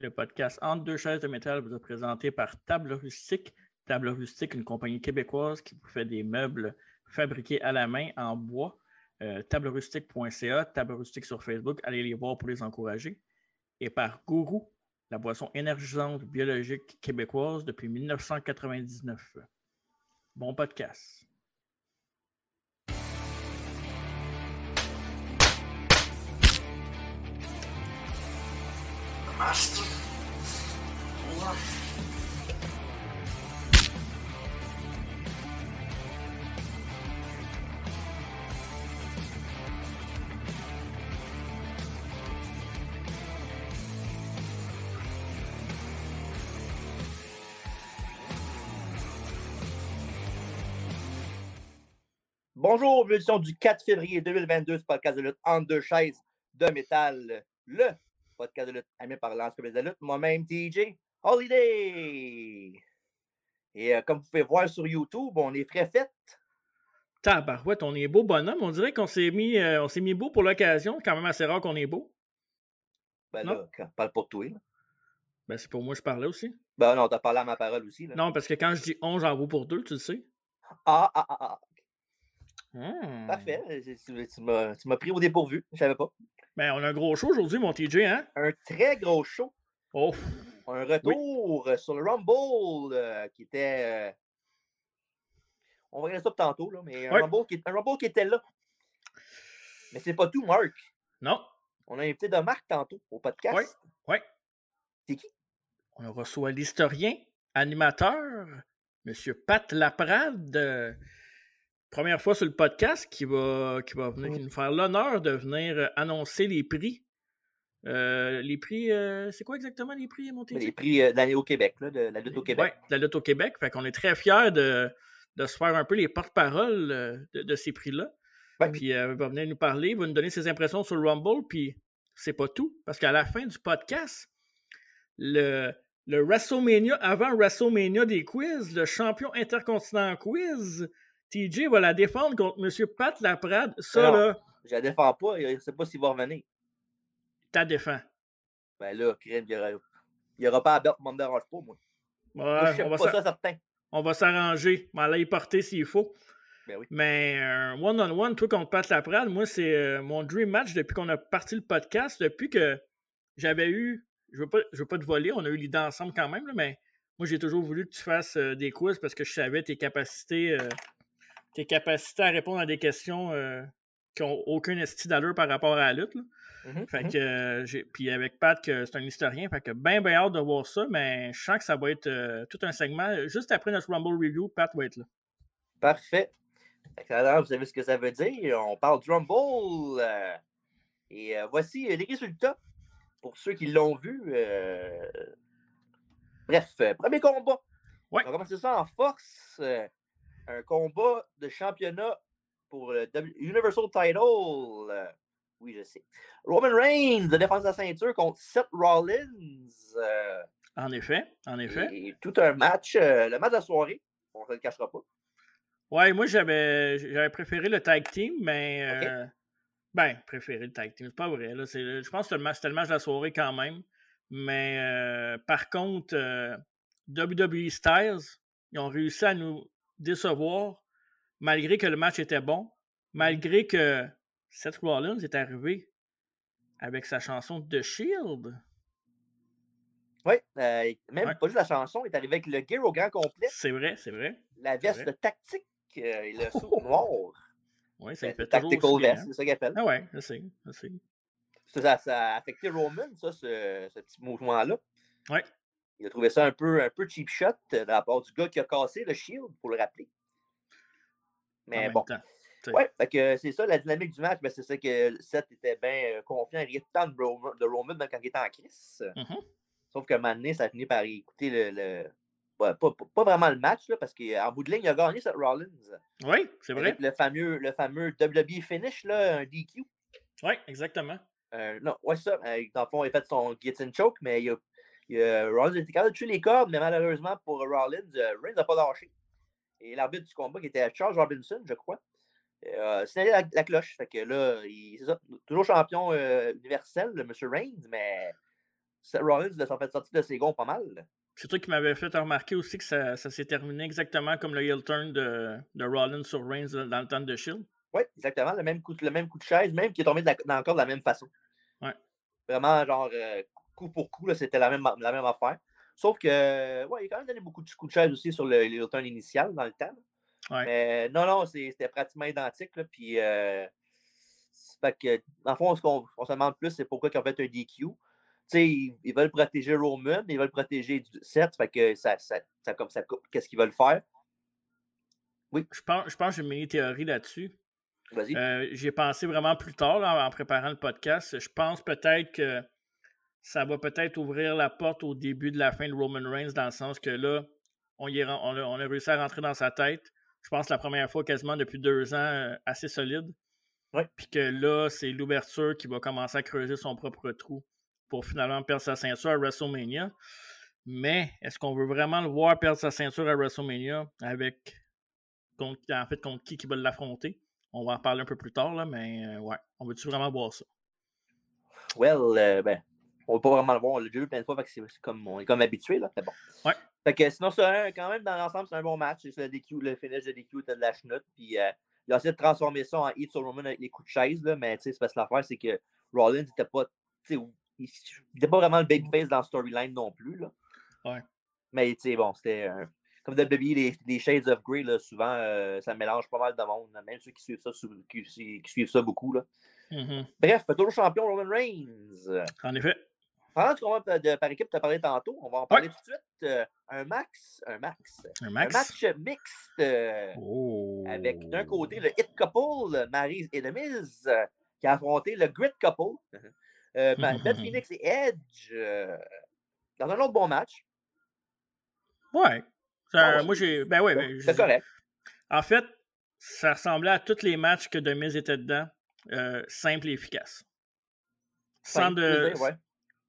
Le podcast Entre deux chaises de métal vous est présenté par Table Rustique. Table Rustique, une compagnie québécoise qui vous fait des meubles fabriqués à la main en bois. Euh, tablerustique.ca, Table Rustique sur Facebook. Allez les voir pour les encourager. Et par Gourou, la boisson énergisante biologique québécoise depuis 1999. Bon podcast. Master. Bonjour, édition du 4 février 2022, ce podcast de lutte en deux chaises de métal. Le podcast de lutte animé par l'entreprise de lutte, moi-même TJ Holiday. Et euh, comme vous pouvez voir sur YouTube, on est frais fait. Tabarouette, on est beau bonhomme. On dirait qu'on s'est mis, euh, on s'est mis beau pour l'occasion. Quand même assez rare qu'on est beau. Ben Non? là, quand- parle pour toi. là. Ben, c'est pour moi que je parlais aussi. Ben non, t'as parlé à ma parole aussi. Là. Non, parce que quand je dis on, j'en vaut pour deux, tu le sais. Ah, ah, ah, ah. Hmm. Parfait. Tu, m'as tu m'as pris au dépourvu. Je savais pas. Ben, on a un gros show aujourd'hui, mon TJ, hein? Un très gros show. Oh, Un retour euh, sur le Rumble euh, qui était. euh, On va regarder ça tantôt, là, mais un. Rumble qui, un Rumble qui était là. Mais c'est pas tout, Marc. non. On a invité de Marc tantôt au podcast. Ouais. Ouais. C'est qui? On reçoit l'historien, animateur, Monsieur Pat Laprade. Première fois sur le podcast qui va, qui va venir qui nous faire l'honneur de venir euh, annoncer les prix. Euh, les prix, euh, c'est quoi exactement les prix, mon TJ? Les prix euh, l'année au Québec, là, de la lutte au Québec. Ouais, de la lutte au Québec. Fait qu'on est très fiers de, de se faire un peu les porte-paroles euh, de, de ces prix-là. Ouais. Puis il va venir nous parler, il va nous donner ses impressions sur le Rumble, puis c'est pas tout. Parce qu'à la fin du podcast, le, le WrestleMania, avant WrestleMania des quiz, le champion intercontinental quiz, TJ va la défendre contre M. Pat Laprade. Ça, Alors, là, Je la défends pas, je ne sais pas s'il va revenir. t'as défend. Ben là, crème, il n'y aura, pas à belt, moi, me dérange pas, moi. Je on va pas ça, certain. on va s'arranger. On va aller y porter s'il faut. Ben oui. Mais un one-on-one, toi contre Pat Laprade, moi, c'est euh, mon dream match depuis qu'on a parti le podcast, depuis que j'avais eu. Je veux pas, je veux pas te voler, on a eu l'idée ensemble quand même, là, mais moi, j'ai toujours voulu que tu fasses euh, des quiz parce que je savais tes capacités, euh, tes capacités à répondre à des questions euh, qui n'ont aucun esti d'allure par rapport à la lutte. Mhm, Fait mhm. que, euh, j'ai- puis avec Pat, que c'est un historien, fait que bien, bien hâte de voir ça, mais je sens que ça va être euh, tout un segment. Juste après notre Rumble Review, Pat va être là. Parfait. Alors, vous savez ce que ça veut dire. On parle du Rumble. euh, et euh, voici euh, les résultats pour ceux qui l'ont vu. euh, Bref, euh, premier combat. Ouais. On va commencer ça en force. Euh, Un combat de championnat pour le W- Universal Title. euh, Oui, je sais. Roman Reigns de défense de la ceinture contre Seth Rollins. euh, En effet, en effet. et tout un match. euh, le match de la soirée. On ne le cachera pas. Ouais, moi j'avais j'avais préféré le tag team, mais euh, ben préféré le tag team, c'est pas vrai. Là, je pense que c'était le, match, c'était le match de la soirée quand même. Mais euh, par contre, euh, WWE Styles, ils ont réussi à nous décevoir malgré que le match était bon, malgré que Seth Rollins est arrivé avec sa chanson The Shield. Oui, euh, même Ouais. pas juste la chanson, il est arrivé avec le gear au grand complet, C'est vrai, c'est vrai. la veste vrai. tactique euh, et le saut noir. Oui, ça lui fait tactical vest, c'est ça qu'il appelle. Ah ouais, je sais, je sais. Ça, ça, a affecté Roman, ça, ce, ce petit mouvement-là. Ouais. Il a trouvé ça un peu, un peu cheap shot euh, de la part du gars qui a cassé le shield, pour le rappeler. Mais bon. Ouais, que c'est ça, la dynamique du match, ben, c'est ça que Seth était bien euh, confiant, il riait tant de Roman, de Roman même quand il était en crise. Mhm. Sauf qu'à un moment donné, ça a fini par écouter le. le- ouais, pas, pas- pas vraiment le match, là, parce qu'en bout de ligne, il a gagné Seth Rollins. Oui, c'est vrai. Avec le fameux, le fameux WWE finish, là, un DQ. Oui, exactement. Euh, non, ouais, c'est ça. Euh, dans le fond, il a fait son guillotine choke, mais il a, a- Rollins a été capable de tuer les cordes, mais malheureusement pour Rollins, euh, Reigns n'a pas lâché. Et l'arbitre du combat, qui était Charles Robinson, je crois, euh, signalé la, la cloche. Fait que là, c'est ça. Toujours champion euh, universel, le Monsieur Reigns, mais Rollins s'en fait sortir de ses gonds pas mal. C'est toi qui m'avais fait remarquer aussi que ça, s'est terminé exactement comme le heel turn de, de Rollins sur Reigns dans le temps de Shield. Oui, exactement. Le même, coup, le même coup de chaise, même qui est tombé dans le corps de la même façon. Ouais. Vraiment, genre, euh, coup pour coup, c'était la même, la même affaire. Sauf que, ouais, il a quand même donné beaucoup de coups de chaise aussi sur turn initial dans le temps. Ouais. Mais non, non, c'était pratiquement identique. Là, puis, euh, fait que, en fond, ce qu'on se demande plus, c'est pourquoi ils ont fait un DQ. sais, ils veulent protéger Roman, mais ils veulent protéger Seth. Fait que ça, ça, ça, comme ça Qu'est-ce qu'ils veulent faire? Oui. Je pense, je pense que j'ai une mini théorie là-dessus. Vas-y. Euh, j'ai pensé vraiment plus tard en préparant le podcast. Je pense peut-être que ça va peut-être ouvrir la porte au début de la fin de Roman Reigns, dans le sens que là, on, y on, a, on a réussi à rentrer dans sa tête. Je pense la première fois quasiment depuis deux ans, euh, assez solide. Puis que là, c'est l'ouverture qui va commencer à creuser son propre trou pour finalement perdre sa ceinture à WrestleMania. Mais est-ce qu'on veut vraiment le voir perdre sa ceinture à WrestleMania avec contre, en fait contre qui qui va l'affronter? On va en parler un peu plus tard, là, mais euh, ouais, on veut-tu vraiment voir ça? Well, euh, ben, on va pas vraiment le voir. On l'a déjà vu plein de fois, que c'est comme, on est comme habitué, là. C'est bon. Ouais. Fait que sinon, c'est quand même, dans l'ensemble, c'est un bon match. Le, DQ, le finish de DQ était de la chenoute. Puis euh, il a essayé de transformer ça en hit sur Roman avec les coups de chaise, là, mais c'est parce que l'affaire, c'est que Rollins n'était pas. Pas vraiment le babyface dans le storyline non plus. Là. Ouais. Mais tu sais, bon, c'était. comme WWE, les, les, Shades of Grey, là, souvent, euh, ça mélange pas mal de monde. Même ceux qui suivent ça, qui, qui suivent ça beaucoup. Là. Mm-hmm. Bref, toujours champion Roman Reigns. En effet. Pendant ce combat de, par équipe, tu as parlé tantôt, on va en parler tout de suite. Euh, un max, un max. Un max. Un match mixte. Euh, oh. Avec d'un côté le Hit Couple, Maryse et Demise, euh, qui a affronté le Grit Couple, Beth Phoenix et Edge. dans un autre bon match. Ouais. Moi, j'ai. Ben ouais. Ben, c'est correct. En fait, ça ressemblait à tous les matchs que Demise était dedans. simple et efficace. Sans de.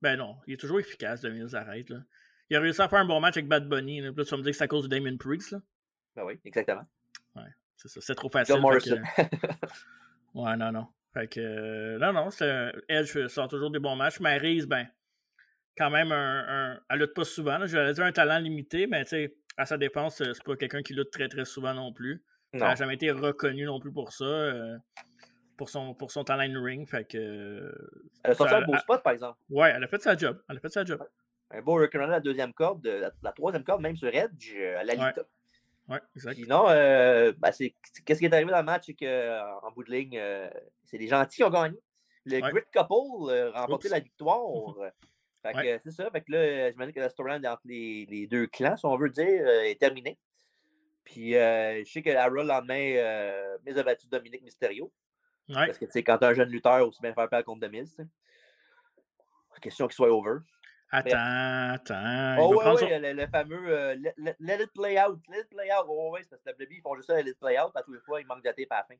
Ben non, il est toujours efficace, Demise, arrête. Là. Il a réussi à faire un bon match avec Bad Bunny. Là, tu vas me dire que c'est à cause de Damien Priest. Là. Ben oui, exactement. Ouais, c'est ça. C'est trop facile. Morrison. ouais, non, non. Fait que, euh, non, non, Edge sort toujours des bons matchs. Maryse, ben, quand même, un, un, elle lutte pas souvent. J'allais dire un talent limité, mais tu sais, à sa défense, c'est pas quelqu'un qui lutte très, très souvent non plus. Elle n'a jamais été reconnu non plus pour ça. Euh, pour son, pour son talent ring. Fait que, elle a sorti un beau spot, par exemple. Ouais, elle a fait sa job. Elle a fait sa job. Un beau recurrent à la deuxième corde, la, troisième corde, même sur Edge, à la Ouais, ouais exact. Sinon, euh, ben qu'est-ce qui est arrivé dans le match? C'est qu'en euh, bout de ligne, euh, c'est les gentils qui ont gagné. Le Grit Couple a remporté la victoire. fait que c'est ça. Fait que là, je me dis que la storyline entre les, les, deux clans, si on veut dire, est terminée. Puis je sais que la le lendemain, euh, mais a battu Dominique Mysterio. Parce que, tu sais, quand t'es un jeune lutteur, aussi bien faire perdre contre Demise, tu Question qu'il soit over. Attends, attends. Oh, ouais, ouais, le, fameux euh, let, it play out. Let it play out. Oh, ouais, c'est parce que WWE, ils font juste ça, let it play out. À tous les fois, ils manquent de tape à la fin.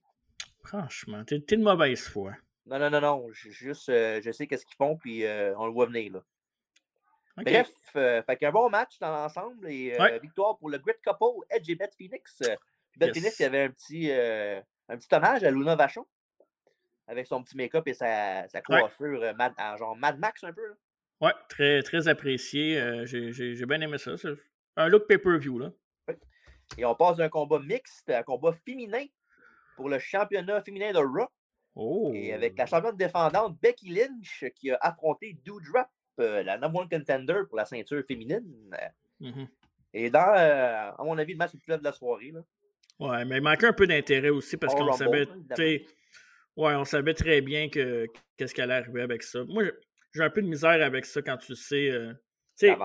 Franchement, t'es de mauvaise foi. Non, non, non, non. Juste, euh, je sais qu'est-ce qu'ils font, puis euh, on le voit venir, là. Bref, fait qu'un bon match dans l'ensemble et victoire pour le Great Couple, Edge et Beth Phoenix. Beth Phoenix, il y avait un petit, un petit hommage à Luna Vachon avec son petit make-up et sa, sa coiffure euh, mad, genre Mad Max un peu. Là? Ouais, très, très apprécié. Euh, j'ai bien aimé ça. Un look pay-per-view. là. Et on passe d'un combat mixte à un combat féminin pour le championnat féminin de Raw. Oh. Et avec la championne défendante Becky Lynch qui a affronté Doudrop, euh, la number one contender pour la ceinture féminine. Mm-hmm. Et dans, à mon avis, le match le plus de la soirée. Là. Ouais, mais il manquait un peu d'intérêt aussi parce qu'on savait. Ouais, on savait très bien que qu'est-ce allait arriver avec ça. Moi, j'ai un peu de misère avec ça quand tu sais. Euh, sais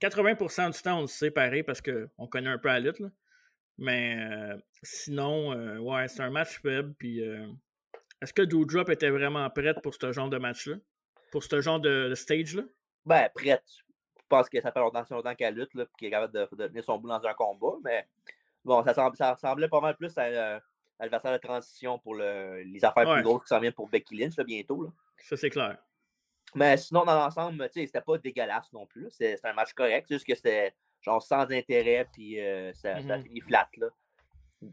80% du temps, on le sait pareil parce qu'on connaît un peu la lutte. Là. Mais euh, sinon, euh, ouais, c'est un match faible. Puis, euh, est-ce que Doudrop était vraiment prête pour ce genre de match-là? Pour ce genre de, stage-là? Ben, prête. Je pense que ça fait longtemps, longtemps qu'elle lutte, là, qu'elle est capable de, de, tenir son bout dans un combat. Mais bon, ça, ça ressemblait pas mal plus à l'adversaire de transition pour le, les affaires plus grosses qui s'en viennent pour Becky Lynch bientôt. Là. Ça, c'est clair. Mais sinon, dans l'ensemble, c'était pas dégueulasse non plus. C'était un match correct. C'est juste que c'était genre sans intérêt, puis euh, ça, a mm-hmm. fini flat. Là.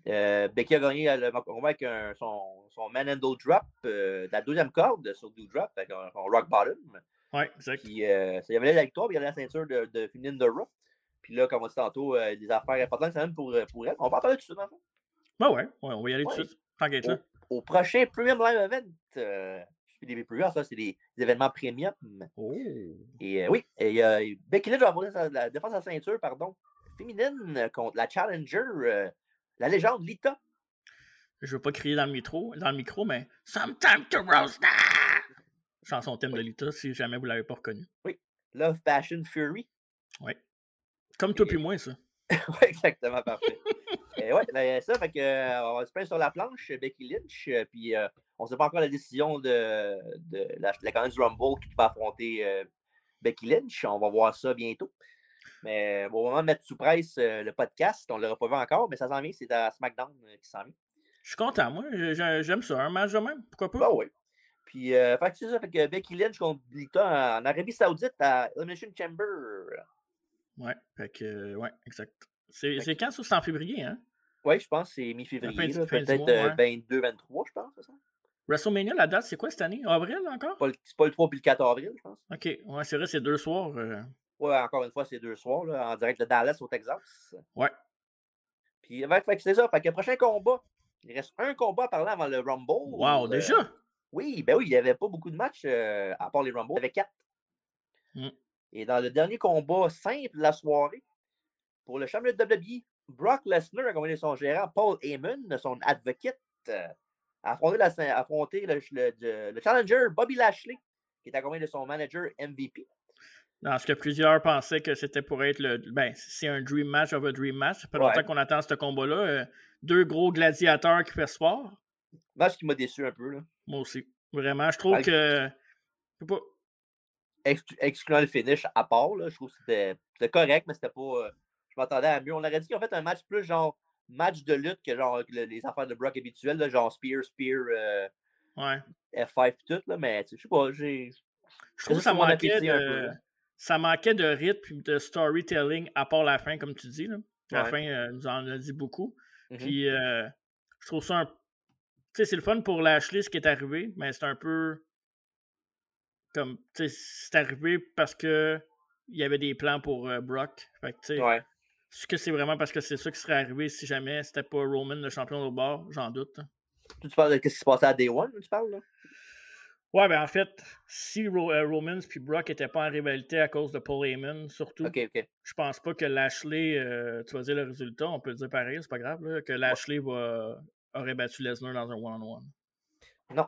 Euh, Becky a gagné le combat avec son, son man handle drop euh, de la deuxième corde sur Do Drop, avec son rock bottom. Oui, exact. Puis euh, ça, il y avait la victoire, puis il y avait la ceinture de, de féminine de Raw. Puis là, comme on dit tantôt, des affaires importantes, c'est même pour, pour elle. On va en parler tout de suite, en fait. Ben ouais, ouais, on va y aller tout de suite. Tant qu'être là. Au prochain Premium Live Event, euh, je fais des pay ça, c'est des, des événements premium. Oh. Et euh, oui, et, euh, Becky Lynch va avoir sa- la défense à ceinture, pardon, féminine euh, contre la Challenger, euh, la légende Lita. Je veux pas crier dans le micro, dans le micro mais Sometime to roast that! Chanson thème de Lita, si jamais vous l'avez pas reconnu. Love, Passion, Fury. Ouais. Comme toi Et- puis moi, ça. oui, exactement, parfait. Ouais, ben, ça, fait que, euh, on se peindre sur la planche, Becky Lynch, euh, puis euh, on ne sait pas encore la décision de, de la, la du Rumble qui va affronter euh, Becky Lynch. On va voir ça bientôt. Mais bon, au moment de mettre sous presse euh, le podcast, on ne l'aura pas vu encore, mais ça s'en vient, c'est à SmackDown euh, qui s'en vient. Je suis content, moi. J'ai- j'ai- J'aime ça. Un match de même. Pourquoi pas? Bah oui. Puis, euh, fait que c'est ça, fait que Becky Lynch contre Lita en Arabie Saoudite à Elimination Chamber. Ouais. Fait que, euh, ouais, exact. C'est quand ça? C'est en février, hein? Oui, je pense que c'est mi-février, peut-être mois, euh, ouais. 22-23, je pense, c'est ça? WrestleMania, la date, c'est quoi cette année? Avril encore? C'est pas le 3 puis le 4 avril, je pense. Ok. Ouais, c'est vrai, c'est deux soirs. euh, Ouais, encore une fois, c'est deux soirs, là, en direct de Dallas au Texas. Ouais. Puis, c'est ça. Fait que le prochain combat, il reste un combat à parler avant le Rumble. Wow, Euh, déjà? Oui, ben oui, il n'y avait pas beaucoup de matchs euh, à part les Rumble. Il y avait quatre. Mm. Et dans le dernier combat simple de la soirée, pour le champion de WWE, Brock Lesnar a accompagné son gérant Paul Heyman, son advocate, euh, a affronté, la, a affronté le, le- le- le challenger Bobby Lashley, qui est accompagné de son manager MVP. Dans ce que plusieurs pensaient que c'était pour être le. Ben, c'est un dream match of a dream match. Ça fait Ouais. longtemps qu'on attend ce combat-là. Euh, deux gros gladiateurs qui fait sport. Match qui m'a déçu un peu. Là. Moi aussi. Vraiment, je trouve que. je sais pas. Exclu- excluant le finish à part, là, je trouve que c'était c'était correct, mais c'était pas. Je m'attendais à mieux. On aurait dit qu'en fait un match plus genre match de lutte que genre le- les affaires de Brock habituelles, là, genre Spear, Spear, euh, Ouais. F5 et tout, là, mais je sais pas, j'ai. Je trouve que ça manquait, peu, de, ça manquait de rythme et de storytelling à part la fin, comme tu dis. Là. La Ouais. fin euh, nous en a dit beaucoup. Mhm. Puis euh, je trouve ça un. Tu sais, c'est le fun pour Lashley ce qui est arrivé, mais c'est un peu. Comme. Tu sais, c'est arrivé parce que il y avait des plans pour euh, Brock. Fait que, tu sais, Ouais. Est-ce que c'est vraiment parce que c'est ça qui serait arrivé si jamais c'était pas Roman le champion au bord? J'en doute. hein. Tu, parles de ce qui se passait à Day One, tu parles, là? Ouais, ben en fait, si Ro- euh, Romans puis Brock n'étaient pas en rivalité à cause de Paul Heyman, surtout, je pense pas que Lashley, euh, tu vas dire le résultat, on peut le dire pareil, c'est pas grave, là, que Lashley va, aurait battu Lesnar dans un one-on-one.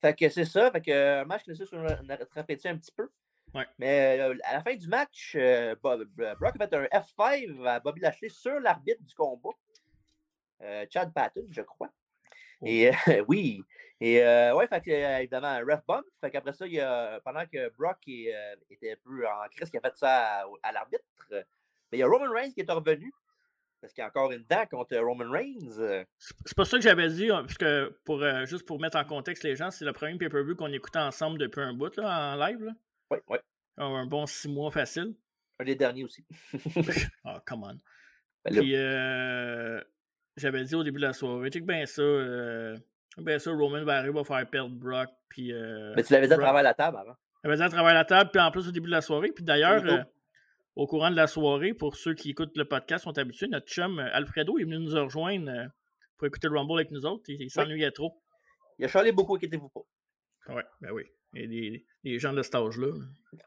Fait que c'est ça, fait que euh, un match qui sur une un petit peu. Ouais. Mais euh, à la fin du match, euh, Bob- Brock a fait un F5 à Bobby Lashley sur l'arbitre du combat. Euh, Chad Patton, je crois. Oh. Et euh, oui. Et euh, ouais, fait que, évidemment, un ref bump. Fait qu'après ça, il y a, pendant que Brock est, était un peu en crise, qui a fait ça à, à l'arbitre, ben, il y a Roman Reigns qui est revenu. Parce qu'il y a encore une dent contre Roman Reigns. C'est pas ça que j'avais dit, hein, parce que pour, juste pour mettre en contexte les gens, c'est le premier pay-per-view qu'on écoutait ensemble depuis un bout là, en live. Là. Ouais, ouais. Un bon six mois facile. Un des derniers aussi. Ah, come on. Ben Puis euh, j'avais dit au début de la soirée, check bien ça, euh, ben ça, Roman va arriver, va faire perdre Brock. Puis euh, mais tu l'avais dit à travers la table avant. Faisait travailler à la table, puis en plus au début de la soirée. Puis d'ailleurs, euh, au courant de la soirée, pour ceux qui écoutent le podcast sont habitués, notre chum euh, Alfredo est venu nous rejoindre pour écouter le Rumble avec nous autres. Il, il s'ennuyait trop. Il a charlé beaucoup, inquiétez-vous pas. Ouais, ben oui. Il y a des, des gens de cet âge-là.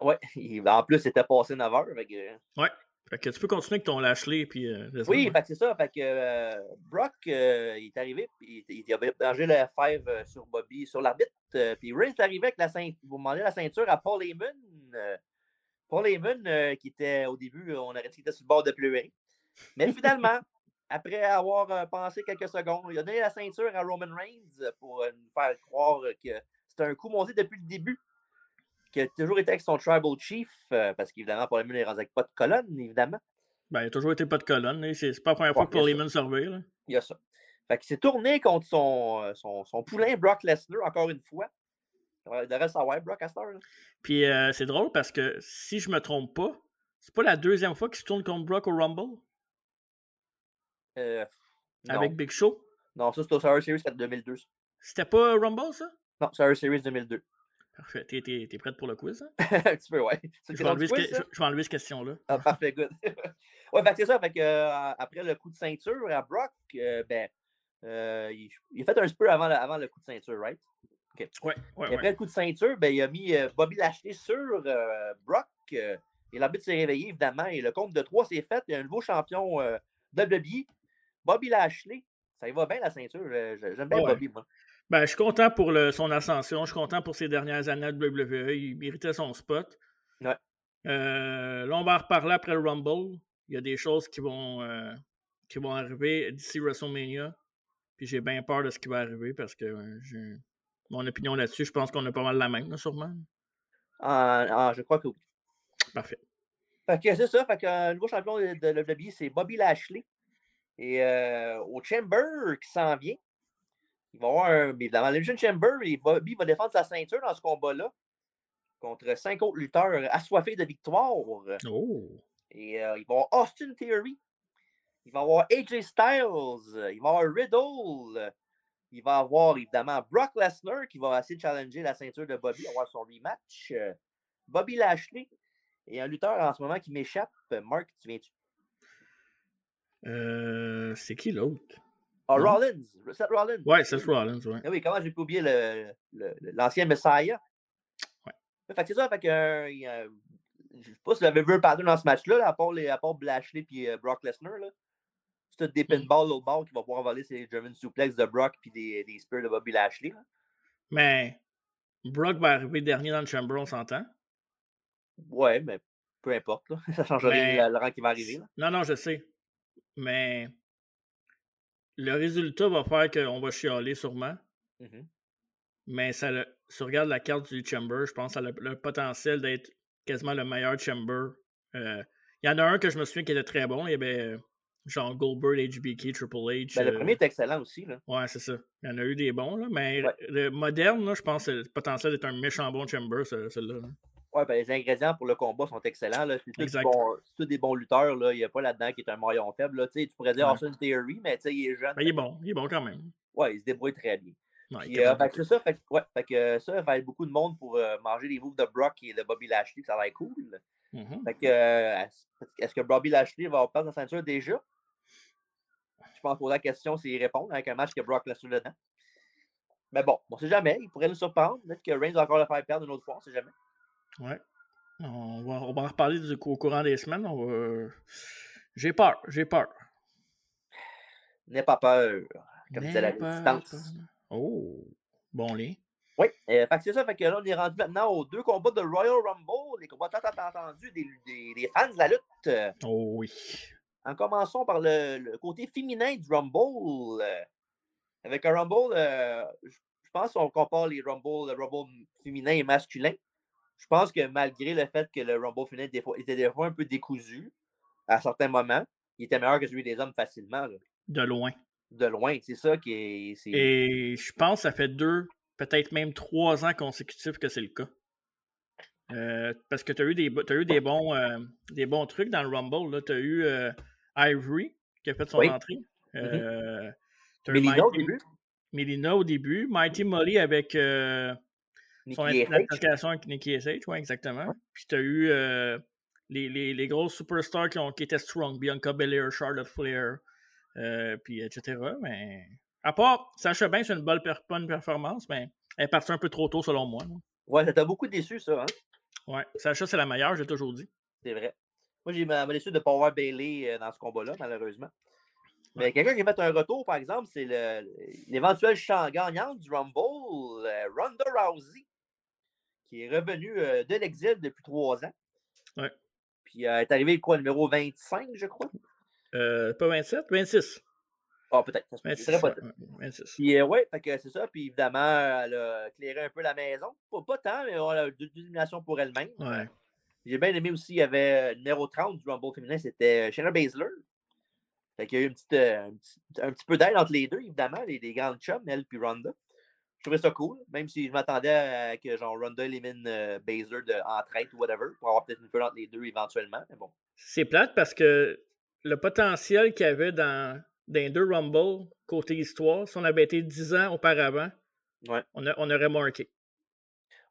Ouais, en plus, c'était passé 9 heures. fait que- Fait que tu peux continuer avec ton Lashley, puis euh, Oui, fait c'est ça. Fait que euh, Brock, euh, il est arrivé, puis il, il avait mangé le F5 euh, sur Bobby, sur l'arbitre. euh, puis Reigns est arrivé avec la ceinture. Vous demandez la ceinture à Paul Heyman. euh, Paul Heyman, euh, qui était au début, on aurait dit qu'il était sur le bord de pleurer. Mais finalement, après avoir euh, pensé quelques secondes, il a donné la ceinture à Roman Reigns euh, pour euh, nous faire croire que c'était un coup monté depuis le début. Qu'il a toujours été avec son Tribal Chief, euh, parce qu'évidemment, Paul Heyman est rendu avec pas de colonne, évidemment. Ben, il a toujours été pas de colonne. là. C'est c'est pas la première Ouais, fois que Paul Heyman là. Il y a ça. Fait qu'il s'est tourné contre son, euh, son, son poulain Brock Lesnar, encore une fois. Il devrait savoir, Brock, à cette heure, là. Puis euh, c'est drôle parce que si je me trompe pas, c'est pas la deuxième fois qu'il se tourne contre Brock au Rumble? Euh, non. avec Big Show? non, ça, c'était au Survivor Series 4 2002. ça. C'était pas Rumble, ça? Non, Survivor Series 2002. Parfait. T'es, t'es, t'es prête pour le quiz? Hein? un petit peu, ouais. C'est Je vais, enlever du ce quiz, que- ça? je- je vais enlever cette question-là. Ah, parfait, good. ouais, fait c'est ça. Fait que, euh, après le coup de ceinture à Brock, euh, ben, euh, il, il a fait un spur avant, le- avant le coup de ceinture, right? Ouais, ouais, après le coup de ceinture, ben, il a mis Bobby Lashley sur Brock. et l'arbitre s'est réveillé, évidemment. Et le compte de 3 s'est fait. Il y a un nouveau champion WWE, Bobby Lashley. Ça y va bien, la ceinture. J'aime bien. Bobby, moi. Ben, je suis content pour le- son ascension. Je suis content pour ses dernières années à WWE. Il méritait son spot. Ouais. Euh, là, on va en reparler après le Rumble. Il y a des choses qui vont, euh, qui vont arriver d'ici WrestleMania. Puis j'ai bien peur de ce qui va arriver parce que euh, j'ai mon opinion là-dessus. Je pense qu'on a pas mal la même, là, sûrement. Ah, ah, je crois que oui. Parfait. Fait que c'est ça. Fait que euh, le nouveau champion de, de WWE, c'est Bobby Lashley. Et euh, au Chamber qui s'en vient, il va avoir un. Évidemment, l'Elimination Chamber, et Bobby va défendre sa ceinture dans ce combat-là contre cinq autres lutteurs assoiffés de victoire. Oh! Et euh, il va y avoir Austin Theory. Il va y avoir AJ Styles. Il va y avoir Riddle. Il va y avoir évidemment Brock Lesnar qui va essayer de challenger la ceinture de Bobby, avoir son rematch. Bobby Lashley. Et un lutteur en ce moment qui m'échappe. Mark, tu viens-tu? Euh, c'est qui l'autre? Ah. Rollins. Seth Rollins. Ouais, Seth Rollins, ouais. Ah oui, comment j'ai pu oublier le- le- le- l'ancien Messiah? Ouais. Fait que c'est ça, fait que, euh, je sais pas si avez vu un pattern dans ce match-là, là, à part, les, à part Lashley et Brock Lesnar. là. C'est tout des Mm. pinballs l'autre bord qui va pouvoir voler ses German suplex de Brock puis des, des spears de Bobby Lashley. là. Mais Brock va arriver dernier dans le Chamber, on s'entend? Ouais, mais peu importe. Là. Ça change rien le rang qui va arriver. Là. Non, non, je sais. Mais le résultat va faire qu'on va chialer sûrement. Mhm. Mais ça le, si tu regardes la carte du Chamber, je pense que ça a le, le potentiel d'être quasiment le meilleur Chamber. Euh, Il y en a un que je me souviens qui était très bon. Il y avait euh, genre Goldberg, HBK, Triple H. Ben, le euh, premier est excellent aussi. Là. Ouais, c'est ça. Il y en a eu des bons, là, mais Ouais. le moderne, là, je pense que c'est le potentiel d'être un méchant bon Chamber, ce- celui-là. Ouais, ben, les ingrédients pour le combat sont excellents. C'est tous tous des bons lutteurs. là. Il n'y a pas là-dedans qui est un maillon faible. Là. Tu pourrais dire Ouais. Austin Theory, mais tu sais, il est jeune. Mais il est bon, il est bon quand même. Ouais, il se débrouille très bien. Ouais, euh, c'est ça, fait ouais, fait que euh, ça va être beaucoup de monde pour euh, manger les moves de Brock et de Bobby Lashley, ça va être cool. de- Mhm. Fait que, euh, est-ce- que Bobby Lashley va perdre sa ceinture déjà? Je pense poser la question s'il répond avec un match que Brock Lesnar dedans. Mais bon, on sait jamais, il pourrait nous surprendre. Peut-être que Reigns va encore le faire perdre une autre fois, on sait jamais. Ouais. On va, on va en reparler du, au courant des semaines. On va... J'ai peur, j'ai peur. N'aie pas peur, comme disait la résistance. Oh, bon lien. Oui, euh, fait que c'est ça. Fait que là, on est rendu maintenant aux deux combats de Royal Rumble, les combats tant entendus des, des, des fans de la lutte. Oh oui. En commençant par le, le côté féminin du Rumble. euh, avec un Rumble, euh, je je pense qu'on compare les Rumble, le Rumble féminin et masculin. Je pense que malgré le fait que le Rumble féminin des fois, était des fois un peu décousu à certains moments, il était meilleur que celui des hommes facilement, là, De loin. de loin. C'est ça qui est. Et je pense que ça fait deux, peut-être même trois ans consécutifs que c'est le cas. Euh, parce que tu as eu des, eu des, bons, euh, des bons trucs dans le Rumble. Tu as eu euh, Ivory qui a fait son Oui. entrée. Eu Melina au début, Melina au début. Mighty Molly avec son implication avec Nikki S.H. Oui, exactement. Ouais. Puis tu as eu euh, les, les, les grosses superstars qui, ont, qui étaient strong. Bianca Belair, Charlotte Flair, euh, puis etc. Mais à part, Sacha Banks, c'est une bonne, per- bonne performance, mais elle est partie un peu trop tôt selon moi. là. Ouais, ça t'a beaucoup déçu, ça. Hein? Ouais, Sacha, c'est la meilleure, j'ai toujours dit. C'est vrai. Moi, j'ai m'a déçu de ne pas Bailey euh, dans ce combat-là, malheureusement. Mais quelqu'un qui a fait un retour, par exemple, c'est l'éventuel champ gagnant du Rumble, Ronda Rousey, qui est revenue euh, de l'exil depuis trois ans. Ouais. Puis euh, elle est arrivée, quoi, numéro 25, je crois? Euh, pas 27, 26. Ah, peut-être. ça se peut, 26, c'est très possible. ouais, 26. Puis, euh, ouais, fait que c'est ça. Puis, évidemment, elle a éclairé un peu la maison. Pas, pas tant, mais on a deux, deux éliminations pour elle-même. Ouais. J'ai bien aimé aussi, il y avait numéro 30 du Rumble féminin, c'était Shayna Baszler. Fait qu'il y a eu une petite, un, petit, un petit peu d'aide entre les deux, évidemment, les, les grandes chums, elle puis Ronda. Je trouvais ça cool, même si je m'attendais à que genre Ronda élimine euh, Baszler de, en traite ou whatever, pour avoir peut-être une feu entre les deux éventuellement. Mais bon. C'est plate parce que le potentiel qu'il y avait dans, dans les deux Rumble, côté histoire, si on avait été 10 ans auparavant, Ouais. on, a- on aurait marqué.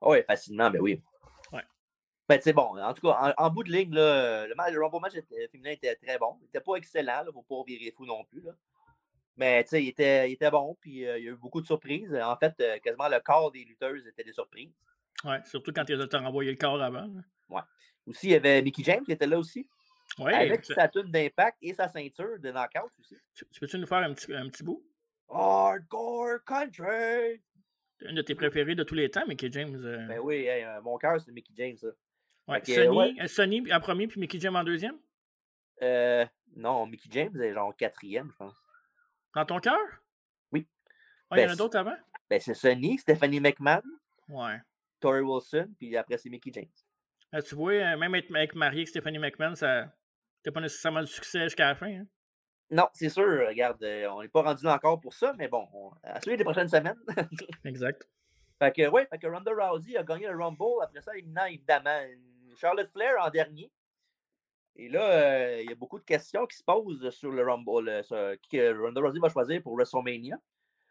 Oui, facilement, ben oui. Ouais. Ben, c'est bon. En tout cas, en, bout de ligne, là, le, Rumble match féminin était très bon. Il n'était pas excellent, il ne faut pas virer fou non plus. Là. Mais il était, il était bon, puis euh, il y a eu beaucoup de surprises. En fait, euh, quasiment le corps des lutteuses était des surprises. Oui, surtout quand ils ont renvoyé le corps avant. Oui. Aussi, il y avait Mickey James qui était là aussi. Oui. Avec sa tune d'impact et sa ceinture de knockout aussi. Tu, peux-tu nous faire un petit, un petit bout? Hardcore Country! Une de tes préférés de tous les temps, Mickey James. Euh. Ben oui, mon cœur, c'est Mickey James. Ouais. Sonny, Sonny en premier, puis Mickey James en deuxième? Euh, non, Mickey James est genre quatrième, je pense. Dans ton cœur? Oui. Ah, il y en a ben, d'autres avant? Ben, c'est Sonny, Stephanie McMahon. Ouais. Tori Wilson, puis après, c'est Mickey James. Ah, tu vois, euh, même être, marié avec Stephanie McMahon, ça n'était pas nécessairement le succès jusqu'à la fin. Hein? Non, c'est sûr. Regarde, euh, on n'est pas rendu là encore pour ça, mais bon, on, à suivre les prochaines semaines. exact. Fait que, ouais, fait que Ronda Rousey a gagné le Rumble. Après ça, éliminant évidemment Charlotte Flair en dernier. Et là, euh, il y a beaucoup de questions qui se posent sur le Rumble, sur, que Ronda Rousey va choisir pour WrestleMania.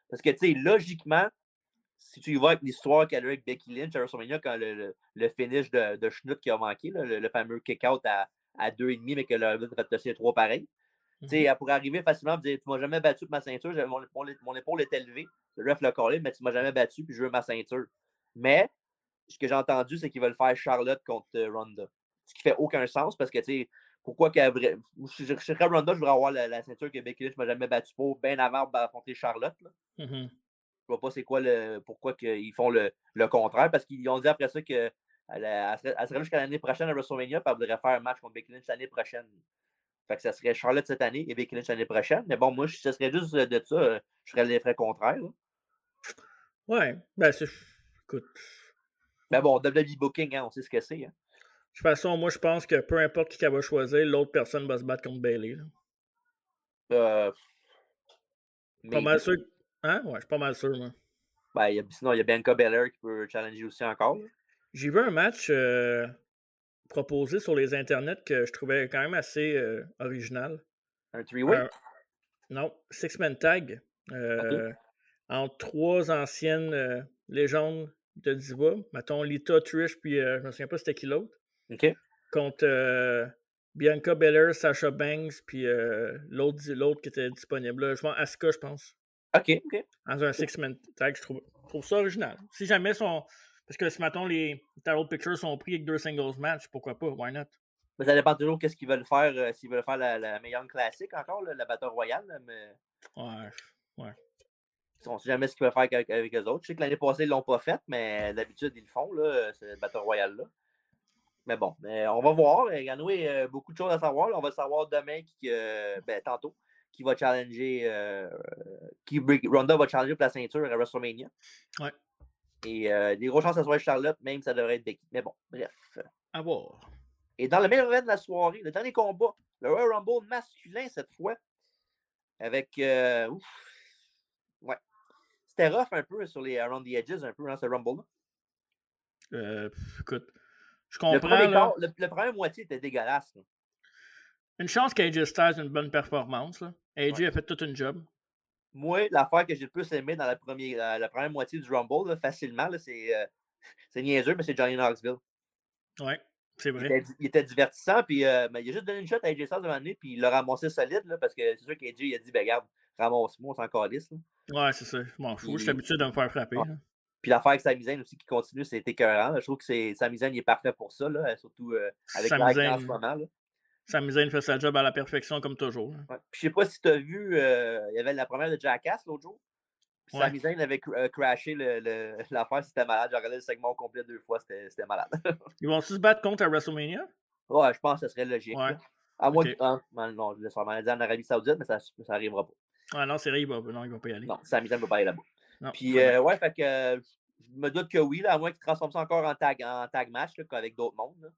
Parce que, tu sais, logiquement, si tu y vas avec l'histoire qu'elle a avec Becky Lynch à WrestleMania, quand le, le, finish de, de Schnutt qui a manqué, le, fameux kick-out à, à 2,5, mais que le a fait passer à 3 pareil. Tu sais, mhm. Elle pourrait arriver facilement et dire Tu m'as jamais battu avec ma ceinture, mon, mon, épaule est élevée, le ref l'a collé, mais tu m'as jamais battu, puis je veux ma ceinture. Mais ce que j'ai entendu, c'est qu'ils veulent faire Charlotte contre euh, Ronda. Ce qui fait aucun sens parce que, tu sais, pourquoi qu'elle. Je, je, serais Ronda, je voudrais avoir la, ceinture que Becky Lynch m'a jamais battu pour, bien avant d'affronter Charlotte. Là. Mhm. Je vois pas c'est quoi le. Pourquoi ils font le, le contraire, parce qu'ils ont dit après ça que. Elle, serait, jusqu'à l'année prochaine à WrestleMania, puis elle voudrait faire un match contre Becky Lynch l'année prochaine. Fait que ça serait Charlotte cette année et Becky Lynch l'année prochaine. Mais bon, moi, ce serait juste de ça, je ferais l'effet contraire. Ouais, ben c'est. Écoute. Mais bon, WWE Booking, hein, on sait ce que c'est. Hein. De toute façon, moi, je pense que peu importe qui qu'elle va choisir, l'autre personne va se battre contre Bailey. Euh. Pas mal sûr. Hein? Ouais, je suis pas mal sûr, moi. Ben, sinon, il y a Bianca Belair qui peut challenger aussi encore. J'ai vu un match euh, proposé sur les internets que je trouvais quand même assez euh, original. Un three-way? non, six-man tag. Euh, entre trois anciennes légendes de Diva. Mettons Lita, Trish, puis je me souviens pas c'était qui l'autre. Contre Bianca Belair, Sasha Banks, puis l'autre qui était disponible. Je pense Asuka, je pense. OK, OK. Dans un six-man tag, je trouve, trouve, ça original. Si jamais son. Parce que si, mettons, les Tarot Pictures sont pris avec deux singles match, pourquoi pas? Why not? Mais ça dépend toujours qu'est-ce qu'ils veulent faire. Euh, s'ils veulent faire la, la meilleure classique encore, la Battle Royale. Mais... Ouais, ouais. On ne sait jamais ce qu'ils veulent faire avec, avec eux autres. Je sais que l'année passée, ils ne l'ont pas fait, mais d'habitude, ils le font, là, cette Battle Royale-là. Mais bon, mais on va voir. A euh, beaucoup de choses à savoir. On va savoir demain, qui, euh, ben, tantôt, qui va challenger, euh, qui Ronda va challenger pour la ceinture à WrestleMania. Ouais. Et euh, des grosses chances que ce soit Charlotte, même ça devrait être Becky. Mais bon, bref. À voir. Et dans le meilleur event de la soirée, le dernier combat, le Royal Rumble masculin cette fois, avec. Euh, ouf, ouais. C'était rough un peu sur les Around the Edges, un peu, dans hein, ce Rumble-là. Euh, écoute, je comprends. Le premier, le, premier moitié était dégueulasse. Une chance qu'AJ Styles ait une bonne performance. Là. AJ a fait toute une job. Moi, l'affaire que j'ai le plus aimé dans la première, la première moitié du Rumble, facilement, c'est euh, niaiseux, mais c'est Johnny Knoxville. Oui, c'est vrai. Il était, il était divertissant, puis euh, il a juste donné une shot à AJ Styles devant lui, puis il l'a ramassé solide, là, parce que c'est sûr qu'AJ il a dit, ben regarde, ramasse-moi, on s'en calisse. Ouais, c'est ça, je m'en fous, je suis habitué de me faire frapper. Puis l'affaire avec Sami aussi qui continue, c'est écœurant. Je trouve que Sami Zayn il est parfait pour ça, là, surtout euh, avec la en ce moment. Là. Sami fait sa job à la perfection comme toujours. Ouais. Puis je sais pas si tu as vu, euh, il y avait la première de Jackass l'autre jour. Puis ouais. Sami Zayn avait euh, crashé l'affaire, c'était malade. J'ai regardé le segment complet deux fois, c'était malade. Ils vont se battre contre à WrestleMania? Ouais, je pense que ce serait logique. Ouais. À moins okay. que. Ah, non, je laisse en Arabie Saoudite, mais ça, ça arrivera pas. Ah non, c'est vrai, il va, non, il va pas y aller. Non, Sami Zayn ne va pas aller là-bas. Puis, euh, ouais, fait que je me doute que oui, là, à moins qu'il transforme ça encore en tag, en tag match là, avec d'autres mondes.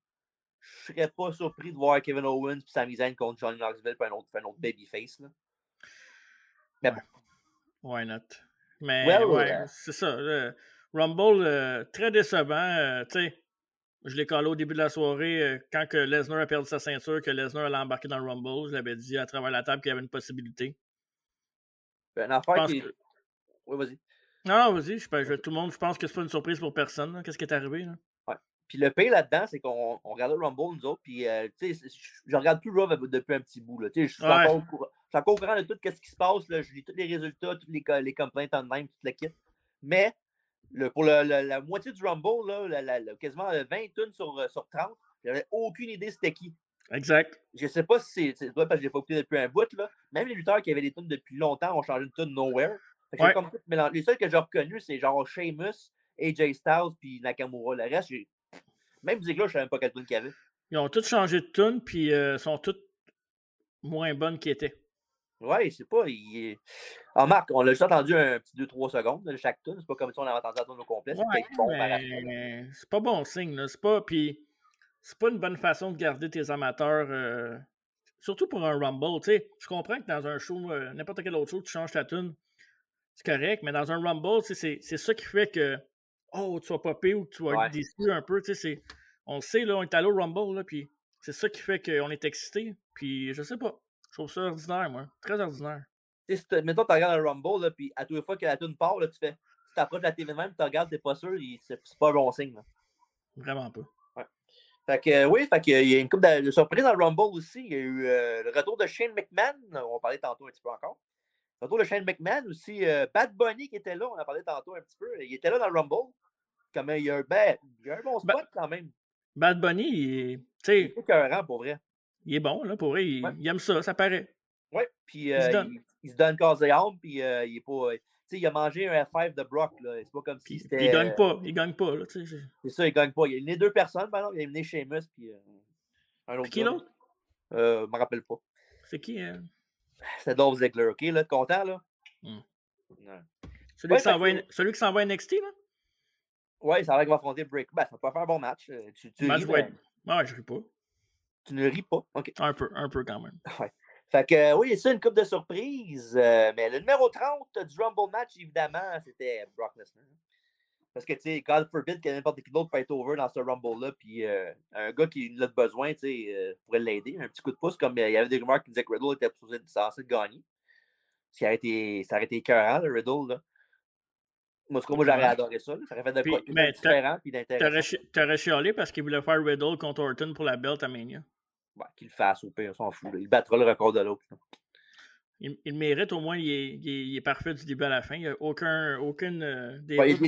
Je serais pas surpris de voir Kevin Owens et Sami Zayn contre Johnny Knoxville pour un autre, un autre babyface. Là. Mais bon. Why not? Mais ouais, euh, c'est ça. Le Rumble, euh, très décevant. Euh, tu sais, je l'ai collé au début de la soirée quand que Lesnar a perdu sa ceinture, que Lesnar allait embarquer dans le Rumble. Je l'avais dit à travers la table qu'il y avait une possibilité. Ben, une affaire qui. Oui, vas-y. Non, vas-y, je, je, tout le monde, je pense que c'est pas une surprise pour personne. Qu'est-ce qui est arrivé? Là? Ouais. Puis le pire là-dedans, c'est qu'on on regardait le Rumble, nous autres, puis euh, tu sais, je regarde plus Raw depuis un petit bout. Là, je suis encore, au courant de tout ce qui se passe. Là, je lis tous les résultats, toutes les, les complaintes en même, toute la kit. Mais le, pour le, la moitié du Rumble, là, la, quasiment 20 tonnes sur, euh, sur 30, j'avais aucune idée c'était qui. Exact. Je sais pas si c'est parce que je l'ai pas écouté depuis un bout. Là. Même les lutteurs qui avaient des tunes depuis longtemps ont changé de tune nowhere. Comme les seuls que j'ai reconnus, c'est genre Sheamus, AJ Styles puis Nakamura. Le reste, même là je ne savais même pas quelle tune qu'il y avait. Ils ont tous changé de tune puis euh, sont toutes moins bonnes qu'ils étaient. Ouais, je sais pas. Il... En marque, on l'a juste entendu un petit 2-3 secondes de chaque tune. C'est pas comme si on avait entendu la tune au complet. C'est pas bon signe. C'est pas. Puis c'est pas une bonne façon de garder tes amateurs. Euh, surtout pour un Rumble. sais je comprends que dans un show, euh, n'importe quel autre show, tu changes ta tune. C'est correct, mais dans un Rumble, c'est ça qui fait que oh, tu vas popper ou tu vas être déçu un peu. On le sait, là, on est allé au Rumble, là, puis c'est ça qui fait qu'on est excité. Puis je sais pas. Je trouve ça ordinaire, moi. Très ordinaire. Sais, mettons, tu regardes un Rumble, là, puis à toutes les fois que la tune part, là, tu fais. Tu t'approches de la TV même, tu regardes, t'es pas sûr, c'est pas un bon signe. Là. Vraiment pas. Fait que, oui, fait qu'il y a une coupe de, surprises dans le Rumble aussi. Il y a eu euh, le retour de Shane McMahon. On va parler tantôt un petit peu encore. Le retour de Shane McMahon aussi. Euh, Bad Bunny qui était là. On en a parlé tantôt un petit peu. Il était là dans le Rumble. Comme il y a un, ben, il y a un bon spot quand même. Bad Bunny, il est. Il est pour vrai. Il est bon, là, pour vrai. Il, aime ça, ça paraît. Oui, puis il, se euh, il, se donne corps et âme, puis il est pas il a mangé un F5 de Brock. C'est pas comme si c'était. Il gagne pas. Il gagne pas. C'est ça, il gagne pas. Il a éliminé deux personnes, par exemple. Il a éliminé Sheamus puis euh, un autre. Qui l'autre? Euh, Je me rappelle pas. C'est qui hein? C'est Dolph Ziggler, ok? Là, content, là? Hmm. Celui, qui s'en va, NXT, là? Oui, ça va qu'il va affronter Break. Ben, ça va faire un bon match. Euh, tu, tu match ris, ouais. ouais, je ris pas. Tu ne ris pas? OK. Un peu, un peu quand même. Ouais. Fait que euh, oui, c'est une coupe de surprise. Euh, mais le numéro 30 du Rumble match, évidemment, c'était Brock Lesnar. Parce que, tu sais, God forbid que n'importe qui d'autre peut être over dans ce Rumble-là. Puis euh, un gars qui a besoin, tu sais, pourrait l'aider. Un petit coup de pouce, comme il y avait des rumeurs qui disaient que Riddle était censé gagner. Ça aurait été, ça aurait été écœurant, le Riddle, là. Moi, moi j'aurais adoré ça. Ça aurait fait de quoi différent puis d'intéressant. T'aurais chialé parce qu'il voulait faire Riddle contre Orton pour la belt à Mania. Ouais, qu'il le fasse au pire, on s'en fout. Il battra le record de l'autre. Il, il, mérite au moins, il est, il, est, parfait du début à la fin. Il n'y a aucun, aucune euh, ouais, il,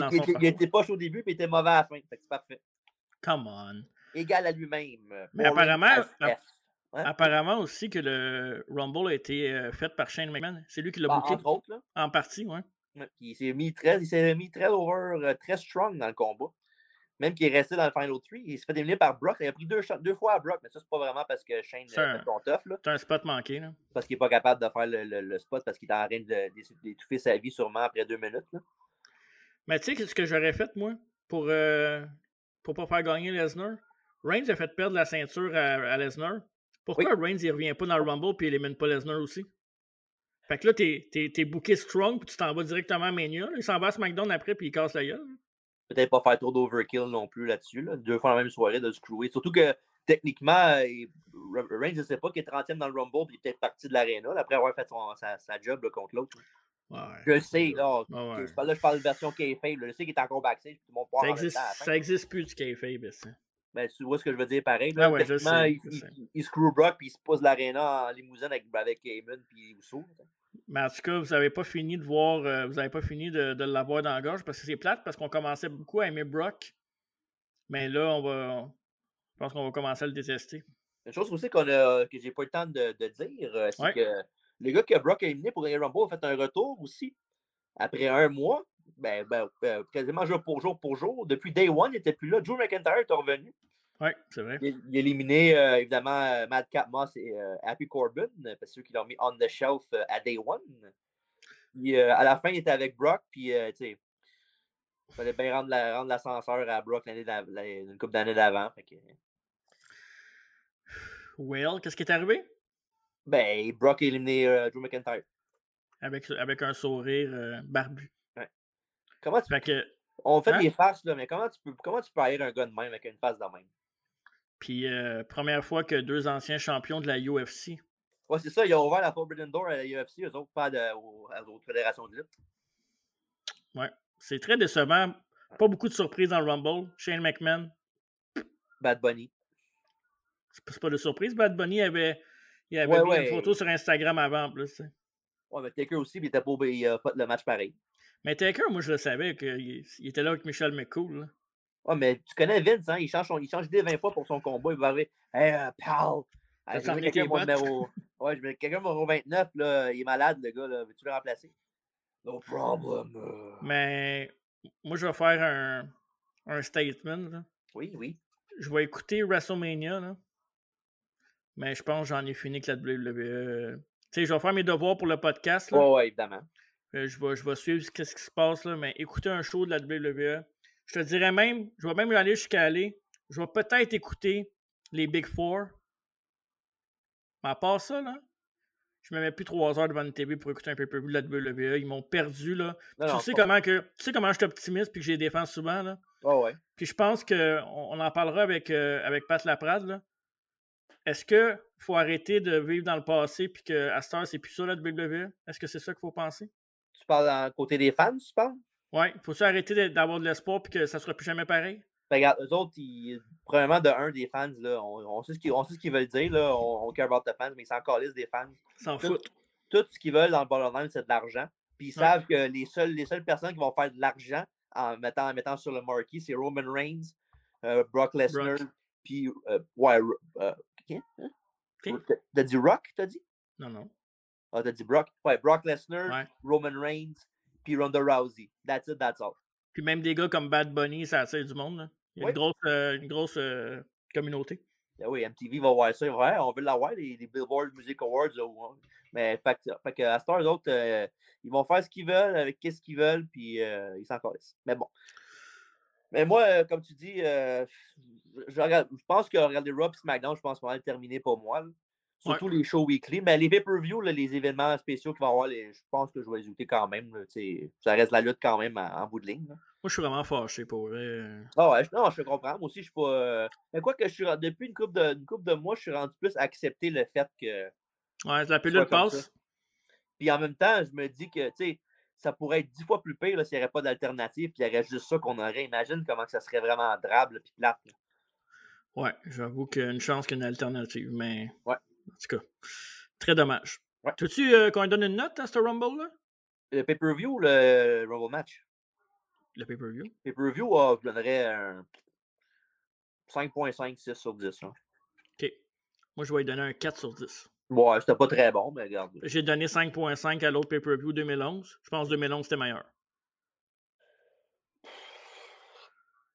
il, était chaud au début, mais il était mauvais à la fin. C'est parfait. Come on. Égal à lui-même. Euh, mais apparemment, apparemment aussi que le Rumble a été euh, fait par Shane McMahon. C'est lui qui l'a bah, là. En partie, oui. Il s'est mis très, il s'est mis très over, très strong dans le combat. Même qu'il est resté dans le Final 3, il s'est fait éliminer par Brock. Il a pris deux, deux fois à Brock, mais ça, c'est pas vraiment parce que Shane a fait son tough. C'est un spot manqué. Là. Parce qu'il n'est pas capable de faire le, le, spot parce qu'il est en train d'étouffer sa vie sûrement après deux minutes. Là. Mais tu sais, ce que j'aurais fait, moi, pour euh, pour pas faire gagner Lesnar? Reigns a fait perdre la ceinture à, Lesnar. Pourquoi Reigns il revient pas dans le Rumble et il élimine pas Lesnar aussi? Fait que là, t'es es, booké strong puis tu t'en vas directement à Mania. Il s'en va à SmackDown après puis il casse la gueule peut-être pas faire trop d'overkill non plus là-dessus. Deux fois la même soirée de screwer. Surtout que techniquement, Reigns, je ne sais pas, qu'il est 30e dans le Rumble, puis il est peut-être parti de l'aréna après avoir fait sa, job contre l'autre. Je sais, là. Je, parle, là je parle de version kayfabe. Je sais qu'il est encore backstage. Tout le monde ça, existe, ça existe plus du kayfabe, ça. Ben, tu vois ce que je veux dire pareil. Là, ouais, il, il, il, screw Brock puis il se pose l'aréna en limousine avec, avec Heyman puis Uso. Mais en tout cas, vous n'avez pas fini de voir, euh, vous n'avez pas fini de, de l'avoir dans la gorge parce que c'est plate parce qu'on commençait beaucoup à aimer Brock. Mais là, on va. Je pense qu'on va commencer à le détester. Une chose aussi qu'on a, que j'ai pas eu le temps de, de dire, euh, c'est que le gars que Brock a éliminé pour gagner Rumble a fait un retour aussi. Après un mois, ben, ben, ben quasiment jour pour jour pour jour. Depuis Day One, il n'était plus là. Drew McIntyre est revenu. Oui, c'est vrai. Il, a éliminé euh, évidemment euh, Madcap Moss et euh, Happy Corbin, parce que ceux qui l'ont mis on the shelf à day one. Puis à la fin, il était avec Brock, puis tu sais, il fallait bien rendre l'ascenseur rendre à Brock une couple d'années d'avant. Que... Well, qu'est-ce qui est arrivé? Ben, Brock a éliminé Drew McIntyre. Avec, avec un sourire barbu. Ouais. Comment tu. Fait que, on fait hein? des faces, là, mais comment tu peux comment tu peux haïr un gars de même avec une face de même? Puis, euh, première fois que deux anciens champions de la UFC. Ouais, c'est ça, ils ont ouvert la Forbidden Door à la UFC, eux autres, pas de, aux, aux, autres fédérations de lutte. Ouais. c'est très décevant. Pas beaucoup de surprises dans le Rumble. Shane McMahon. Bad Bunny. C'est pas de surprise. Bad Bunny avait, il avait mis une photo sur Instagram avant en plus. Ouais, mais Taker aussi, il était pas il a fait le match pareil. Mais Taker, moi, je le savais qu'il était là avec Michel McCool. Ouais, mais tu connais Vince, hein? Il change, son, il change d'idée 20 fois pour son combat. Il va arriver. Hey, uh, pal! mets quelqu'un numéro. Ouais, numéro 29, là. Il est malade, le gars, là. Veux-tu le remplacer? No problem. Euh. Mais moi, je vais faire un, un statement. Là. Oui, oui. Je vais écouter WrestleMania, là. Mais je pense que j'en ai fini avec la WWE. Tu sais, je vais faire mes devoirs pour le podcast. Là. Ouais, ouais, évidemment. Euh, je, vais, je vais suivre ce qui se passe, là, mais écouter un show de la WWE. Je te dirais même, je vais même aller jusqu'à aller. Je vais peut-être écouter les Big Four. Mais à part ça, là, je me mets plus trois heures devant une TV pour écouter un pay-per-view de la WWE. Ils m'ont perdu, là. tu, sais comment que, tu sais comment je suis optimiste puis que j'ai défense souvent, là? Oh ouais. Puis je pense qu'on on en parlera avec, euh, avec Pat Laprade, là. Est-ce qu'il faut arrêter de vivre dans le passé puis qu'à cette heure, c'est plus ça la WWE? Est-ce que c'est ça qu'il faut penser? Tu parles à côté des fans, tu parles? Oui. Faut-tu arrêter d'avoir de l'espoir puis que ça ne sera plus jamais pareil? Ben, regarde, eux autres, premièrement, de un des fans, là, on, sait ce qu'ils veulent dire, là, on, on care about the fans, mais ils s'en calissent des fans. S'en foutent. Tout ce qu'ils veulent dans le bottom c'est de l'argent. Puis ils savent que les seules, les seules personnes qui vont faire de l'argent en mettant, en mettant sur le marquee, c'est Roman Reigns, euh, Brock Lesnar, puis euh, ouais, euh, Hein? T'as dit Rock, t'as dit? Non, non. Ah, t'as dit Brock? Ouais, Brock Lesnar, Roman Reigns, puis Ronda Rousey. That's it, that's all. Puis même des gars comme Bad Bunny, ça attire du monde. Là. Il y a une grosse, euh, une grosse euh, communauté. Ah oui, MTV va voir ça. Ouais, on veut l'avoir, les, les, Billboard Music Awards. Mais fait, fait que à Star, eux autres, euh, ils vont faire ce qu'ils veulent avec qu'est-ce qu'ils veulent, puis ils s'en connaissent. Mais bon. Mais moi, comme tu dis, je, pense que regarder SmackDown, je pense qu'on va le terminer pour moi. Surtout les shows weekly. Mais les pay-per-view, les événements spéciaux qu'il va y avoir, je pense que je vais les quand même. ça reste la lutte quand même en, bout de ligne. Moi, je suis vraiment fâché pour vrai. Ah ouais, non, je comprends. Moi aussi, je suis pas. Euh, mais quoi que je suis depuis une couple de, couple de mois, je suis rendu plus à accepter le fait que. Ouais, la pilule passe. Puis en même temps, je me dis que, tu sais, ça pourrait être dix fois plus pire s'il n'y avait pas d'alternative, puis il y aurait juste ça qu'on aurait. Imagine comment ça serait vraiment drable puis plate. Ouais, j'avoue qu'il y a une chance qu'il y ait une alternative, mais. Ouais. En tout cas, très dommage. Ouais. Veux-tu euh, qu'on donne une note à ce Rumble-là? Le pay-per-view ou le Rumble match? Le pay-per-view? Pay-per-view, oh, je donnerais un 5.5, 6 sur 10. Hein. OK. Moi, je vais lui donner un 4 sur 10. Ouais, c'était pas très bon, mais regarde. J'ai donné 5.5 à l'autre pay-per-view 2011. Je pense que 2011, c'était meilleur.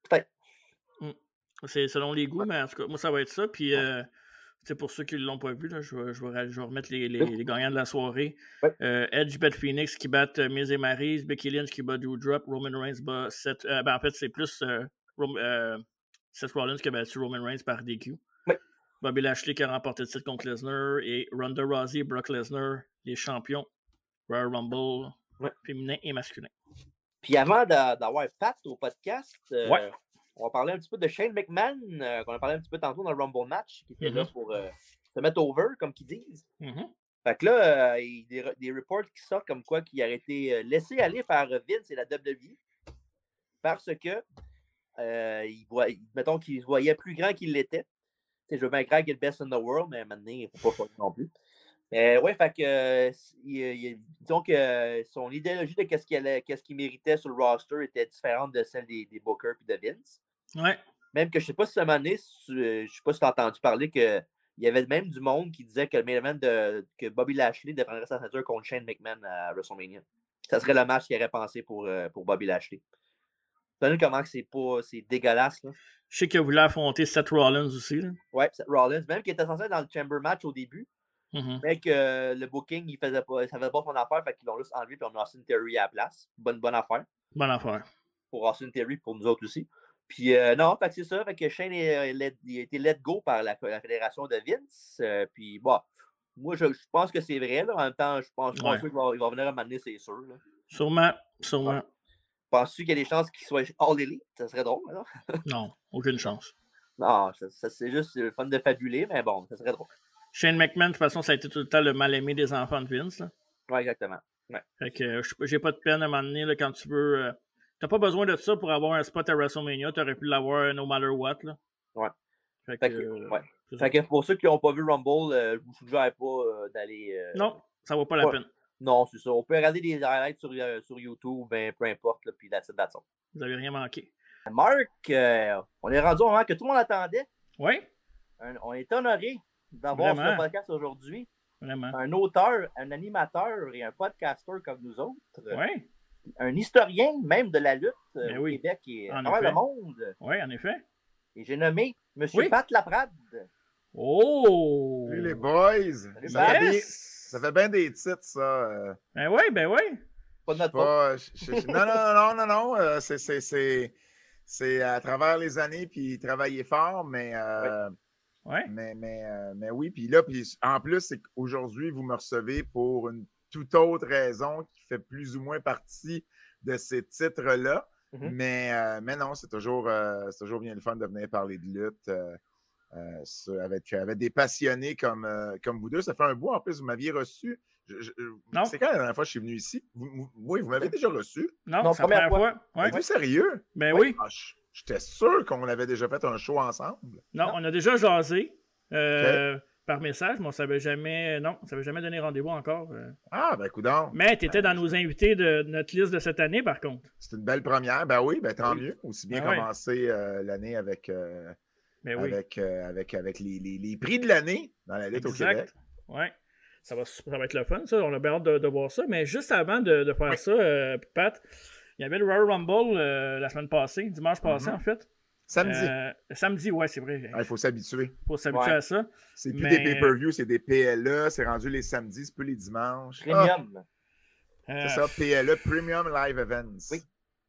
Peut-être. Hmm. C'est selon les goûts, mais en tout cas, moi, ça va être ça. Puis, euh, c'est pour ceux qui ne l'ont pas vu, là, je, vais, je, vais, remettre les, les, gagnants de la soirée. Euh, Edge bat Phoenix qui bat euh, Miz et Maryse, Becky Lynch qui bat Drop, Roman Reigns bat Seth. Euh, ben, en fait, c'est plus Seth Rollins qui a battu Roman Reigns par DQ. Bobby Lashley qui a remporté le titre contre Lesnar et Ronda Rousey et Brock Lesnar, les champions Royal Rumble féminin et masculin. Puis avant d'avoir Pat au podcast, on va parler un petit peu de Shane McMahon, euh, qu'on a parlé un petit peu tantôt dans le Rumble match, qui était là mm-hmm. pour euh, se mettre over, comme qu'ils disent. Mm-hmm. Fait que là, euh, il y a des, reports qui sortent comme quoi qu'il a été laissé aller par Vince et la WWE parce que, il voit, mettons qu'il se voyait plus grand qu'il l'était. Je veux bien croire qu'il est le best in the world, mais maintenant, il ne faut pas faire non plus. Mais ouais, fait que, disons que son idéologie de qu'est-ce qu'il méritait sur le roster était différente de celle des, des Booker et de Vince. Ouais. Même que je sais pas si cette année, je sais pas si tu as entendu parler qu'il y avait même du monde qui disait que le main de que Bobby Lashley défendrait sa ceinture contre Shane McMahon à WrestleMania. Ça serait le match qu'il aurait pensé pour, euh, pour Bobby Lashley. Tu comment c'est pas c'est dégueulasse là? Je sais qu'il a voulu affronter Seth Rollins aussi. Là. Ouais, Seth Rollins, même qu'il était censé être dans le Chamber match au début. Mm-hmm. Mais que le booking, il faisait pas, ça faisait pas son affaire, fait qu'ils l'ont juste enlevé et on a Austin Theory à la place. Bonne, bonne affaire. Bonne affaire. Pour Austin Theory pour nous autres aussi. Puis euh, non, fait c'est ça. Fait que Shane euh, il a été let go par la, fédération de Vince. Euh, puis bon, moi je, pense que c'est vrai. Là. En même temps, je pense, pense qu'il va, il va venir à m'amener, c'est sûr. Là. Sûrement, sûrement. Penses-tu qu'il y a des chances qu'il soit all elite? Ça serait drôle, alors? non, aucune chance. Non, ça, c'est juste le fun de fabuler, mais bon, ça serait drôle. Shane McMahon, de toute façon, ça a été tout le temps le mal-aimé des enfants de Vince. Oui, exactement. Fait que j'ai pas de peine à là, quand tu veux T'as pas besoin de ça pour avoir un spot à WrestleMania. Tu aurais pu l'avoir no matter what. Là. Ouais. Fait Fait que, que, euh, ouais. Fait que pour ceux qui n'ont pas vu Rumble, euh, je vous suggère pas euh, d'aller. euh, Non, ça vaut pas la peine. Non, c'est ça. On peut regarder des highlights sur, sur YouTube, ben, peu importe, là, puis that's it, that's all. Vous avez rien manqué. Marc, on est rendu au moment que tout le monde attendait. Oui, Un- on est honoré d'avoir ce podcast aujourd'hui. vraiment. Un auteur, un animateur et un podcasteur comme nous autres. Oui, Un historien même de la lutte euh, Ben au oui. Québec et à En travers effet. le monde. oui, en effet. Et j'ai nommé M. Oui. Pat Laprade. Oh! Salut les boys! Salut, Ça fait, bien, Yes! ça fait bien des titres, ça. euh, Ben oui, ben oui. Pas de notre faute. pas- je- je- je- non, non, non, non, non. euh, c'est- c'est- c'est c'est à travers les années, puis travailler fort, mais, euh, Ouais. mais, mais, euh, mais oui. Puis là, puis en plus, c'est qu'aujourd'hui, vous me recevez pour une toute autre raison qui fait plus ou moins partie de ces titres-là. Mhm. mais, euh, mais non, c'est toujours, euh, c'est toujours bien le fun de venir parler de lutte. euh, euh, avec, avec des passionnés comme, euh, comme vous deux. Ça fait un bout, en plus, vous m'aviez reçu. C'est quand la dernière fois que je suis venu ici? Vous- vous- oui, vous m'avez déjà reçu. Non, Non, c'est la première fois. Ouais. Êtes-vous sérieux? Ben oui. Ah, J'étais sûr qu'on avait déjà fait un show ensemble. Non, on a déjà jasé euh, par message, mais on savait jamais. Non, on savait jamais donné rendez-vous encore. euh. Ah, ben, coudonc. Mais tu étais dans nos invités de notre liste de cette année, par contre. C'est une belle première. Ben oui, ben tant Oui. mieux. Aussi bien Ah ouais. commencer euh, l'année avec, euh, Ben oui. avec, euh, avec, avec les, les- les prix de l'année dans la lutte au Québec. Exact. Ouais. Ça va, ça va être le fun, ça. On a bien hâte de, de voir ça. Mais juste avant de, de faire ça, Pat, il y avait le Royal Rumble la semaine passée, dimanche passé, Mhm. en fait. Samedi. Euh, samedi, ouais, c'est vrai. Ah, Il faut s'habituer. faut s'habituer Ouais. à ça. C'est plus Mais- des pay-per-view, c'est des PLE. C'est rendu les samedis, c'est plus les dimanches. Ah, Premium. Euh, c'est ça, PLE, Premium Live Events. Oui.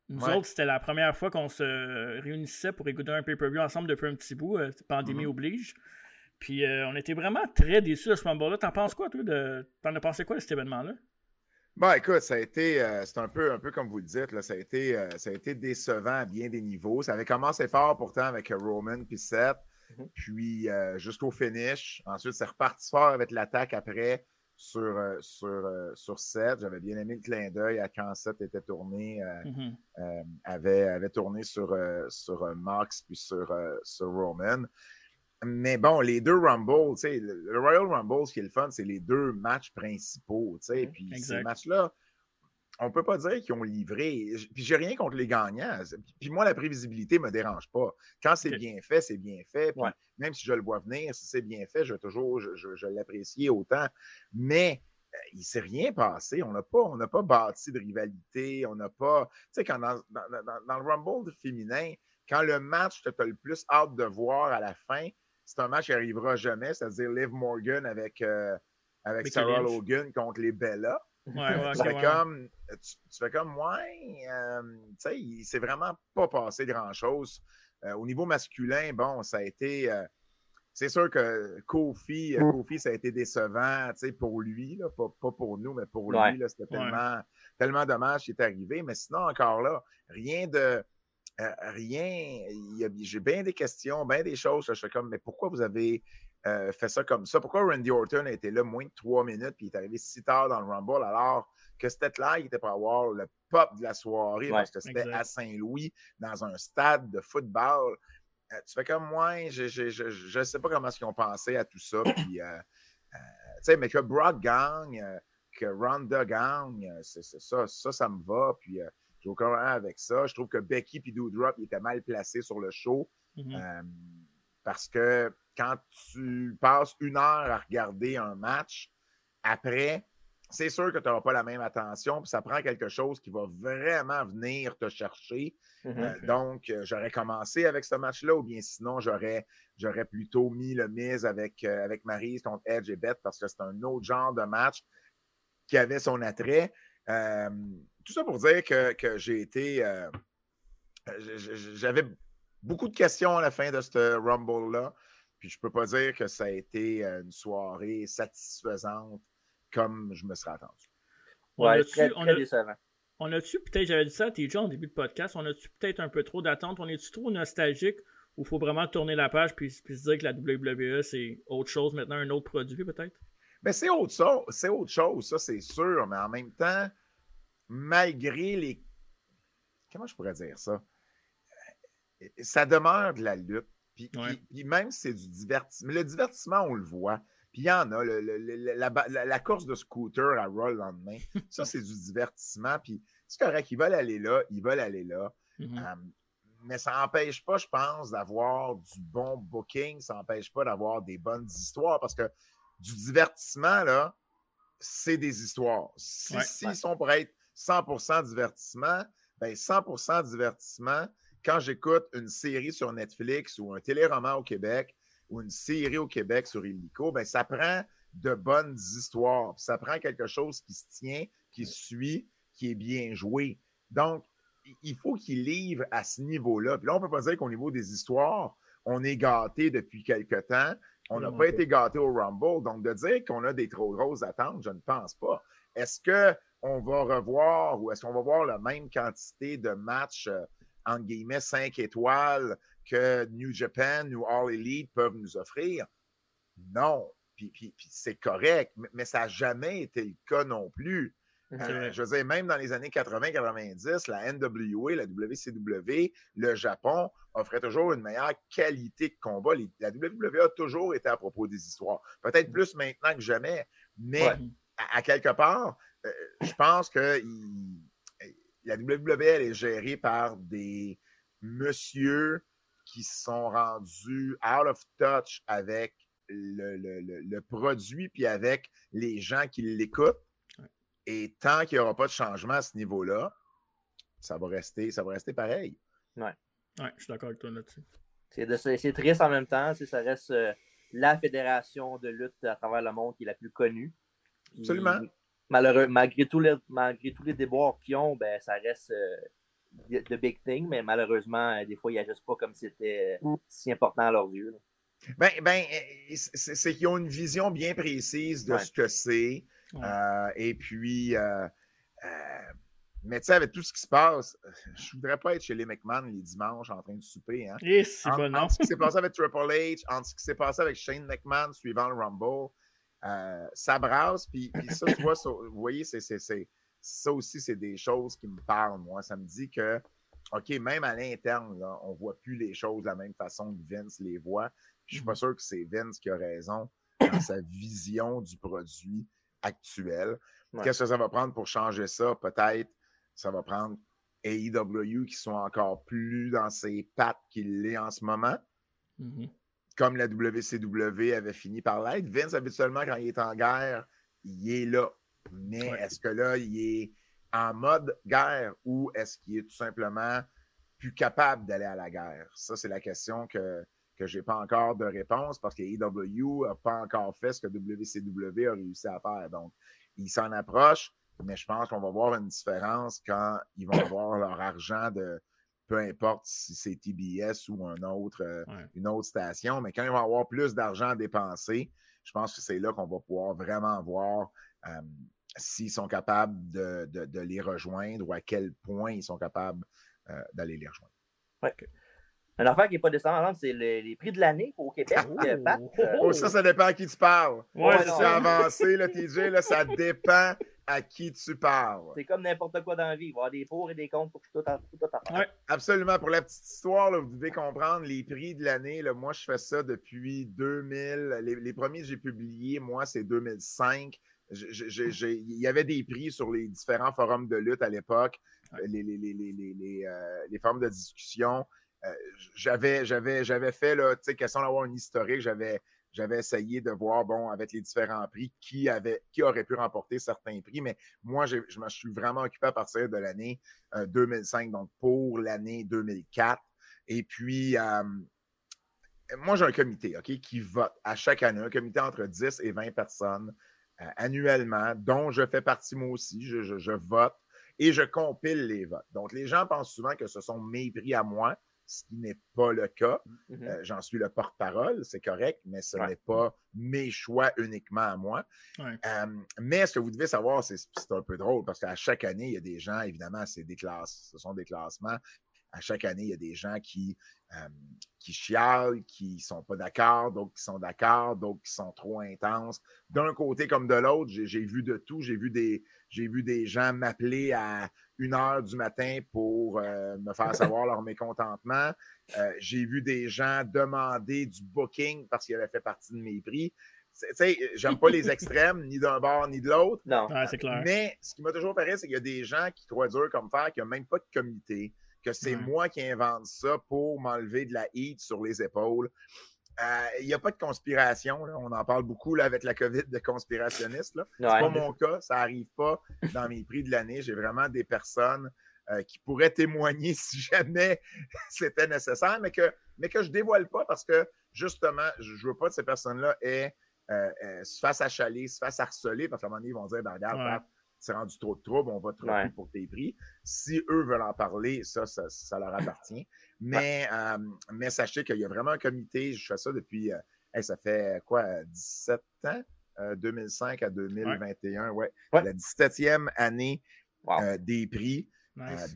Nous Ouais. autres, c'était la première fois qu'on se réunissait pour écouter un pay-per-view ensemble depuis un petit bout. euh, pandémie Mhm. oblige. Puis euh, on était vraiment très déçus de ce Rumble-là. T'en penses quoi, toi? De... T'en as pensé quoi de cet événement-là? Bon, écoute, ça a été, euh, c'est un peu, un peu comme vous le dites, là, ça, a été, euh, ça a été décevant à bien des niveaux. Ça avait commencé fort pourtant avec Roman puis Seth, Mhm. puis euh, jusqu'au finish. Ensuite, c'est reparti fort avec l'attaque après sur, sur, sur Seth. J'avais bien aimé le clin d'œil à quand Seth était tourné, Mhm. avait, avait tourné sur, sur Mox puis sur, sur Roman. Mais bon, les deux Rumble, tu sais, le, le Royal Rumble, ce qui est le fun, c'est les deux matchs principaux, tu sais. Mhm, Puis exact. ces matchs-là, on peut pas dire qu'ils ont livré. Puis j'ai rien contre les gagnants. Puis moi, la prévisibilité me dérange pas. Quand c'est bien fait, c'est bien fait. Puis Ouais. même si je le vois venir, si c'est bien fait, je vais toujours, je, je- je l'apprécier autant. Mais euh, il s'est rien passé. On n'a pas, on n'a pas bâti de rivalité. On n'a pas. Tu sais, quand dans, dans- dans- dans le Rumble féminin, quand le match que tu as le plus hâte de voir à la fin, c'est un match qui n'arrivera jamais, c'est-à-dire Liv Morgan avec, euh, avec Sarah Lynch. Logan contre les Bella. Ouais, ouais, tu, fais ouais. comme, tu, tu fais comme, ouais, euh, tu sais, il s'est vraiment pas passé grand-chose. Euh, au niveau masculin, bon, ça a été. euh, c'est sûr que Kofi, euh, Kofi, ça a été décevant tu sais, pour lui, là, pas, pas pour nous, mais pour Ouais. lui. là, C'était Ouais. tellement, tellement dommage qui est arrivé. Mais sinon, encore là, rien de. Euh, rien. J'ai bien des questions, bien des choses. là, Je fais comme, mais pourquoi vous avez euh, fait ça comme ça? Pourquoi Randy Orton a été là moins de trois minutes puis il est arrivé si tard dans le Rumble alors que c'était là, il était pour avoir le pop de la soirée Ouais, parce que c'était à Saint-Louis dans un stade de football? Euh, tu fais comme moi, je ne sais pas comment ils ont pensé à tout ça. Puis, tu sais, mais que Brock gagne, que Ronda gagne, c'est ça, ça, ça me va. Puis, j'ai aucun problème avec ça. Je trouve que Becky et Doudrop ils étaient mal placés sur le show. Mhm. Euh, parce que quand tu passes une heure à regarder un match, après, c'est sûr que tu n'auras pas la même attention, puis ça prend quelque chose qui va vraiment venir te chercher. Mhm. Euh, donc, euh, j'aurais commencé avec ce match-là, ou bien sinon, j'aurais, j'aurais plutôt mis le mise avec, euh, avec Maryse contre Edge et Beth, parce que c'est un autre genre de match qui avait son attrait. Euh, tout ça pour dire que, que j'ai été. euh, j- j'avais beaucoup de questions à la fin de ce Rumble-là. Puis je peux pas dire que ça a été euh, une soirée satisfaisante comme je me serais attendu. On Ouais, très, on très a- décevant. On a-tu, peut-être, j'avais dit ça à TJ en début de podcast, on a-tu peut-être un peu trop d'attente? On est-tu trop nostalgique ou il faut vraiment tourner la page puis, puis se dire que la WWE, c'est autre chose maintenant, un autre produit peut-être? Mais c'est autre, chose, c'est autre chose, ça c'est sûr, mais en même temps, malgré les. comment je pourrais dire ça? Ça demeure de la lutte. Puis, même si c'est du divertissement, le divertissement, on le voit. Puis il y en a, la, course de scooter à roll le lendemain, ça, c'est du divertissement. Puis c'est correct, ils veulent aller là, ils veulent aller là. Mm-hmm. mais ça n'empêche pas, je pense, d'avoir du bon booking, ça n'empêche pas d'avoir des bonnes histoires parce que du divertissement, là, c'est des histoires. Si, S'ils sont pour être 100% divertissement, ben 100% divertissement, quand j'écoute une série sur Netflix ou un téléroman au Québec ou une série au Québec sur Illico, ben ça prend de bonnes histoires. Ça prend quelque chose qui se tient, qui suit, qui est bien joué. Donc, il faut qu'il livre à ce niveau-là. Puis là, on ne peut pas dire qu'au niveau des histoires, on est gâté depuis quelque temps. On n'a pas été gâté au Rumble. Donc, de dire qu'on a des trop grosses attentes, je ne pense pas. Est-ce qu'on va revoir ou est-ce qu'on va voir la même quantité de matchs, euh, entre guillemets, 5 étoiles que New Japan ou All Elite peuvent nous offrir? Non. Puis, puis c'est correct, mais ça n'a jamais été le cas non plus. Euh, je veux dire, même dans les années 80-90, la NWA, la WCW, le Japon offrait toujours une meilleure qualité de combat. la WWE a toujours été à propos des histoires. Peut-être mm. plus maintenant que jamais, mais à, quelque part, je pense que la WWE est gérée par des messieurs qui sont rendus out of touch avec le, le produit puis avec les gens qui l'écoutent et tant qu'il n'y aura pas de changement à ce niveau-là, ça va rester, ça va rester pareil. Ouais. Ouais, je suis d'accord avec toi là-dessus. C'est triste en même temps. Ça reste euh, la fédération de lutte à travers le monde qui est la plus connue. Absolument. Malheureux, malgré, tous les, malgré tous les déboires qu'ils ont, ben, ça reste euh, the big thing, mais malheureusement, euh, des fois, ils n'agissent pas comme si c'était mm. si important à leurs yeux. Ben, ben c'est qu'ils ont une vision bien précise de ce que c'est. Euh, et puis, euh, euh, mais tu sais, avec tout ce qui se passe, je voudrais pas être chez les McMahon les dimanches en train de souper. Hein. Et c'est bon, non. ce qui s'est passé avec Triple H, entre ce qui s'est passé avec Shane McMahon suivant le Rumble, ça brasse. Puis, ça, tu vois, vous voyez, c'est, ça aussi, c'est des choses qui me parlent, moi. Ça me dit que, OK, même à l'interne, on ne voit plus les choses de la même façon que Vince les voit. je ne suis pas mm-hmm. sûr que c'est Vince qui a raison dans sa vision du produit actuel. Qu'est-ce que ça va prendre pour changer ça? Peut-être ça va prendre AEW qui sont encore plus dans ses pattes qu'il l'est en ce moment. Mm-hmm. Comme la WCW avait fini par l'être. Vince, habituellement, quand il est en guerre, il est là. Mais est-ce que là, il est en mode guerre ou est-ce qu'il est tout simplement plus capable d'aller à la guerre? Ça, c'est la question que, que je n'ai pas encore de réponse parce que AEW n'a pas encore fait ce que WCW a réussi à faire. Donc, ils s'en approchent, mais je pense qu'on va voir une différence quand ils vont avoir leur argent de peu importe si c'est TBS ou un autre, euh, une autre station, mais quand ils vont avoir plus d'argent à dépenser, je pense que c'est là qu'on va pouvoir vraiment voir euh, s'ils sont capables de, les rejoindre ou à quel point ils sont capables euh, d'aller les rejoindre. Un affaire qui n'est pas descendant, c'est les prix de l'année au Québec. Euh, euh, oh, ça, ça dépend à qui tu parles. Ouais, c'est avancé, le TJ, là, ça dépend à qui tu parles. C'est comme n'importe quoi dans la vie. Il va y avoir des pour et des contre pour tout, tout, ouais. Absolument. Pour la petite histoire, vous devez comprendre les prix de l'année. Moi, je fais ça depuis 2000. Les, premiers que j'ai publiés, moi, c'est 2005. il y avait des prix sur les différents forums de lutte à l'époque, les, les, les, euh, les, de discussion. Euh, j'avais, fait, là, tu sais, question d'avoir un historique, j'avais, j'avais essayé de voir, bon, avec les différents prix, qui, avait, qui aurait pu remporter certains prix. Mais moi, je me suis vraiment occupé à partir de l'année 2005, euh, donc pour l'année 2004. Et puis, euh, moi, j'ai un comité, OK, qui vote à chaque année, un comité entre 10 et 20 personnes annuellement, dont je fais partie moi aussi. Je, je, vote et je compile les votes. Donc, les gens pensent souvent que ce sont mes prix à moi ce qui n'est pas le cas. Mm-hmm. Euh, j'en suis le porte-parole, c'est correct, mais ce n'est pas mes choix uniquement à moi. mais ce que vous devez savoir, c'est un peu drôle parce qu'à chaque année, il y a des gens, évidemment, c'est des classes, ce sont des classements. à chaque année, il y a des gens qui, qui chialent, qui ne sont pas d'accord, d'autres qui sont d'accord, d'autres qui sont trop intenses. D'un côté comme de l'autre, j'ai vu de tout. J'ai vu des, j'ai vu des gens m'appeler à une heure du matin pour euh, me faire savoir leur mécontentement. Euh, j'ai vu des gens demander du booking parce qu'ils avaient fait partie de mes prix. Tu sais, j'aime pas les extrêmes, ni d'un bord ni de l'autre. Non. c'est clair. Mais ce qui m'a toujours fait c'est qu'il y a des gens qui croient dur comme faire, qui n'ont même pas de comité, que c'est moi qui invente ça pour m'enlever de la heat sur les épaules. Euh, il n'y a pas de conspiration. On en parle beaucoup là, avec la COVID de conspirationniste. Ce n'est pas mon cas. Ça n'arrive pas dans mes prix de l'année. J'ai vraiment des personnes euh, qui pourraient témoigner si jamais c'était nécessaire, mais que, mais que je ne dévoile pas parce que justement, je ne veux pas que ces personnes-là aient, euh, se fassent achaler, se fassent harceler parce qu'à un moment donné, ils vont dire ben, regarde, c'est rendu trop de trouble, on va te ouais. pour tes prix. Si eux veulent en parler, ça, ça, leur appartient. Mais, euh, mais sachez qu'il y a vraiment un comité, je fais ça depuis, euh, ça fait quoi, 17 ans? 2005 euh, à 2021, ouais. La 17e année des prix.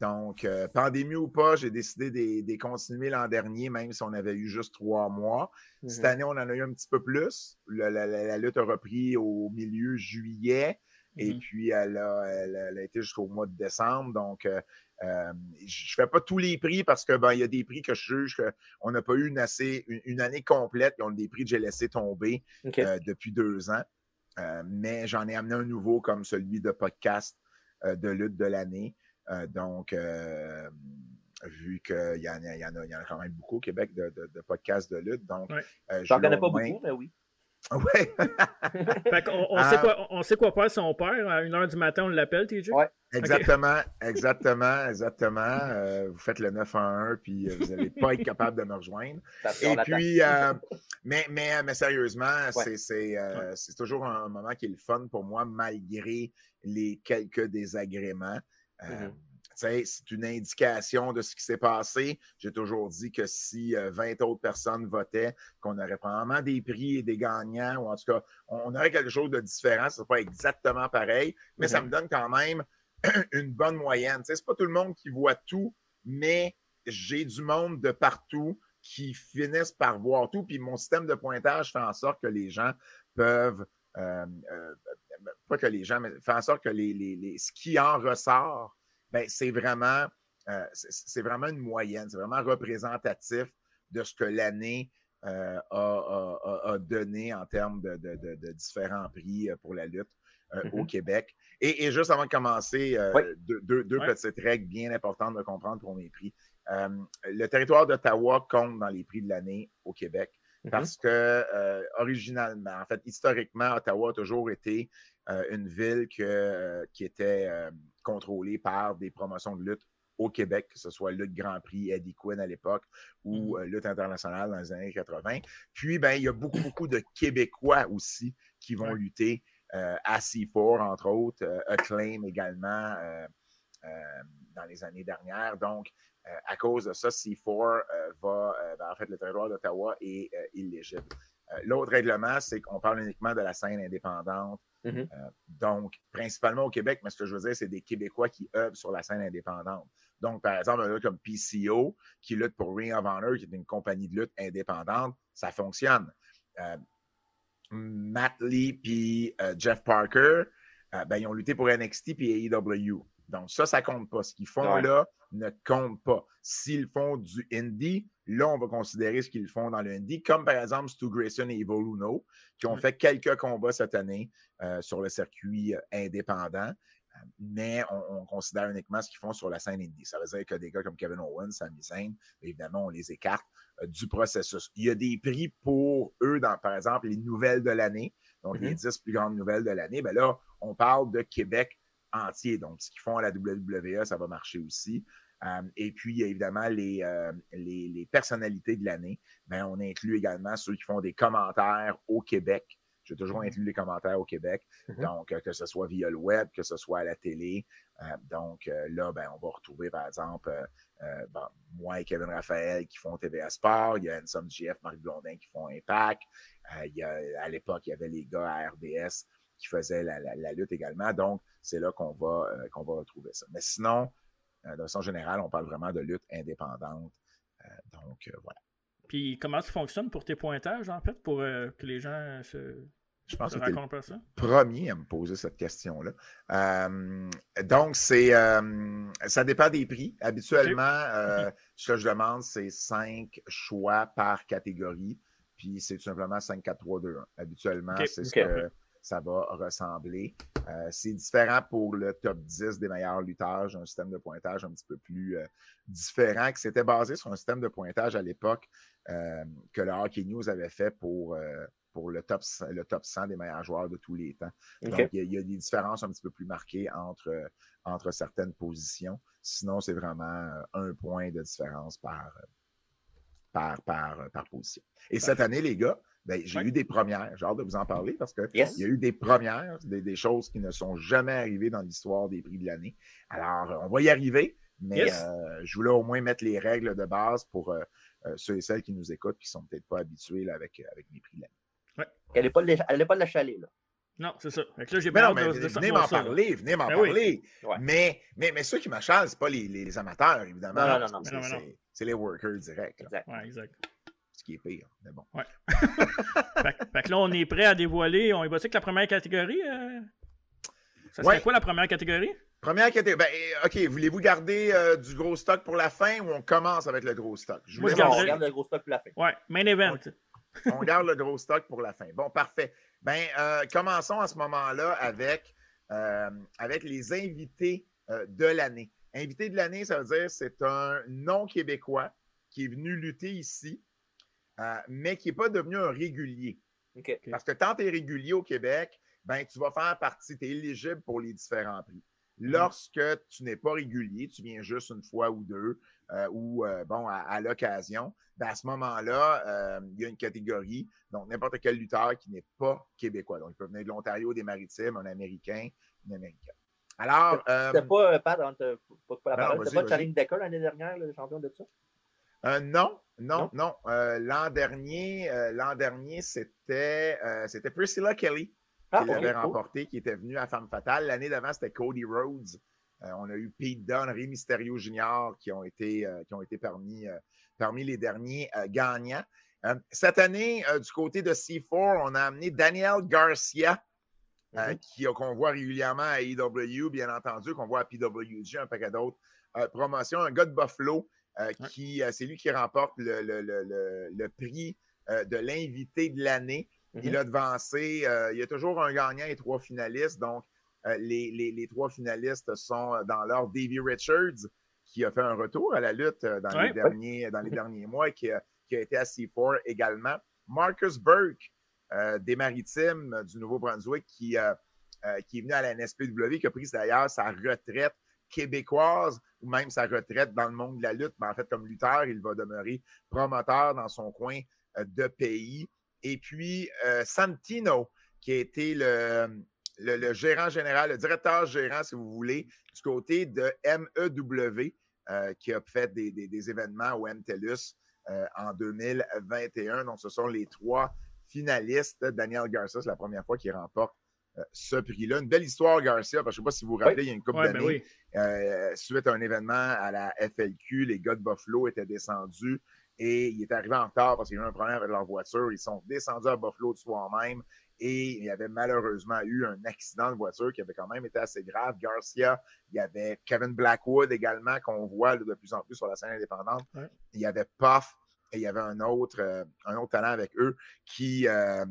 donc, pandémie ou pas, j'ai décidé de, continuer l'an dernier, même si on avait eu juste trois mois. Cette mm-hmm. année, on en a eu un petit peu plus. la lutte a repris au milieu juillet. Et mmh puis, elle a, été jusqu'au mois de décembre. Donc, euh, euh, je ne fais pas tous les prix parce que ben, il y a des prix que je juge qu'on n'a pas eu une, assez, une, année complète. Ils ont des prix que j'ai laissé tomber euh, depuis deux ans. mais j'en ai amené un nouveau comme celui de podcast de lutte de l'année. donc, vu qu'il y, y, y, en a quand même beaucoup au Québec de, podcasts de lutte. Donc, J'en connais pas beaucoup, mais oui. Oui. on, sait ah. quoi, on sait quoi faire si on perd. À 1h du matin, on l'appelle, TJ? Oui. Exactement, exactement, exactement. Euh, vous faites le 9 1, puis euh, vous n'allez pas être capable de me rejoindre. Et puis, euh, mais, mais, mais sérieusement, c'est toujours un moment qui est le fun pour moi, malgré les quelques désagréments. Mm-hmm c'est une indication de ce qui s'est passé. J'ai toujours dit que si 20 euh, autres personnes votaient, qu'on aurait probablement des prix et des gagnants, ou en tout cas, on aurait quelque chose de différent. Ce n'est pas exactement pareil, mais ça me donne quand même une bonne moyenne. Ce n'est pas tout le monde qui voit tout, mais j'ai du monde de partout qui finissent par voir tout. Puis mon système de pointage fait en sorte que les gens peuvent. Euh, euh, pas que les gens, mais fait en sorte que les, les, ce qui en ressort ben, c'est vraiment, euh, c'est vraiment une moyenne, c'est vraiment représentatif de ce que l'année euh, a, donné en termes de, différents prix euh, pour la lutte au mm-hmm. Québec. Et, juste avant de commencer, deux, petites règles bien importantes de comprendre pour mes prix. le territoire d'Ottawa compte dans les prix de l'année au Québec. Parce que originalement, en fait, historiquement, Ottawa a toujours été une ville qui était contrôlé par des promotions de lutte au Québec, que ce soit Lutte Grand Prix, Eddie Quinn à l'époque ou euh, Lutte internationale dans les années 80. Puis, ben, il y a beaucoup, beaucoup de Québécois aussi qui vont lutter euh, à C4, entre autres, euh, Acclaim également dans les années dernières. Donc, à cause de ça, C4 va, ben, en fait, le territoire d'Ottawa est illégitime. L'autre règlement, c'est qu'on parle uniquement de la scène indépendante Mmh euh, donc, principalement au Québec, mais ce que je veux dire, c'est des Québécois qui œuvrent sur la scène indépendante. Donc, par exemple, un comme PCO qui lutte pour Ring of Honor, qui est une compagnie de lutte indépendante, ça fonctionne. Euh, Matt Lee puis euh, Jeff Parker, ben, ils ont lutté pour NXT puis AEW. Donc, ça, ça compte pas. Ce qu'ils font là ne compte pas. S'ils font du indie, là, on va considérer ce qu'ils font dans le indie, comme par exemple Stu Grayson et Evo Luno, qui ont fait quelques combats cette année euh, sur le circuit euh, indépendant. Euh, mais on, considère uniquement ce qu'ils font sur la scène indie. Ça veut dire que des gars comme Kevin Owens, Sami Zayn, évidemment, on les écarte du processus. Il y a des prix pour eux, dans, par exemple, les nouvelles de l'année, donc les 10 mm-hmm. plus grandes nouvelles de l'année. Ben là, on parle de Québec entier. Donc, ce qu'ils font à la WWE, ça va marcher aussi. Euh, et puis, évidemment, euh, les, les, personnalités de l'année. Ben, on inclut également ceux qui font des commentaires au Québec. J'ai toujours mm-hmm. inclus les commentaires au Québec. Mm-hmm. Donc, euh, que ce soit via le web, que ce soit à la télé. donc, là, ben, on va retrouver, par exemple, moi et Kevin Raphaël qui font TVA Sport. Il y a Ensom GF, Marc Blondin qui font Impact. il y a, à l'époque, il y avait les gars à RDS qui faisaient la, lutte également. Donc, c'est là qu'on va, qu'on va retrouver ça. Mais sinon, de façon générale, on parle vraiment de lutte indépendante. donc, voilà. Puis comment ça fonctionne pour tes pointages, en fait, pour que les gens se, je pense que tu le premier à me poser cette question-là. Euh, donc, c'est euh, ça dépend des prix. Habituellement, euh, ce que je demande, c'est cinq choix par catégorie. Puis c'est tout simplement 5, 4, 3, 2, 1. Habituellement, c'est ce que ça va ressembler. c'est différent pour le top 10 des meilleurs lutteurs. J'ai un système de pointage un petit peu plus différent, qui s'était basé sur un système de pointage à l'époque que le Hockey News avait fait pour pour le top, le top 100 des meilleurs joueurs de tous les temps. Donc, il y, a, des différences un petit peu plus marquées entre, entre certaines positions. Sinon, c'est vraiment euh, un point de différence par, par, par, par position. Et cette année, les gars, ben, j'ai eu des premières. J'ai hâte de vous en parler parce qu'il y a eu des premières, des, choses qui ne sont jamais arrivées dans l'histoire des prix de l'année. Alors, on va y arriver, mais euh, je voulais au moins mettre les règles de base pour euh, ceux et celles qui nous écoutent qui ne sont peut-être pas habitués avec, avec les prix de l'année. Elle n'est pas, pas de la chalet, là. Non, c'est ça. là, j'ai non, mais venez m'en parler, venez m'en ben parler. Mais, mais, mais ceux qui m'achalent, ce pas les, les, amateurs, évidemment. Non, non, non. C'est les workers directs. Exact. Ouais, exact. Ce qui est pire, mais bon. Ouais. fait, que là, on est prêt à dévoiler. On est passé que la première catégorie. Euh... Ça serait quoi la première catégorie? Première catégorie. Ben, eh, OK, voulez-vous garder euh, du gros stock pour la fin ou on commence avec le gros stock? Je Moi, je garde le gros stock pour la fin. Ouais, main event. On garde le gros stock pour la fin. Bon, parfait. Ben, euh, commençons à ce moment-là avec, euh, avec les invités euh, de l'année. Invité de l'année, ça veut dire c'est un non-québécois qui est venu lutter ici, mais qui n'est pas devenu un régulier. Parce que quand tu es régulier au Québec, ben, tu vas faire partie, tu es éligible pour les différents prix. Mm. Lorsque tu n'es pas régulier, tu viens juste une fois ou deux, euh, ou euh, bon, à, l'occasion, ben à ce moment-là, euh, il y a une catégorie, donc n'importe quel lutteur qui n'est pas québécois. Donc, il peut venir de l'Ontario, des Maritimes, un Américain, une Américaine. Alors. C'était pas, Pat, pas, pas, la ben pas Charlie Decker l'année dernière, le champion de ça? Non, non, non? l'an dernier, l'an dernier, c'était, c'était Priscilla Kelly ah, qui l'avait remporté, qui était venu à Femme Fatale. L'année d'avant, c'était Cody Rhodes euh, on a eu Pete Dunne, Rey Mysterio Jr. qui ont été, euh, qui ont été parmi, euh, parmi les derniers gagnants. cette année, du côté de C4, on a amené Daniel Garcia, mm-hmm. qu'on voit régulièrement à AEW, bien entendu, qu'on voit à PWG, un paquet d'autres promotions. Un gars de Buffalo, qui c'est lui qui remporte le, prix de l'invité de l'année. Il mm-hmm. a devancé, il y a toujours un gagnant et trois finalistes, donc euh, les, trois finalistes sont euh, dans l'ordre Davy Richards, qui a fait un retour à la lutte euh, dans, les, derniers, dans les derniers mois et qui a, été à C4 également. Marcus Burke, des Maritimes du Nouveau-Brunswick, qui, qui est venu à la NSPW, qui a pris d'ailleurs sa retraite québécoise ou même sa retraite dans le monde de la lutte. Mais en fait, comme lutteur, il va demeurer promoteur dans son coin de pays. Et puis, Santino, qui a été le, gérant général, le directeur gérant, si vous voulez, du côté de MEW, euh, qui a fait des, événements au MTELUS euh, en 2021. Donc, ce sont les trois finalistes. Daniel Garcia, c'est la première fois qu'il remporte euh, ce prix-là. Une belle histoire, Garcia, parce que je ne sais pas si vous vous rappelez, il y a une couple ben d'années, suite à un événement à la FLQ, les gars de Buffalo étaient descendus et il est arrivé en retard parce qu'il y a eu un problème avec leur voiture. Ils sont descendus à Buffalo de soir même et il y avait malheureusement eu un accident de voiture qui avait quand même été assez grave. Garcia, il y avait Kevin Blackwood également, qu'on voit de plus en plus sur la scène indépendante. Il y avait Puff et il y avait un autre, euh, un autre talent avec eux qui. Euh, euh,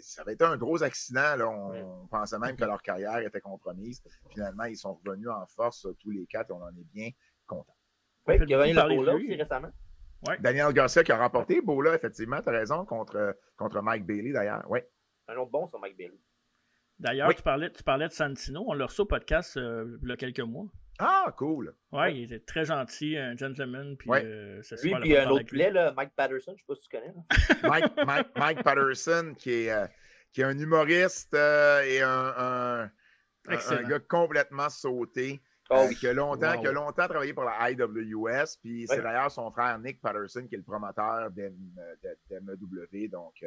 ça avait été un gros accident. Là. On, pensait même que leur carrière était compromise. Finalement, ils sont revenus en force tous les quatre et on en est bien contents. Oui, il y a eu Bola aussi récemment. Daniel Garcia qui a remporté Bola, effectivement, tu as raison, contre, contre Mike Bailey d'ailleurs. Oui. Un autre bon sur Mike Bailey. D'ailleurs, tu, parlais, tu parlais de Santino. On l'a reçu au podcast euh, il y a quelques mois. Ah, cool. Ouais, il était très gentil, un gentleman. Puis, euh, lui, puis un autre poulet, là, Mike Patterson, je ne sais pas si tu connais. Mike, Mike, Mike, Patterson, qui est, euh, qui est un humoriste et un, un, gars complètement sauté. Oh, qui, a longtemps, qui a longtemps travaillé pour la IWS. Puis c'est d'ailleurs son frère Nick Patterson qui est le promoteur d'MEW. Donc,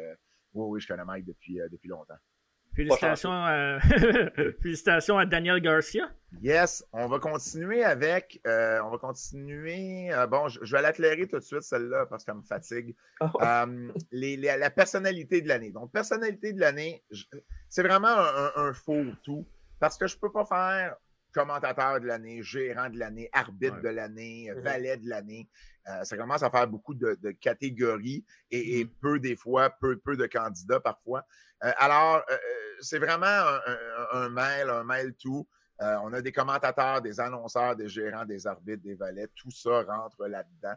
oui, oui, je connais Mike depuis, euh, depuis longtemps. Félicitations à... Félicitations à Daniel Garcia. Yes, on va continuer avec. Euh, on va continuer. Euh, bon, je, vais l'éclairer tout de suite, celle-là, parce qu'elle me fatigue. Euh, la personnalité de l'année. Donc, personnalité de l'année, c'est vraiment un, faux tout. Parce que je ne peux pas faire commentateur de l'année, gérant de l'année, arbitre de l'année, valet de l'année. ça commence à faire beaucoup de, catégories et, mm-hmm. peu des fois, peu, peu de candidats parfois. alors, c'est vraiment un, mail, un mail tout. Euh, on a des commentateurs, des annonceurs, des gérants, des arbitres, des valets. Tout ça rentre là-dedans.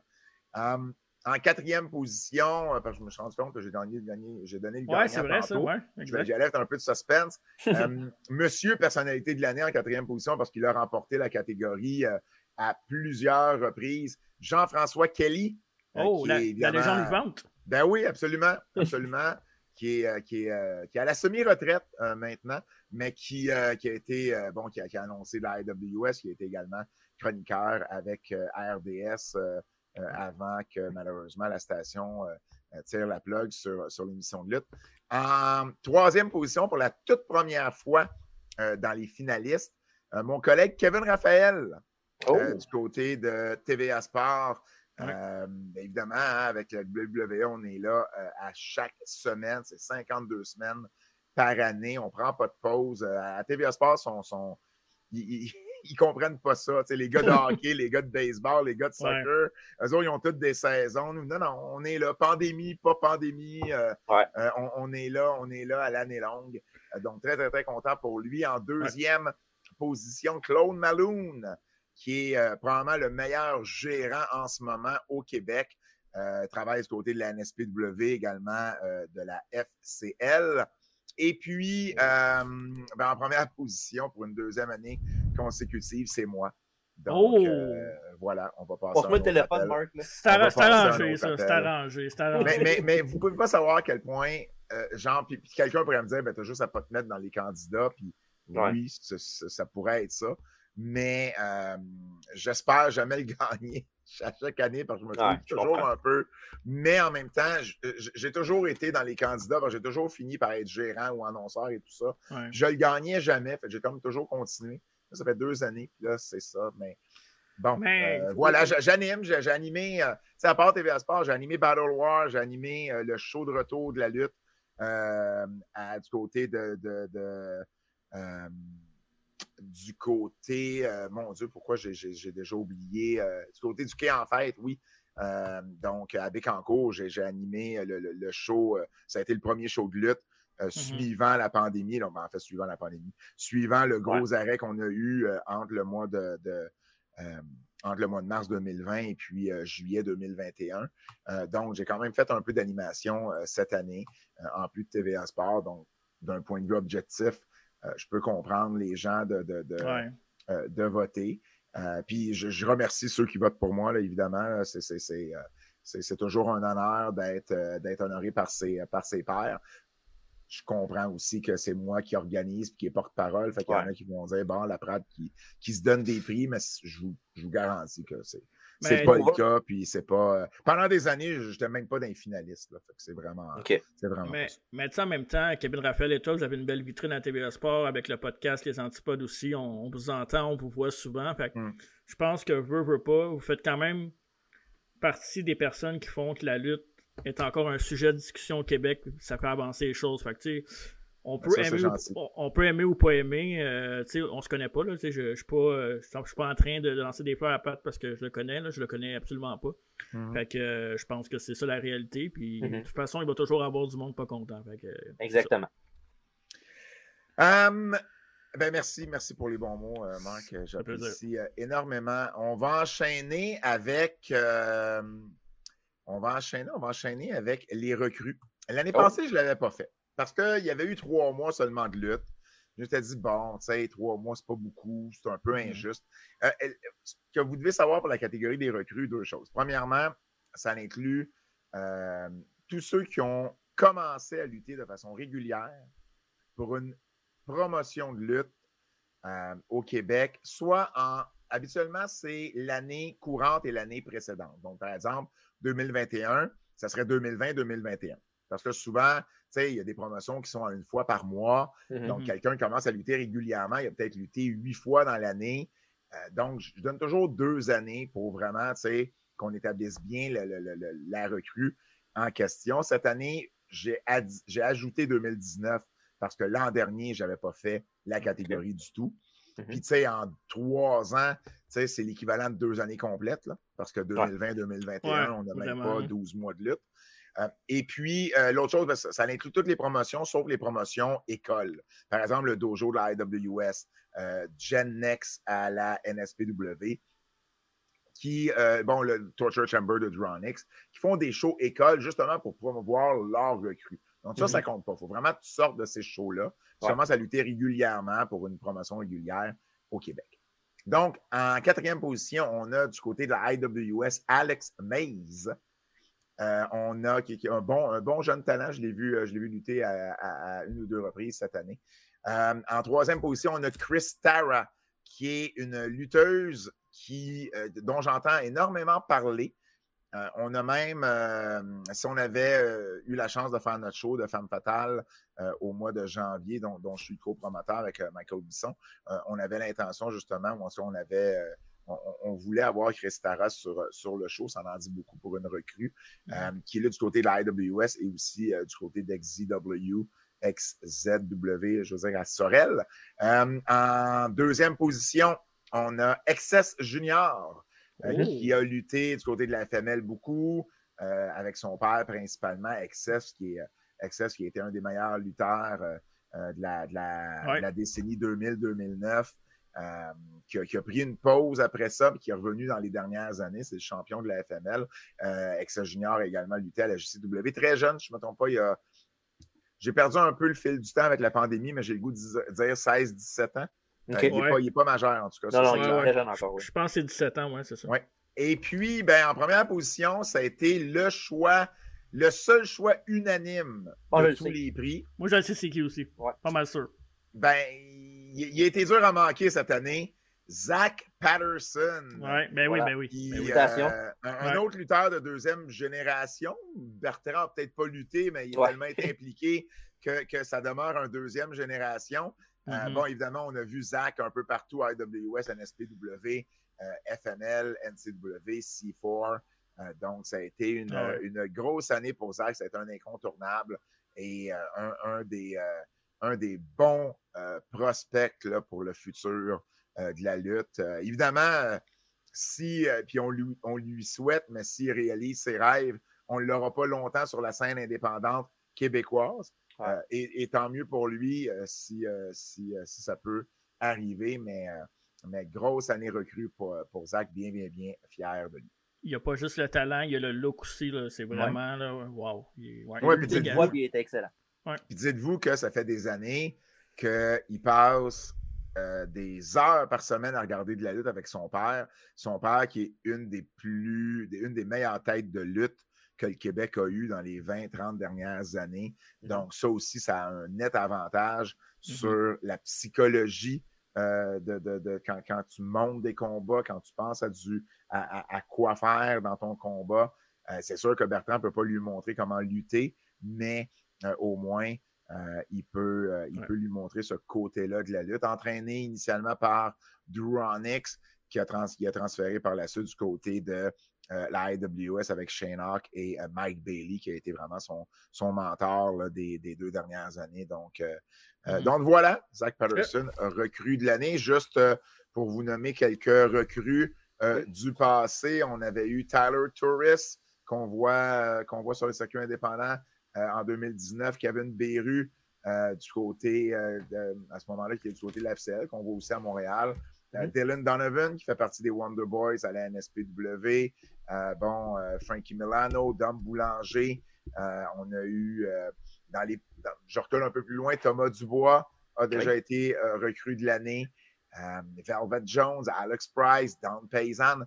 Hum, en quatrième position, euh, parce que je me suis rendu compte que j'ai donné, j'ai donné le gagnant. Oui, c'est vrai, ça, ouais, J'allève un peu de suspense. Hum, monsieur personnalité de l'année en quatrième position parce qu'il a remporté la catégorie euh, à plusieurs reprises. Jean-François Kelly. oh, la, la, légende vivante. Ben oui, absolument, absolument qui est, euh, qui, est, euh, qui à la semi-retraite euh, maintenant, mais qui, qui a été, bon, qui a, qui a, annoncé la IWS, qui a été également chroniqueur avec RDS avant que malheureusement la station tire la plug sur, sur l'émission de lutte. En troisième position pour la toute première fois dans les finalistes, mon collègue Kevin Raphaël, oh! du côté de TVA Sport, euh, évidemment, hein, avec la WWE, on est là euh, à chaque semaine. C'est 52 semaines par année. On ne prend pas de pause. Euh, à TVA Sport, sont, ils, ne comprennent pas ça. les gars de hockey, les gars de baseball, les gars de soccer, eux autres, ils ont toutes des saisons. non, non, on est là. Pandémie, pas pandémie. on, est là, on est là à l'année longue. donc, très, très, très content pour lui. En deuxième position, Claude Malone qui est euh, probablement le meilleur gérant en ce moment au Québec. Euh, travaille du côté de la NSPW, également euh, de la FCL. Et puis, ben, en première position pour une deuxième année consécutive, c'est moi. Donc, oh! voilà, on va passer. Passe-moi le téléphone, Marc. C'est arrangé, ça. C'est arrangé. Mais, mais, mais, vous ne pouvez pas savoir à quel point, genre, puis, quelqu'un pourrait me dire, ben, tu as juste à pas te mettre dans les candidats, puis oui, ça, pourrait être ça mais euh, j'espère jamais le gagner à chaque année parce que je me trouve toujours un peu. Mais en même temps, j'ai toujours été dans les candidats, j'ai toujours fini par être gérant ou annonceur et tout ça. Je le gagnais jamais, j'ai comme toujours continué. Ça fait deux années, puis là, c'est ça. Mais bon, euh, voilà, j'anime, j'ai animé, euh, à part TVA Sport, j'ai animé Battle War, j'ai animé le show de retour de la lutte du côté de, de du côté, euh, mon Dieu, pourquoi j'ai déjà oublié, euh, du côté du quai en fait, oui. Euh, donc, à Bécancourt, j'ai animé le, show, ça a été le premier show de lutte. Mm-hmm. suivant la pandémie, donc, ben, en fait, suivant la pandémie, suivant le gros arrêt qu'on a eu entre le mois de, entre le mois de mars 2020 et puis juillet 2021. donc, j'ai quand même fait un peu d'animation cette année, en plus de TVA Sport. Donc, d'un point de vue objectif, je peux comprendre les gens de, de, de, euh, voter. Euh, puis je, remercie ceux qui votent pour moi, là, évidemment. C'est toujours un honneur d'être honoré par ses, par ses pairs. Je comprends aussi que c'est moi qui organise et qui est porte-parole. Fait qu'il y en a qui vont dire bon, la Prade qui, qui se donne des prix, mais je vous, je vous garantis que c'est c'est pas le cas, puis c'est pas. Euh, pendant des années, je n'étais même pas d'un finaliste. C'est vraiment. C'est vraiment. Mais, mais en même temps, Kevin Raphaël et toi, vous avez une belle vitrine à TVA Sport avec le podcast Les Antipodes aussi. On, vous entend, on vous voit souvent. Fait hmm. Je pense que vous, veux pas, vous faites quand même partie des personnes qui font que la lutte est encore un sujet de discussion au Québec. Ça fait avancer les choses. Fait que, on peut, aimer ou, on peut aimer ou pas aimer. Euh, on se connaît pas. Là, je ne suis, pas, euh, suis pas en train de lancer des fleurs à patte parce que je le connais. Là, je le connais absolument pas. Mhm. Fait que euh, je pense que c'est ça la réalité. Puis mhm. de toute façon, il va toujours avoir du monde pas content. Exactement. ben merci, merci pour les bons mots, Marc. J'apprécie énormément. On va enchaîner avec. on va enchaîner, on va enchaîner avec les recrues. L'année oh. passée, je ne l'avais pas fait. Parce qu'il y avait eu trois mois seulement de lutte. Je t'ai dit, bon, tu sais, trois mois, c'est pas beaucoup, c'est un peu mm-hmm. injuste. Euh, ce que vous devez savoir pour la catégorie des recrues, deux choses. Premièrement, ça inclut euh, tous ceux qui ont commencé à lutter de façon régulière pour une promotion de lutte euh, au Québec, soit en habituellement, c'est l'année courante et l'année précédente. Donc, par exemple, 2021, ça serait 2020-2021. Parce que souvent, il y a des promotions qui sont à une fois par mois. Mhm. Donc, quelqu'un commence à lutter régulièrement. Il a peut-être lutté huit fois dans l'année. Euh, donc, je donne toujours deux années pour vraiment qu'on établisse bien le- le- le- le- la recrue en question. Cette année, j'ai ajouté 2019 parce que l'an dernier, je n'avais pas fait la catégorie du tout. Mhm. Puis, tu sais, en trois ans, tu sais, c'est l'équivalent de deux années complètes, là, parce que 2020-2021, Ouais, on n'a même pas hein. 12 mois de lutte. Euh, et puis, euh, l'autre chose, ben, ça, ça inclut toutes les promotions, sauf les promotions écoles. Par exemple, le dojo de la IWS, euh, Gen Next à la NSPW, qui, bon, le Torture Chamber de Dronix, qui font des shows écoles justement pour promouvoir leur recrue. Donc, ça, Mhm. ça compte pas. Il faut vraiment que tu sortes de ces shows-là. Tu Ouais. commences à lutter régulièrement pour une promotion régulière au Québec. Donc, en quatrième position, on a du côté de la IWS Alex Mays. Euh, on a un, bon, un bon jeune talent. Je l'ai vu, euh, je l'ai vu lutter à, une ou deux reprises cette année. Euh, en troisième position, on a Chris Tara, qui est une lutteuse dont j'entends énormément parler. On a même, si on avait eu la chance de faire notre show de Femme Fatale au mois de janvier, dont, je suis copromoteur avec Michael Bisson, on avait l'intention justement, cas, on avait, on, on voulait avoir Chris Tara sur, sur le show, ça en dit beaucoup pour une recrue, euh, qui est là du côté de la IWS et aussi euh, du côté d'XZW, XZW, je veux dire, à Sorel. Euh, en deuxième position, on a Excess Junior, euh, Oh. qui a lutté du côté de la FML beaucoup, euh, avec son père principalement, Excess, qui est euh, Excess, qui été un des meilleurs lutteurs euh, euh, de, la, de la- Ouais. de la décennie 2000-2009. Euh, qui, a, qui a pris une pause après ça, puis qui est revenu dans les dernières années. C'est le champion de la FML. Euh, Excess Junior a également lutté à la JCW. Très jeune, je ne me trompe pas, il y a. J'ai perdu un peu le fil du temps avec la pandémie, mais j'ai le goût de dire 16-17 ans. Euh, il n'est Ouais. pas, il est pas majeur, en tout cas. Non, non, il est clair. très jeune encore. oui. Je pense que c'est 17 ans, ouais, c'est ça. Ouais. Et puis, ben, en première position, ça a été le choix, le seul choix unanime Ah, de tous sais. les prix. Moi, je le sais c'est qui aussi. Ouais. Pas mal sûr. Ben, il, il a été dur à manquer cette année. Zach Patterson. Ouais, ben oui, Voilà. ben oui. Ben oui. Félicitations. euh, un, un Ouais. autre lutteur de deuxième génération. Bertrand n'a peut-être pas lutté, mais il a Ouais. tellement été impliqué que, que ça demeure un deuxième génération. Euh, Mhm. Bon, évidemment, on a vu Zach un peu partout, IWS, NSPW, euh, FML, NCW, C4. Euh, donc, ça a été une, Ah ouais. une grosse année pour Zach. Ça a été un incontournable et euh, un, un des, euh, un des bons euh, prospects là, pour le futur euh, de la lutte. Euh, évidemment, si, euh, puis on lui, on lui souhaite, mais s'il réalise ses rêves, on ne l'aura pas longtemps sur la scène indépendante québécoise. Ouais. Euh, et, et tant mieux pour lui euh, si, euh, si, euh, si ça peut arriver, mais, euh, mais grosse année recrue pour, pour Zach, bien, bien, bien fier de lui. Il n'y a pas juste le talent, il y a le look aussi. C'est vraiment, là, wow. Il, est- ouais, Ouais, il puis est tu Il le il est excellent. Puis dites-vous que ça fait des années qu'il passe euh, des heures par semaine à regarder de la lutte avec son père. Son père qui est une des plus, une des meilleures têtes de lutte que le Québec a eu dans les 20-30 dernières années. Mhm. Donc, ça aussi, ça a un net avantage Mhm. sur la psychologie euh, de, de- de- quand, quand tu montes des combats, quand tu penses à, du, à, à- à quoi faire dans ton combat. Euh, c'est sûr que Bertrand ne peut pas lui montrer comment lutter, mais au moins, euh, il, peut, euh, il Ouais. peut lui montrer ce côté-là de la lutte. Entraîné initialement par Drew Onyx, qui a, trans- qui a transféré par la suite du côté de euh, la IWS avec Shane Hawk et euh, Mike Bailey, qui a été vraiment son, son mentor là, des, des deux dernières années. Donc, euh, euh, Mhm. donc voilà, Zach Patterson, recrue de l'année. Juste euh, pour vous nommer quelques recrues euh, du passé, on avait eu Tyler Turris, qu'on voit, euh, qu'on voit sur le circuit indépendant euh, en 2019, Kevin Beru euh, du côté, euh, de- à ce moment-là, qui est du côté de la FCL, qu'on voit aussi à Montréal. Euh, Mhm. Dylan Donovan, qui fait partie des Wonder Boys à la NSPW. Euh, bon, euh, Frankie Milano, Dom Boulanger. Euh, on a eu, euh, dans les, dans- je recule un peu plus loin, Thomas Dubois a déjà été euh, recrue de l'année. Euh, Velvet Jones, Alex Price, Don Paysan.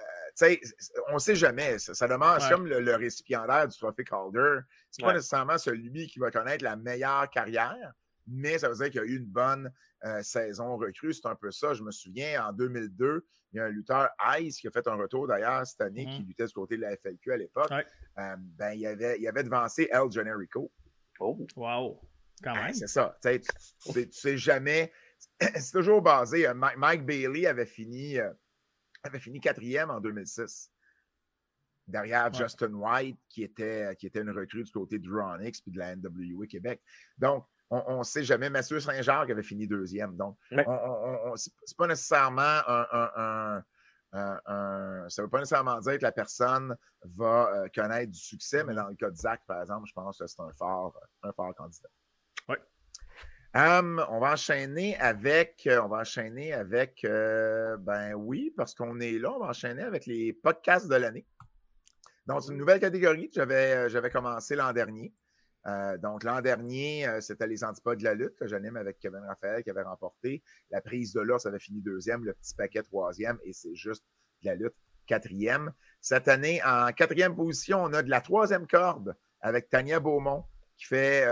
Euh, tu sais, on ne sait jamais. Ça, ça demande, c'est Ouais. comme le, le récipiendaire du trophée Calder. C'est pas Ouais. nécessairement celui qui va connaître la meilleure carrière, mais ça veut dire qu'il y a eu une bonne saison recrue. C'est un peu ça. Je me souviens, en 2002, il y a un lutteur Ice qui a fait un retour d'ailleurs cette année, qui mm-hmm. luttait du côté de la FLQ à l'époque. ben, il, avait, il avait devancé El Generico. Oh! Wow! Quand ben, même. c'est ça. Tu sais, sais jamais. c'est toujours basé. Mike, Bailey avait fini, avait fini quatrième en 2006 derrière Justin White, qui était, qui était une recrue du côté de Ronix puis de la NWA Québec. Donc, on ne sait jamais. Mathieu Saint-Jacques avait fini deuxième. Donc, c'est pas nécessairement un, ça ne veut pas nécessairement dire que la personne va euh, connaître du succès, mais dans le cas de Zach, par exemple, je pense que c'est un fort, un fort candidat. On va enchaîner avec, on va enchaîner avec, euh, ben oui, parce qu'on est là, on va enchaîner avec les podcasts de l'année. Donc, une nouvelle catégorie que j'avais, euh, commencé l'an dernier. Euh, donc, l'an dernier, euh, c'était les antipodes de la lutte que j'anime avec Kevin Raphaël qui avait remporté. La prise de l'os avait fini deuxième, le petit paquet troisième, et c'est juste de la lutte quatrième. Cette année, en quatrième position, on a de la troisième corde avec Tania Beaumont qui fait,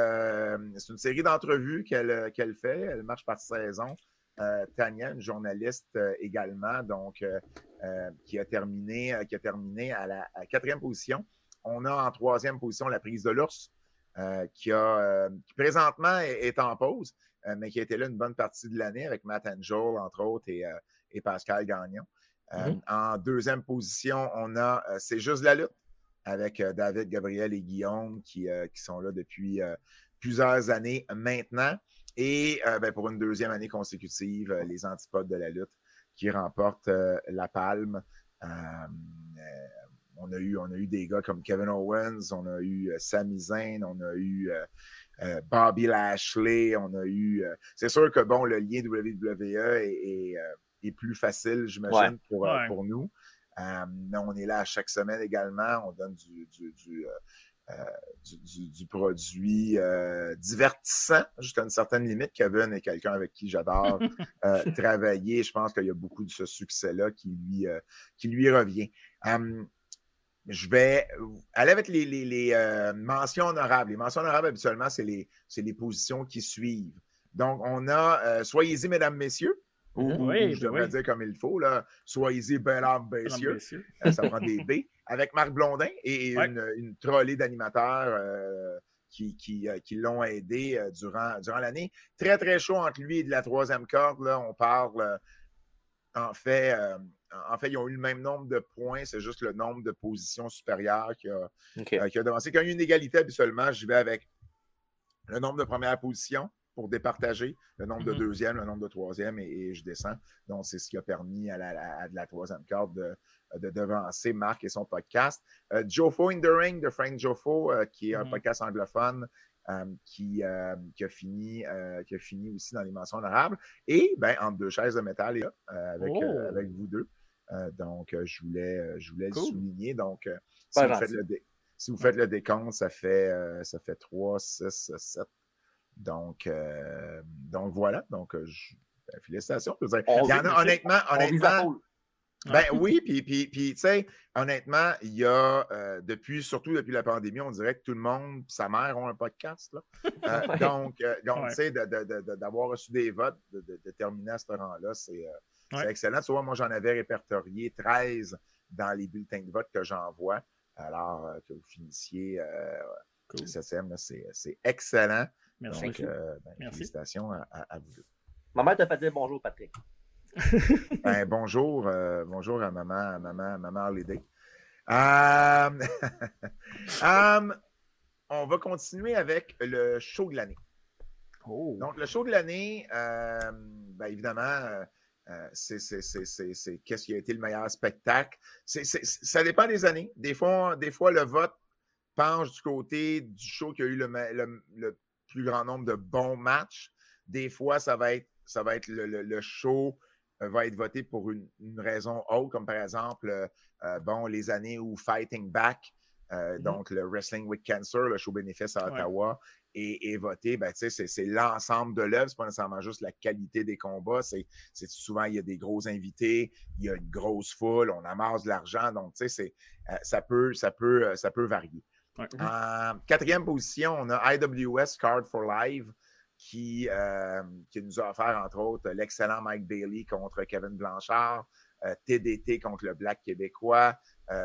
c'est une série d'entrevues qu'elle, qu'elle fait. Elle marche par saison. Tania, une journaliste également, donc euh, qui, a terminé, euh, qui a terminé à la quatrième position. On a en troisième position la prise de l'ours, euh, qui, a, présentement est, en pause, mais qui a été là une bonne partie de l'année avec Matt Angel, entre autres, et, et Pascal Gagnon. Mm-hmm. En deuxième position, on a C'est juste la lutte avec David, Gabriel et Guillaume qui, qui sont là depuis plusieurs années maintenant. Et ben, pour une deuxième année consécutive, les antipodes de la lutte qui remporte euh, la palme. Euh, euh, on, a eu, on a eu des gars comme Kevin Owens, on a eu Sami Zayn, on a eu Bobby Lashley, on a eu. c'est sûr que bon, le lien WWE est, plus facile, j'imagine, pour, pour nous. Mais on est là chaque semaine également. On donne du, euh, du, produit euh, divertissant jusqu'à une certaine limite. Kevin est quelqu'un avec qui j'adore euh, travailler. Je pense qu'il y a beaucoup de ce succès-là qui lui, qui lui revient. Je vais aller avec les, mentions honorables. Les mentions honorables, habituellement, c'est les, les positions qui suivent. Donc, on a Soyez-y, mesdames, messieurs. Ou, oui, je ben devrais dire comme il faut, là, soyez-y, bel homme, messieurs. ça prend des B avec Marc Blondin et une, trollée d'animateurs euh, qui, euh, qui, l'ont aidé euh, durant, durant l'année. Très, très chaud entre lui et de la troisième corde. Là, on parle, en fait, en fait, ils ont eu le même nombre de points, c'est juste le nombre de positions supérieures qui a, qui a devancé. Quand il y a une égalité, habituellement, je vais avec le nombre de premières positions pour départager le nombre de mm-hmm. deuxième, le nombre de troisième, et, je descends. Donc, c'est ce qui a permis à la, à la troisième corde de, de devancer Marc et son podcast. Euh, Jofo in the Ring de Frank Jofo, euh, qui est un mm-hmm. podcast anglophone. Euh, qui, qui, a fini, qui a fini aussi dans les mentions honorables. Et ben, entre deux chaises de métal avec, oh! avec vous deux. donc, je voulais, je voulais le souligner. Donc, si vous, faites le si vous, faites le décompte, ça fait, ça fait 3, 6, 7. Donc, donc voilà. Donc, je, ben, félicitations. Il y en a honnêtement, honnêtement, ben oui, puis, puis, puis tu sais, honnêtement, il y a, euh, depuis, surtout depuis la pandémie, on dirait que tout le monde, sa mère ont un podcast. Là. Euh, donc, euh, donc tu sais, d'avoir reçu des votes, de, terminer à ce rang-là, c'est excellent. Tu vois, moi, j'en avais répertorié 13 dans les bulletins de vote que j'envoie. Alors que vous finissiez cool. c'est excellent. Merci. Donc, ben, félicitations à, à, vous deux. Maman t'a fait dire bonjour, Patrick. Ben, bonjour, euh, bonjour à maman, maman, maman Holiday. Euh, um, on va continuer avec le show de l'année. Oh. Donc, le show de l'année, euh, ben, évidemment, c'est qu'est-ce qui a été le meilleur spectacle. ça dépend des années. Des fois, des fois, le vote penche du côté du show qui a eu le, le, plus grand nombre de bons matchs. Des fois, ça va être, ça va être le, le show euh, va être voté pour une, raison autre, comme par exemple, euh, euh, bon, les années où Fighting Back, mm-hmm. donc le Wrestling with Cancer, le show bénéfice à Ottawa, est, voté, ben, c'est l'ensemble de l'œuvre, c'est pas nécessairement juste la qualité des combats, c'est souvent il y a des gros invités, il y a une grosse foule, on amasse de l'argent, donc ça, peut, ça, peut, ça peut varier. En quatrième position, on a IWS Card for Live. qui, qui nous a offert, entre autres, l'excellent Mike Bailey contre Kevin Blanchard, TDT contre le Black québécois,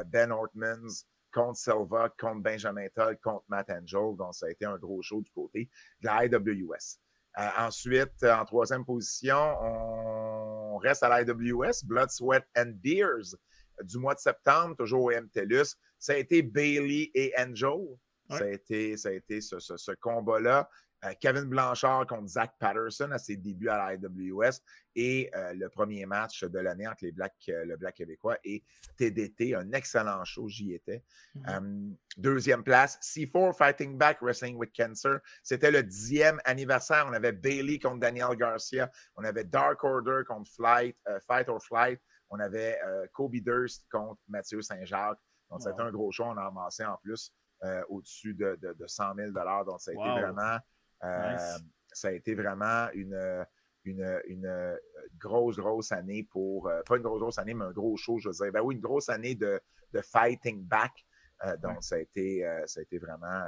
Ben Ortmans contre Silva, contre Benjamin Todd, contre Matt Angel. Donc, ça a été un gros show du côté de la IWS. Euh, ensuite, en troisième position, on reste à l'IWS, Blood, Sweat and Beers du mois de septembre, toujours au MTLUS. Ça a été Bailey et Angel. Ça a été, ça a été ce, ce combat-là. Euh, Kevin Blanchard contre Zach Patterson à ses débuts à la IWS et euh, le premier match de l'année entre les Black, euh, le Black québécois et TDT. Un excellent show, j'y étais. Mm-hmm. deuxième place, C4 Fighting Back Wrestling with Cancer. C'était le dixième anniversaire. On avait Bailey contre Daniel Garcia. On avait Dark Order contre Flight, Fight or Flight. On avait Kobe Durst contre Mathieu Saint-Jacques. Donc, c'était un gros show. On a amassé en plus au-dessus de, de, 100 000 Donc, ça a été vraiment euh, ça a été vraiment une, une, grosse, grosse année pour, euh, pas une grosse, grosse année, mais un gros show, je veux dire. Ben oui, une grosse année de, de fighting back. Euh, donc, ça, a été, ça a été vraiment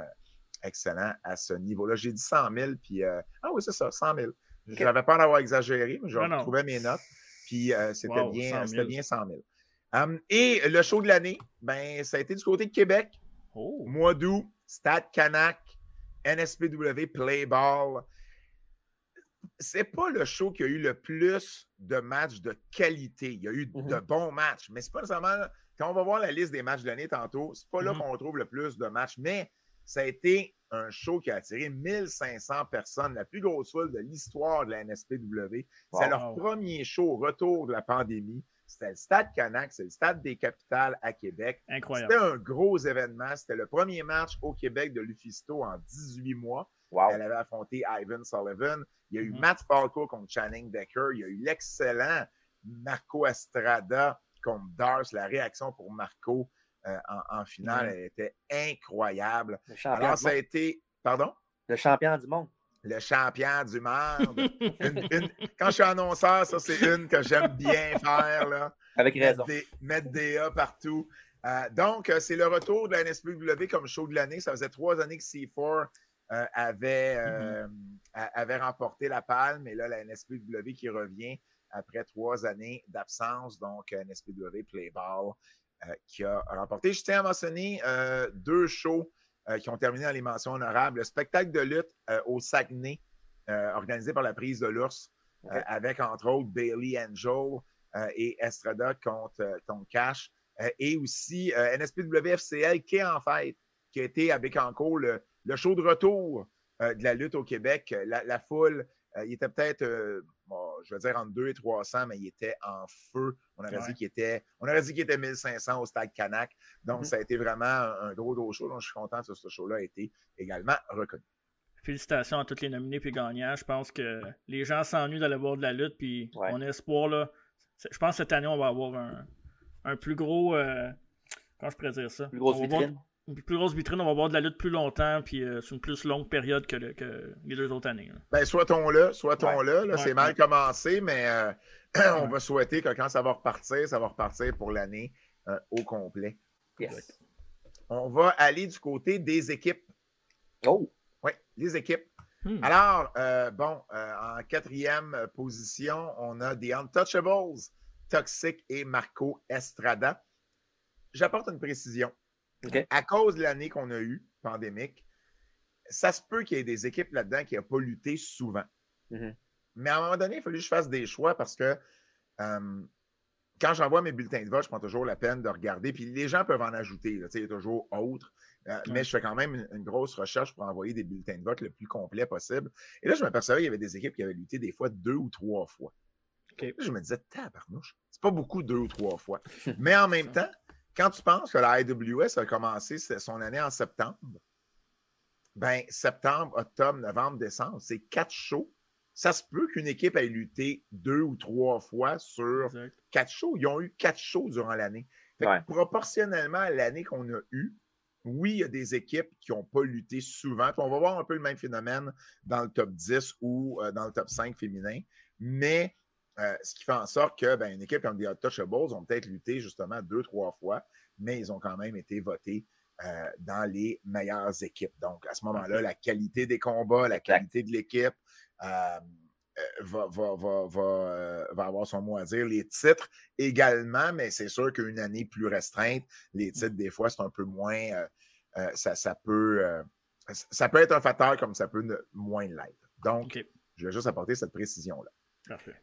excellent à ce niveau-là. J'ai dit 100 000, puis. ah oui, c'est ça, 100 000. Je n'avais pas d'avoir exagéré, mais je retrouvais mes notes, puis c'était bien, bien 100 000. Hum, et le show de l'année, ben, ça a été du côté de Québec. Oh. Mois d'août, Stade Canac, NSPW Play Ball. C'est pas le show qui a eu le plus de matchs de qualité. Il y a eu de mhm. bons matchs, mais c'est pas nécessairement. Quand on va voir la liste des matchs de l'année tantôt, c'est pas là mhm. qu'on trouve le plus de matchs, mais ça a été un show qui a attiré 1500 personnes, la plus grosse foule de l'histoire de la NSPW. C'est leur premier show retour de la pandémie. C'était le Stade Canac, c'est le Stade des Capitales à Québec. Incroyable. C'était un gros événement. C'était le premier match au Québec de Lufisto en 18 mois. Elle avait affronté Ivan Sullivan. Il y a eu mm-hmm. Matt Falco contre Channing Decker. Il y a eu l'excellent Marco Estrada contre Dars. La réaction pour Marco euh, en, finale, elle était incroyable. Alors, ça a été. Pardon? Le champion du monde le champion du monde. quand je suis annonceur, ça, c'est une que j'aime bien faire. Là. Avec raison. Mettre des, A partout. Euh, donc, euh, c'est le retour de la NSPW comme show de l'année. Ça faisait trois années que C4 euh, avait, mm-hmm. avait remporté la palme. Et là, la NSPW qui revient après trois années d'absence. Donc, NSPW Playball qui a remporté. Je tiens à mentionner deux shows euh, qui ont terminé dans les mentions honorables. Le spectacle de lutte euh, au Saguenay, euh, organisé par la prise de l'ours, avec entre autres Bailey Angel et Estrada contre, contre Cash. et aussi NSPWFCL qui est en fait, qui a été à Bécancourt le, le show de retour de la lutte au Québec. La, foule, il était peut-être je veux dire entre 2 et 300, mais il était en feu. On aurait dit qu'il était, on aurait dit qu'il était 1500 au stade Canac. Donc, mm-hmm. ça a été vraiment un gros, gros show. Donc, je suis content que ce show-là a été également reconnu. Félicitations à tous les nominés puis gagnants. Je pense que les gens s'ennuient d'aller voir de la lutte, puis on a espoir. Là. Je pense que cette année, on va avoir un, plus gros. Euh, comment je pourrais dire ça? Plus grosse vitrine une plus grosse vitrine, on va voir de la lutte plus longtemps, puis euh, sur une plus longue période que, les deux autres années. Ben, soit-on-le, soit-on-le. c'est mal commencé, mais euh, on va souhaiter que quand ça va repartir, ça va repartir pour l'année euh, au complet. On va aller du côté des équipes. Oh! Oui, les équipes. Hmm. Alors, bon, en quatrième position, on a The Untouchables, Toxic et Marco Estrada. J'apporte une précision. À cause de l'année qu'on a eue, pandémique, ça se peut qu'il y ait des équipes là-dedans qui n'ont pas lutté souvent. Mm-hmm. Mais à un moment donné, il fallait que je fasse des choix parce que quand j'envoie mes bulletins de vote, je prends toujours la peine de regarder. Puis les gens peuvent en ajouter. il y a toujours autre. Euh, mais je fais quand même une, grosse recherche pour envoyer des bulletins de vote le plus complet possible. Et là, je m'apercevais qu'il y avait des équipes qui avaient lutté des fois deux ou trois fois. je me disais, tabarnouche, c'est pas beaucoup deux ou trois fois. mais en même temps, quand tu penses que la IWS a commencé son année en septembre, ben septembre, octobre, novembre, décembre, c'est quatre shows. Ça se peut qu'une équipe ait lutté deux ou trois fois sur quatre shows. Ils ont eu quatre shows durant l'année. Proportionnellement à l'année qu'on a eue, oui, il y a des équipes qui n'ont pas lutté souvent. on va voir un peu le même phénomène dans le top 10 ou euh, dans le top 5 féminin. Mais euh, ce qui fait en sorte que ben, une équipe comme les Untouchables ont peut-être lutté justement deux, trois fois, mais ils ont quand même été votés dans les meilleures équipes. Donc, à ce moment-là, la qualité des combats, la qualité de l'équipe va, va, avoir son mot à dire. Les titres également, mais c'est sûr qu'une année plus restreinte, les titres, des fois, c'est un peu moins. ça, ça, peut, ça peut être un facteur comme ça peut moins l'être. Donc, je vais juste apporter cette précision-là.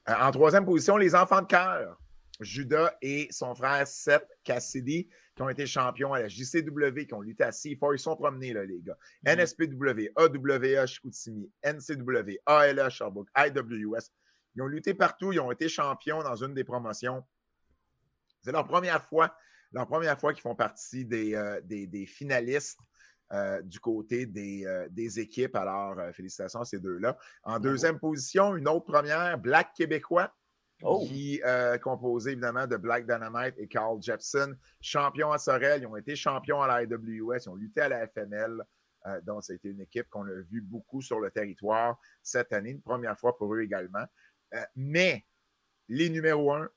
En troisième position, les enfants de cœur. Judas et son frère Seth Cassidy, qui ont été champions à la JCW, qui ont lutté à C4. Ils sont promenés, là, les gars. Mm-hmm. NSPW, AWA Chicoutimi, NCW, ALA Sherbrooke, IWS. Ils ont lutté partout. Ils ont été champions dans une des promotions. C'est leur première fois, leur première fois qu'ils font partie des, euh, des, finalistes euh, du côté des, euh, des équipes. Alors, félicitations à ces deux-là. En deuxième position, une autre première, Black Québécois. Oh. qui euh, composé évidemment de Black Dynamite et Carl Jepson, champions à Sorel, ils ont été champions à la IWS, ils ont lutté à la. Euh, donc, ça a été une équipe qu'on a vu beaucoup sur le territoire cette année, une première fois pour eux également. Euh, mais les numéros un,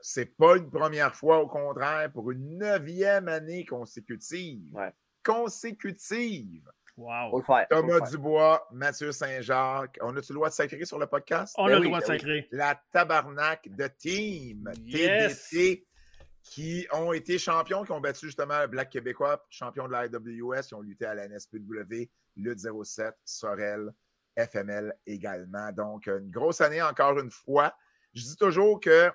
c'est pas une première fois, au contraire, pour une neuvième année consécutive. Consécutive. Wow. Thomas Dubois, Mathieu Saint-Jacques. On a-tu le droit de sacrer sur le podcast? On a ben le droit de ben sacrer. La tabarnak de team TDT qui ont été champions, qui ont battu justement le Black Québécois, champion de la IWS, qui ont lutté à la NSPW, Lutte 07, Sorel, FML également. Donc, une grosse année encore une fois. Je dis toujours que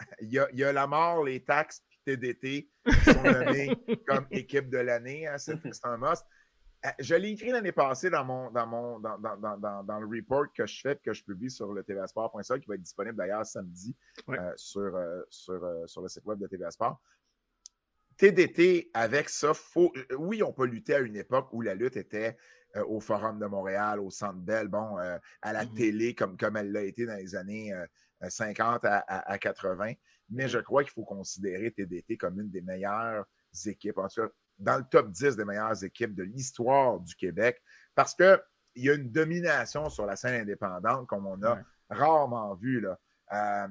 il y a, la mort, les taxes, TDT qui sont nommés comme équipe de l'année. Hein, c'est un must. Euh, je l'ai écrit l'année passée dans, mon, dans, mon, dans, dans, dans, le report que je fais, que je publie sur le tvsport.ca, qui va être disponible d'ailleurs samedi euh, sur, euh, sur, sur le site web de TVA Sport. TDT, avec ça, faut, oui, on peut lutter à une époque où la lutte était au Forum de Montréal, au Centre Bell, bon, à la mm-hmm. télé, comme, comme elle l'a été dans les années 50 à, à, 80. Mais je crois qu'il faut considérer TDT comme une des meilleures équipes. En tout cas, dans le top 10 des meilleures équipes de l'histoire du Québec parce qu'il y a une domination sur la scène indépendante comme on a rarement vu. Là. Euh, euh,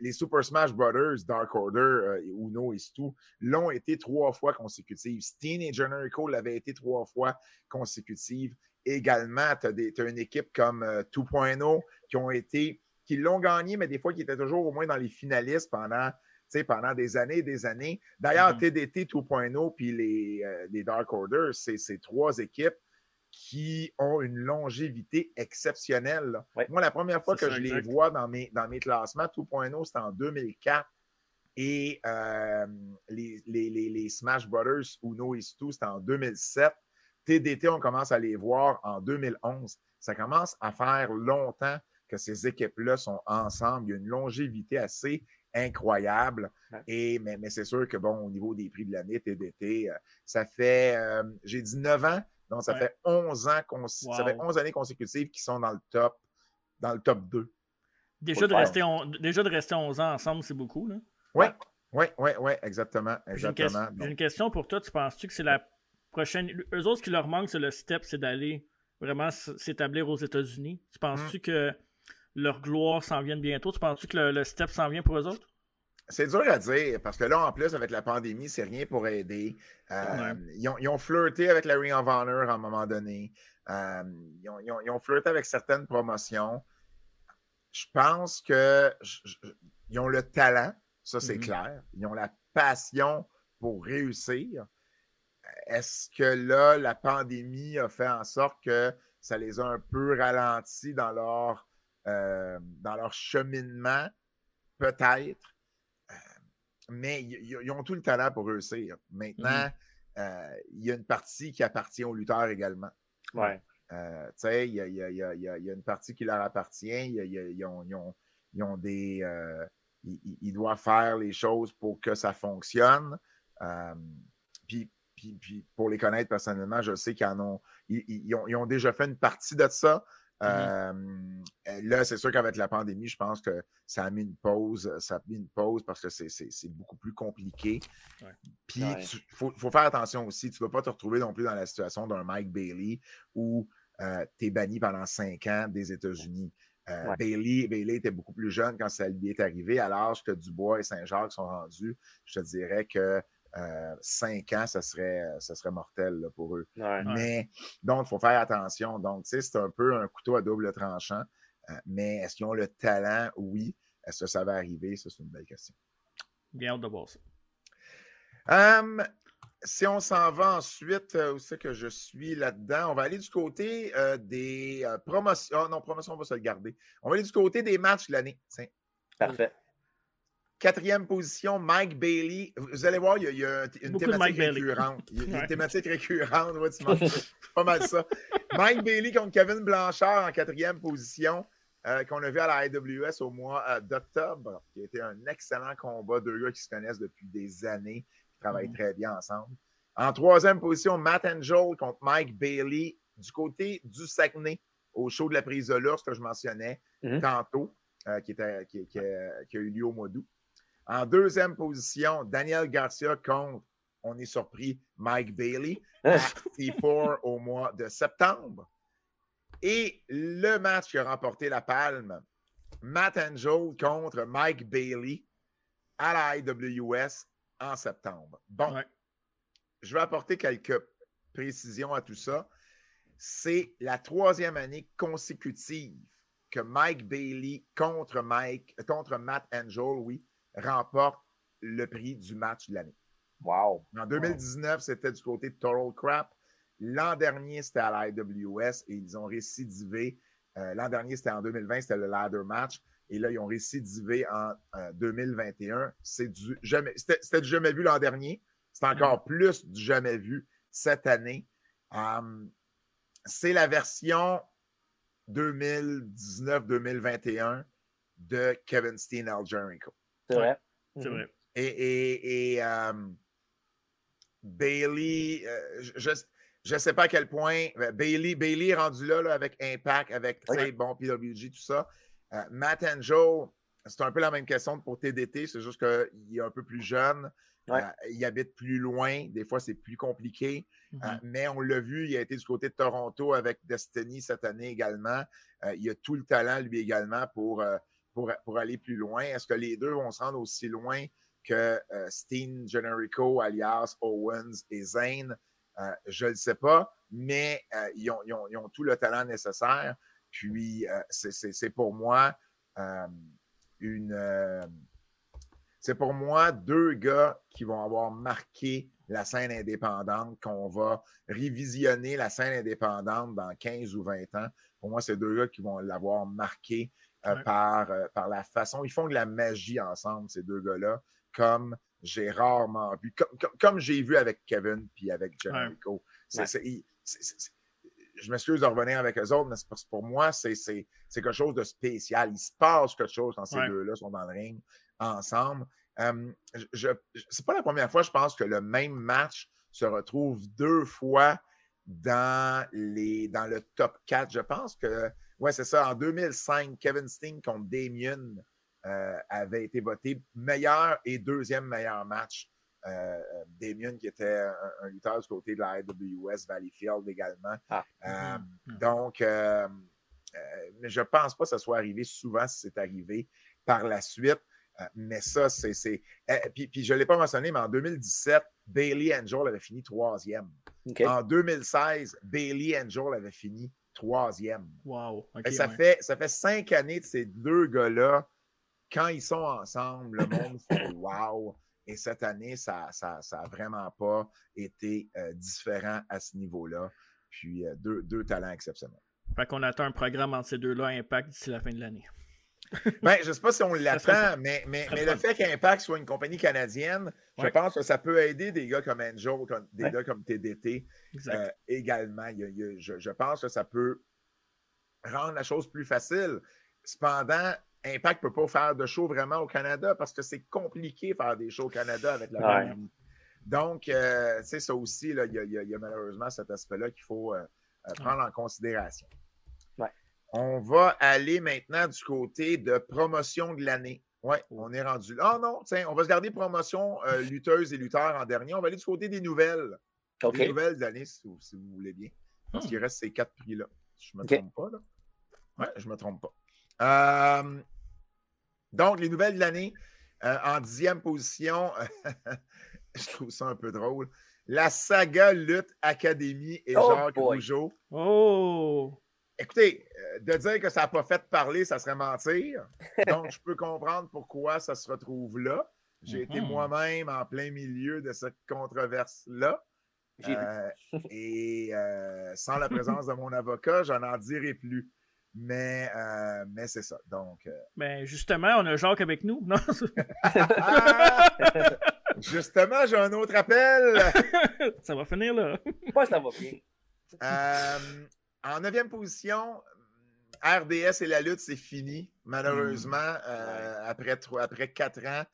les Super Smash Brothers, Dark Order, euh, Uno et Stu l'ont été trois fois consécutives. Steen et Generico l'avaient été trois fois consécutives. Également, tu as, une équipe comme 2.0 qui ont été, qui l'ont gagné, mais des fois qui étaient toujours au moins dans les finalistes pendant pendant des années et des années. D'ailleurs, TDT 2.0 puis les, euh, les, Dark Order, c'est ces trois équipes qui ont une longévité exceptionnelle. Moi, la première fois que je les vois dans mes, dans mes classements, 2.0, c'était en 2004. Et euh, les, les, les, Smash Brothers, Uno et Stu, c'était en 2007. TDT, on commence à les voir en 2011. Ça commence à faire longtemps que ces équipes-là sont ensemble. Il y a une longévité assez incroyable. Et, mais, mais c'est sûr que, bon, au niveau des prix de l'année, TDT, euh, ça fait, euh, j'ai dit 9 ans, donc ça fait 11 ans, ça fait 11 années consécutives qui sont dans le top, dans le top 2. Déjà de, rester déjà de rester 11 ans ensemble, c'est beaucoup, là? Oui, oui, oui, oui, exactement. exactement. J'ai une, question pour toi. Tu penses-tu que c'est la prochaine. Eux autres, ce qui leur manque, c'est le step, c'est d'aller vraiment s'établir aux États-Unis? Tu penses-tu hum. que leur gloire s'en vient bientôt? Tu penses-tu que le, step s'en vient pour eux autres? C'est dur à dire parce que là, en plus, avec la pandémie, c'est rien pour aider. Euh, ils, ont, flirté avec la Ring of Honor à un moment donné. Euh, ils, ont, flirté avec certaines promotions. Je pense qu'ils ont le talent, ça c'est mm-hmm. clair. Ils ont la passion pour réussir. Est-ce que là, la pandémie a fait en sorte que ça les a un peu ralentis dans leur euh, dans leur cheminement, peut-être. Euh, mais ils ont tout le talent pour réussir. Maintenant, mhm. euh, il y a une partie qui appartient aux lutteurs également. Ouais. tu sais, il y a, une partie qui leur appartient. Ils ont, des. ils, doivent faire les choses pour que ça fonctionne. puis, puis, pour les connaître personnellement, je sais qu'ils ont, ils, ont, déjà fait une partie de ça. Mmh euh, là, c'est sûr qu'avec la pandémie, je pense que ça a mis une pause. Ça a mis une pause parce que c'est beaucoup plus compliqué. Puis, il faut, faire attention aussi. Tu ne vas pas te retrouver non plus dans la situation d'un Mike Bailey où euh, tu es banni pendant cinq ans des États-Unis. Euh, Bailey, Bailey était beaucoup plus jeune quand ça lui est arrivé. À l'âge que Dubois et Saint-Jacques sont rendus, je te dirais que cinq ans, ça serait, ça serait mortel pour eux. Ouais. Mais donc, il faut faire attention. Donc, tu sais, c'est un peu un couteau à double tranchant. mais est-ce qu'ils ont le talent? Oui. Est-ce que ça va arriver? Ça, c'est une belle question. Bien hâte de voir ça. Hum, si on s'en va ensuite, euh, où c'est que je suis là-dedans? On va aller du côté euh, des euh, promotions. Oh non, promotion, on va se le garder. On va aller du côté des matchs de l'année. Parfait. Quatrième position, Mike Bailey. Vous allez voir, il y a, il y a une thématique récurrente. Il y a une Ouais. thématique récurrente. Ouais, pas mal ça. Mike Bailey contre Kevin Blanchard en quatrième position, euh, qu'on a vu à la IWS au mois euh, d'octobre, qui a été un excellent combat. Deux gars qui se connaissent depuis des années, qui travaillent Mhm. très bien ensemble. En troisième position, Matt Angel contre Mike Bailey du côté du Saguenay, au show de la prise de l'ours que je mentionnais Mhm. tantôt, euh, qui, était, qui, qui a, qui a eu lieu au mois d'août. En deuxième position, Daniel Garcia contre, on est surpris, Mike Bailey à C4 au mois de septembre. Et le match qui a remporté la palme, Matt Angel contre Mike Bailey à la IWS en septembre. Bon, Ouais. je vais apporter quelques précisions à tout ça. C'est la troisième année consécutive que Mike Bailey contre, Mike, contre Matt Angel, oui, remporte le prix du match de l'année. Wow. En 2019, c'était du côté de Total Crap. L'an dernier, c'était à la IWS et ils ont récidivé. Euh, L'an dernier, c'était en 2020, c'était le ladder match. Et là, ils ont récidivé en euh, 2021. C'est du jamais, c'était c'était du jamais vu l'an dernier. C'est encore plus du jamais vu cette année. Um, c'est la version 2019-2021 de Kevin Steen Al Jericho. C'est vrai. C'est vrai. Et, et, et, euh, Bailey, euh, je ne sais pas à quel point. euh, Bailey, Bailey est rendu là, là, avec Impact, avec Oui. bon, PWG, tout ça. Euh, Matt and Joe, c'est un peu la même question pour TDT, c'est juste qu'il est un peu plus jeune. Ouais. Euh, il habite plus loin. Des fois, c'est plus compliqué. Mhm. Euh, mais on l'a vu, il a été du côté de Toronto avec Destiny cette année également. Euh, il a tout le talent, lui également, pour, euh, pour, aller plus loin? Est-ce que les deux vont se rendre aussi loin que euh, Steen Generico, alias Owens et Zane? Euh, je ne le sais pas, mais euh, ils, ont, tout le talent nécessaire. Puis, c'est- pour moi une. c'est pour moi deux gars qui vont avoir marqué la scène indépendante, qu'on va révisionner la scène indépendante dans 15 ou 20 ans. Pour moi, c'est deux gars qui vont l'avoir marqué euh, Ouais. par, euh, par la façon. Ils font de la magie ensemble, ces deux gars-là, comme j'ai rarement vu, comme, comme- comme j'ai vu avec Kevin puis avec Ouais. c'est- je m'excuse de revenir avec eux autres, mais c'est parce que pour moi, c'est quelque chose de spécial. Il se passe quelque chose quand ces deux-là sont dans le ring ensemble. Euh, je, je- c'est pas la première fois, je pense, que le même match se retrouve deux fois dans, les, dans le top 4. Je pense que, ouais, c'est ça, en 2005, Kevin Steen contre Damien euh, avait été voté meilleur et deuxième meilleur match. Euh, Damien, qui était un, un lutteur du côté de la IWS Valleyfield également. Ah. Euh, Mhm. donc, euh, euh, mais je ne pense pas que ça soit arrivé souvent si c'est arrivé par la suite. Euh, mais ça, c'est. c'est- euh, puis, puis je ne l'ai pas mentionné, mais en 2017, Bailey Angel avait fini troisième. En 2016, Bailey Angel avait fini troisième. Wow. Ça, ouais. fait, ça fait cinq années de ces deux gars-là. Quand ils sont ensemble, le monde fait wow. Et cette année, ça n'a ça, ça a vraiment pas été euh, différent à ce niveau-là. Puis euh, deux, deux talents exceptionnels. Fait qu'on attend un programme entre ces deux-là, Impact, d'ici la fin de l'année. Ben, je ne sais pas si on l'attend, mais, mais, le fait qu'Impact soit une compagnie canadienne, je pense que ça peut aider des gars comme Angel, comme- des Ouais. gars comme TDT euh, également. Il je, je pense que ça peut rendre la chose plus facile. Cependant, Impact ne peut pas faire de show vraiment au Canada parce que c'est compliqué de faire des shows au Canada avec la Ouais. pandémie. Donc, euh, tu sais, ça aussi, là, il y, a- il y a- il y a malheureusement cet aspect-là qu'il faut euh, euh, prendre en considération. On va aller maintenant du côté de promotion de l'année. Oui, on est rendu là. Ah non, tiens, on va se garder promotion euh, lutteuse et lutteurs en dernier. On va aller du côté des nouvelles. OK. Les nouvelles de l'année, si, vous- si vous voulez bien. Parce Hmm. qu'il reste ces quatre prix-là. Je ne me trompe pas, là. Oui, je ne me trompe pas. Euh, donc, les nouvelles de l'année. euh, en dixième position, je trouve ça un peu drôle. La saga Lutte Académie et Oh Jacques boy. Rougeau. Oh! Écoutez, euh, de dire que ça n'a pas fait parler, ça serait mentir. Donc, je peux comprendre pourquoi ça se retrouve là. J'ai été Mhm. moi-même en plein milieu de cette controverse-là. Euh, et euh, sans la présence de mon avocat, je n'en dirai plus. Mais, euh, mais c'est ça. Donc, euh, Ben justement, on a Jacques avec nous. Non? ah! justement, j'ai un autre appel. ça va finir là. Moi, ça va bien. Euh, en neuvième position, RDS et la lutte, c'est fini. Malheureusement, Hmm. euh, après, trois- après quatre ans,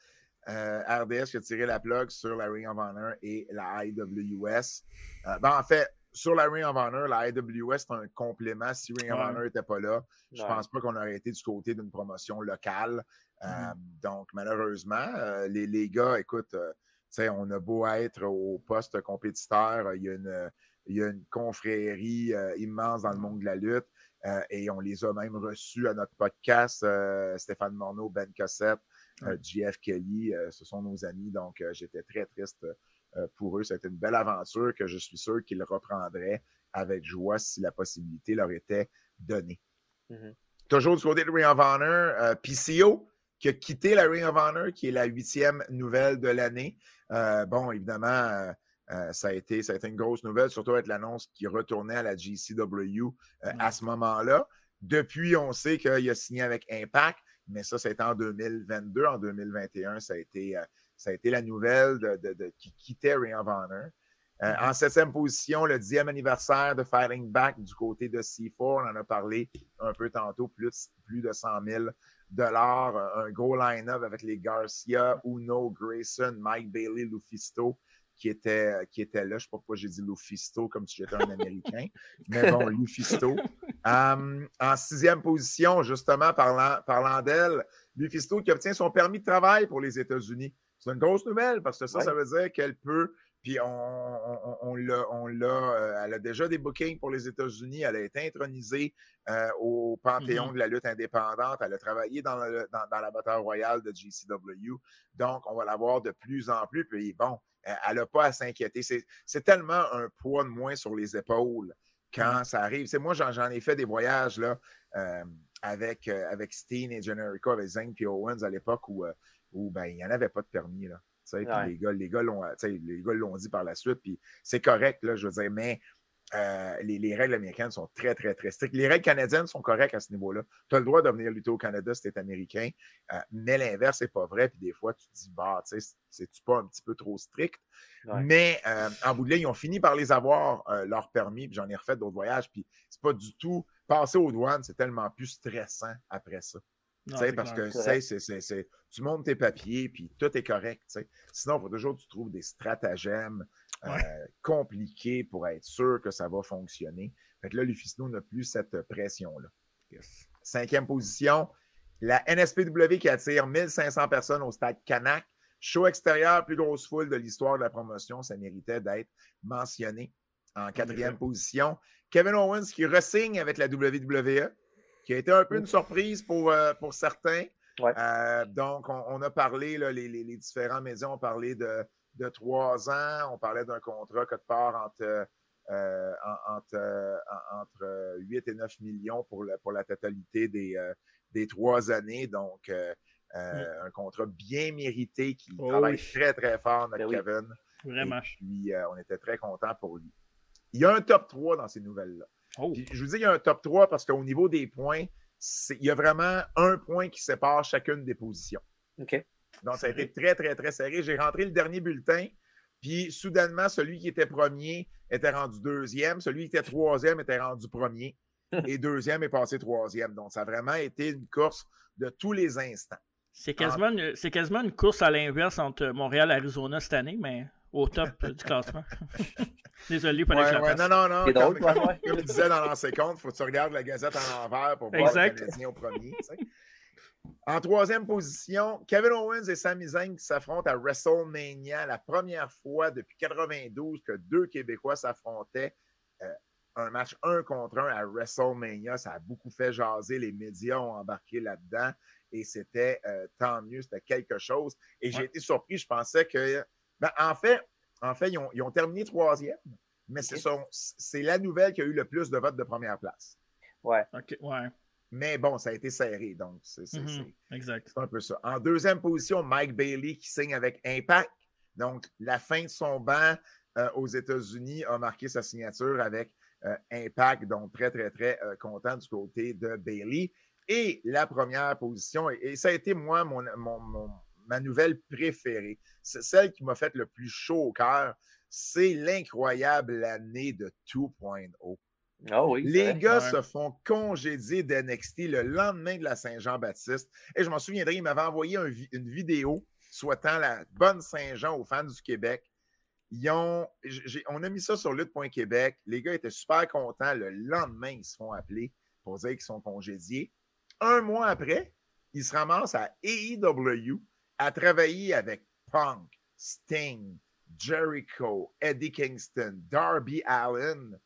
euh, RDS qui a tiré la plug sur la Ring of Honor et la IWS. Euh, ben, en fait, sur la Ring of Honor, la IWS, c'est un complément. Si Ring of Ouais. Honor n'était pas là, je Ouais. pense pas qu'on aurait été du côté d'une promotion locale. Euh, Mhm. donc, malheureusement, euh, les, les gars, écoute, euh, tu sais, on a beau être au poste compétiteur, il y a une, il y a une confrérie euh, immense dans le monde de la lutte euh, et on les a même reçus à notre podcast. euh, Stéphane Morneau, Ben Cossette, JF Kelly, ce sont nos amis. Donc, j'étais très triste pour eux. C'était une belle aventure que je suis sûr qu'ils reprendraient avec joie si la possibilité leur était donnée. Mhm. Toujours du côté de Ring of Honor, euh, PCO qui a quitté la Ring of Honor, qui est la huitième nouvelle de l'année. Euh, bon, évidemment, euh, ça, a été, ça a été une grosse nouvelle, surtout avec l'annonce qu'il retournait à la GCW euh, à ce moment-là. Depuis, on sait qu'il a signé avec Impact, mais ça, c'était en 2022. En 2021, ça a été, euh, ça a été la nouvelle de, de- de- qui quittait Ring of Honor. En septième position, le dixième anniversaire de Fighting Back du côté de C4. On en a parlé un peu tantôt, plus, plus de 100 000 dollars, un gros line-up avec les Garcia, Uno, Grayson, Mike Bailey, Lufisto qui était, qui était là. Je ne sais pas pourquoi j'ai dit Lufisto comme si j'étais un Américain, mais bon, Lufisto. Um, en sixième position, justement, parlant, parlant d'elle, Lufisto qui obtient son permis de travail pour les États-Unis. C'est une grosse nouvelle parce que ça, Ouais. ça veut dire qu'elle peut puis on, on, on l'a, euh, elle a déjà des bookings pour les États-Unis. Elle a été intronisée euh, au Panthéon Mhm. de la lutte indépendante. Elle a travaillé dans, le- dans, dans la bataille royale de GCW. Donc, on va la voir de plus en plus. Puis bon, elle n'a pas à s'inquiéter. C'est, tellement un poids de moins sur les épaules quand ça arrive. C'est moi, j'en, ai fait des voyages là, euh, avec, euh, avec Steen et Generico, avec Zane et Owens à l'époque où, euh, où ben, il n'y en avait pas de permis. Là. Ouais. Les gars, l'ont, les gars dit par la suite, puis c'est correct, là, je veux dire, mais euh, les, les règles américaines sont très, très, très strictes. Les règles canadiennes sont correctes à ce niveau-là. Tu as le droit de venir lutter au Canada si tu es américain, euh, mais l'inverse, c'est pas vrai. Puis des fois, tu te dis, bah, tu sais, c'est-tu pas un petit peu trop strict? Ouais. Mais euh, en bout de ligne, ils ont fini par les avoir, euh, leur permis, puis j'en ai refait d'autres voyages, puis c'est pas du tout. Passer aux douanes, c'est tellement plus stressant après ça. Non, Tu sais, c'est parce clair. que C'est tu vrai. sais, c'est- c'est- c'est- tu montes tes papiers, puis tout est correct. tu sais. Sinon, il faut toujours que tu trouves des stratagèmes euh, Ouais. compliqués pour être sûr que ça va fonctionner. Fait que là, Lufisto n'a plus cette pression-là. Yes. Cinquième position, la NSPW qui attire 1500 personnes au stade Canac. Show extérieur, plus grosse foule de l'histoire de la promotion. Ça méritait d'être mentionné. En quatrième position, Kevin Owens qui resigne avec la WWE, qui a été un peu une surprise pour, euh, pour certains. Ouais. Euh, donc, on, on a parlé, là, les, les- les différents médias ont parlé de, de trois ans. On parlait d'un contrat quelque part entre, euh, en- entre, en- entre 8 et 9 millions pour, le- pour la totalité des, euh, des trois années. Donc, euh, euh, un contrat bien mérité qui Oh travaille oui. très, très fort, notre Ben oui. Kevin. Vraiment. Et puis, euh, on était très contents pour lui. Il y a un top 3 dans ces nouvelles-là. Oh. Je vous dis, il y a un top 3 parce qu'au niveau des points, il y a vraiment un point qui sépare chacune des positions. OK. Donc, ça a été très, très, très serré. J'ai rentré le dernier bulletin, puis soudainement, celui qui était premier était rendu deuxième, celui qui était troisième était rendu premier, et deuxième est passé troisième. Donc, ça a vraiment été une course de tous les instants. C'est quasiment, une- c'est quasiment une course à l'inverse entre Montréal et Arizona cette année, mais au top euh, du classement. Désolé pour Ouais, classe. non, non, non. Comme, comme- comme il disait dans l'ancien compte, il faut que tu regardes la Gazette en l'envers pour voir Exact. le Canadien au premier. tu sais. En troisième position, Kevin Owens et Sami Zayn qui s'affrontent à WrestleMania, la première fois depuis 92 que deux Québécois s'affrontaient. Euh, un match un contre un à WrestleMania, ça a beaucoup fait jaser, les médias ont embarqué là-dedans et c'était euh, tant mieux, c'était quelque chose. Et j'ai été surpris, je pensais que Ben, en fait, en fait ils, ont, terminé troisième, mais c'est la nouvelle qui a eu le plus de votes de première place. Ouais. OK, ouais. Mais bon, ça a été serré, donc c'est mhm, exact. un peu ça. En deuxième position, Mike Bailey qui signe avec Impact. Donc, la fin de son banc euh, aux États-Unis a marqué sa signature avec euh, Impact, donc très, très, très euh, content du côté de Bailey. Et la première position, et, ça a été moi, mon, ma nouvelle préférée, c'est celle qui m'a fait le plus chaud au cœur, c'est l'incroyable année de 2.0. Ah oui, les gars se font congédier d'NXT le lendemain de la Saint-Jean-Baptiste. Et je m'en souviendrai, il m'avait envoyé une vidéo souhaitant la bonne Saint-Jean aux fans du Québec. Ils ont, on a mis ça sur lutte.québec. Les gars étaient super contents. Le lendemain, ils se font appeler pour dire qu'ils sont congédiés. Un mois après, ils se ramassent à AEW à travailler avec Punk, Sting, Jericho, Eddie Kingston, Darby Allen.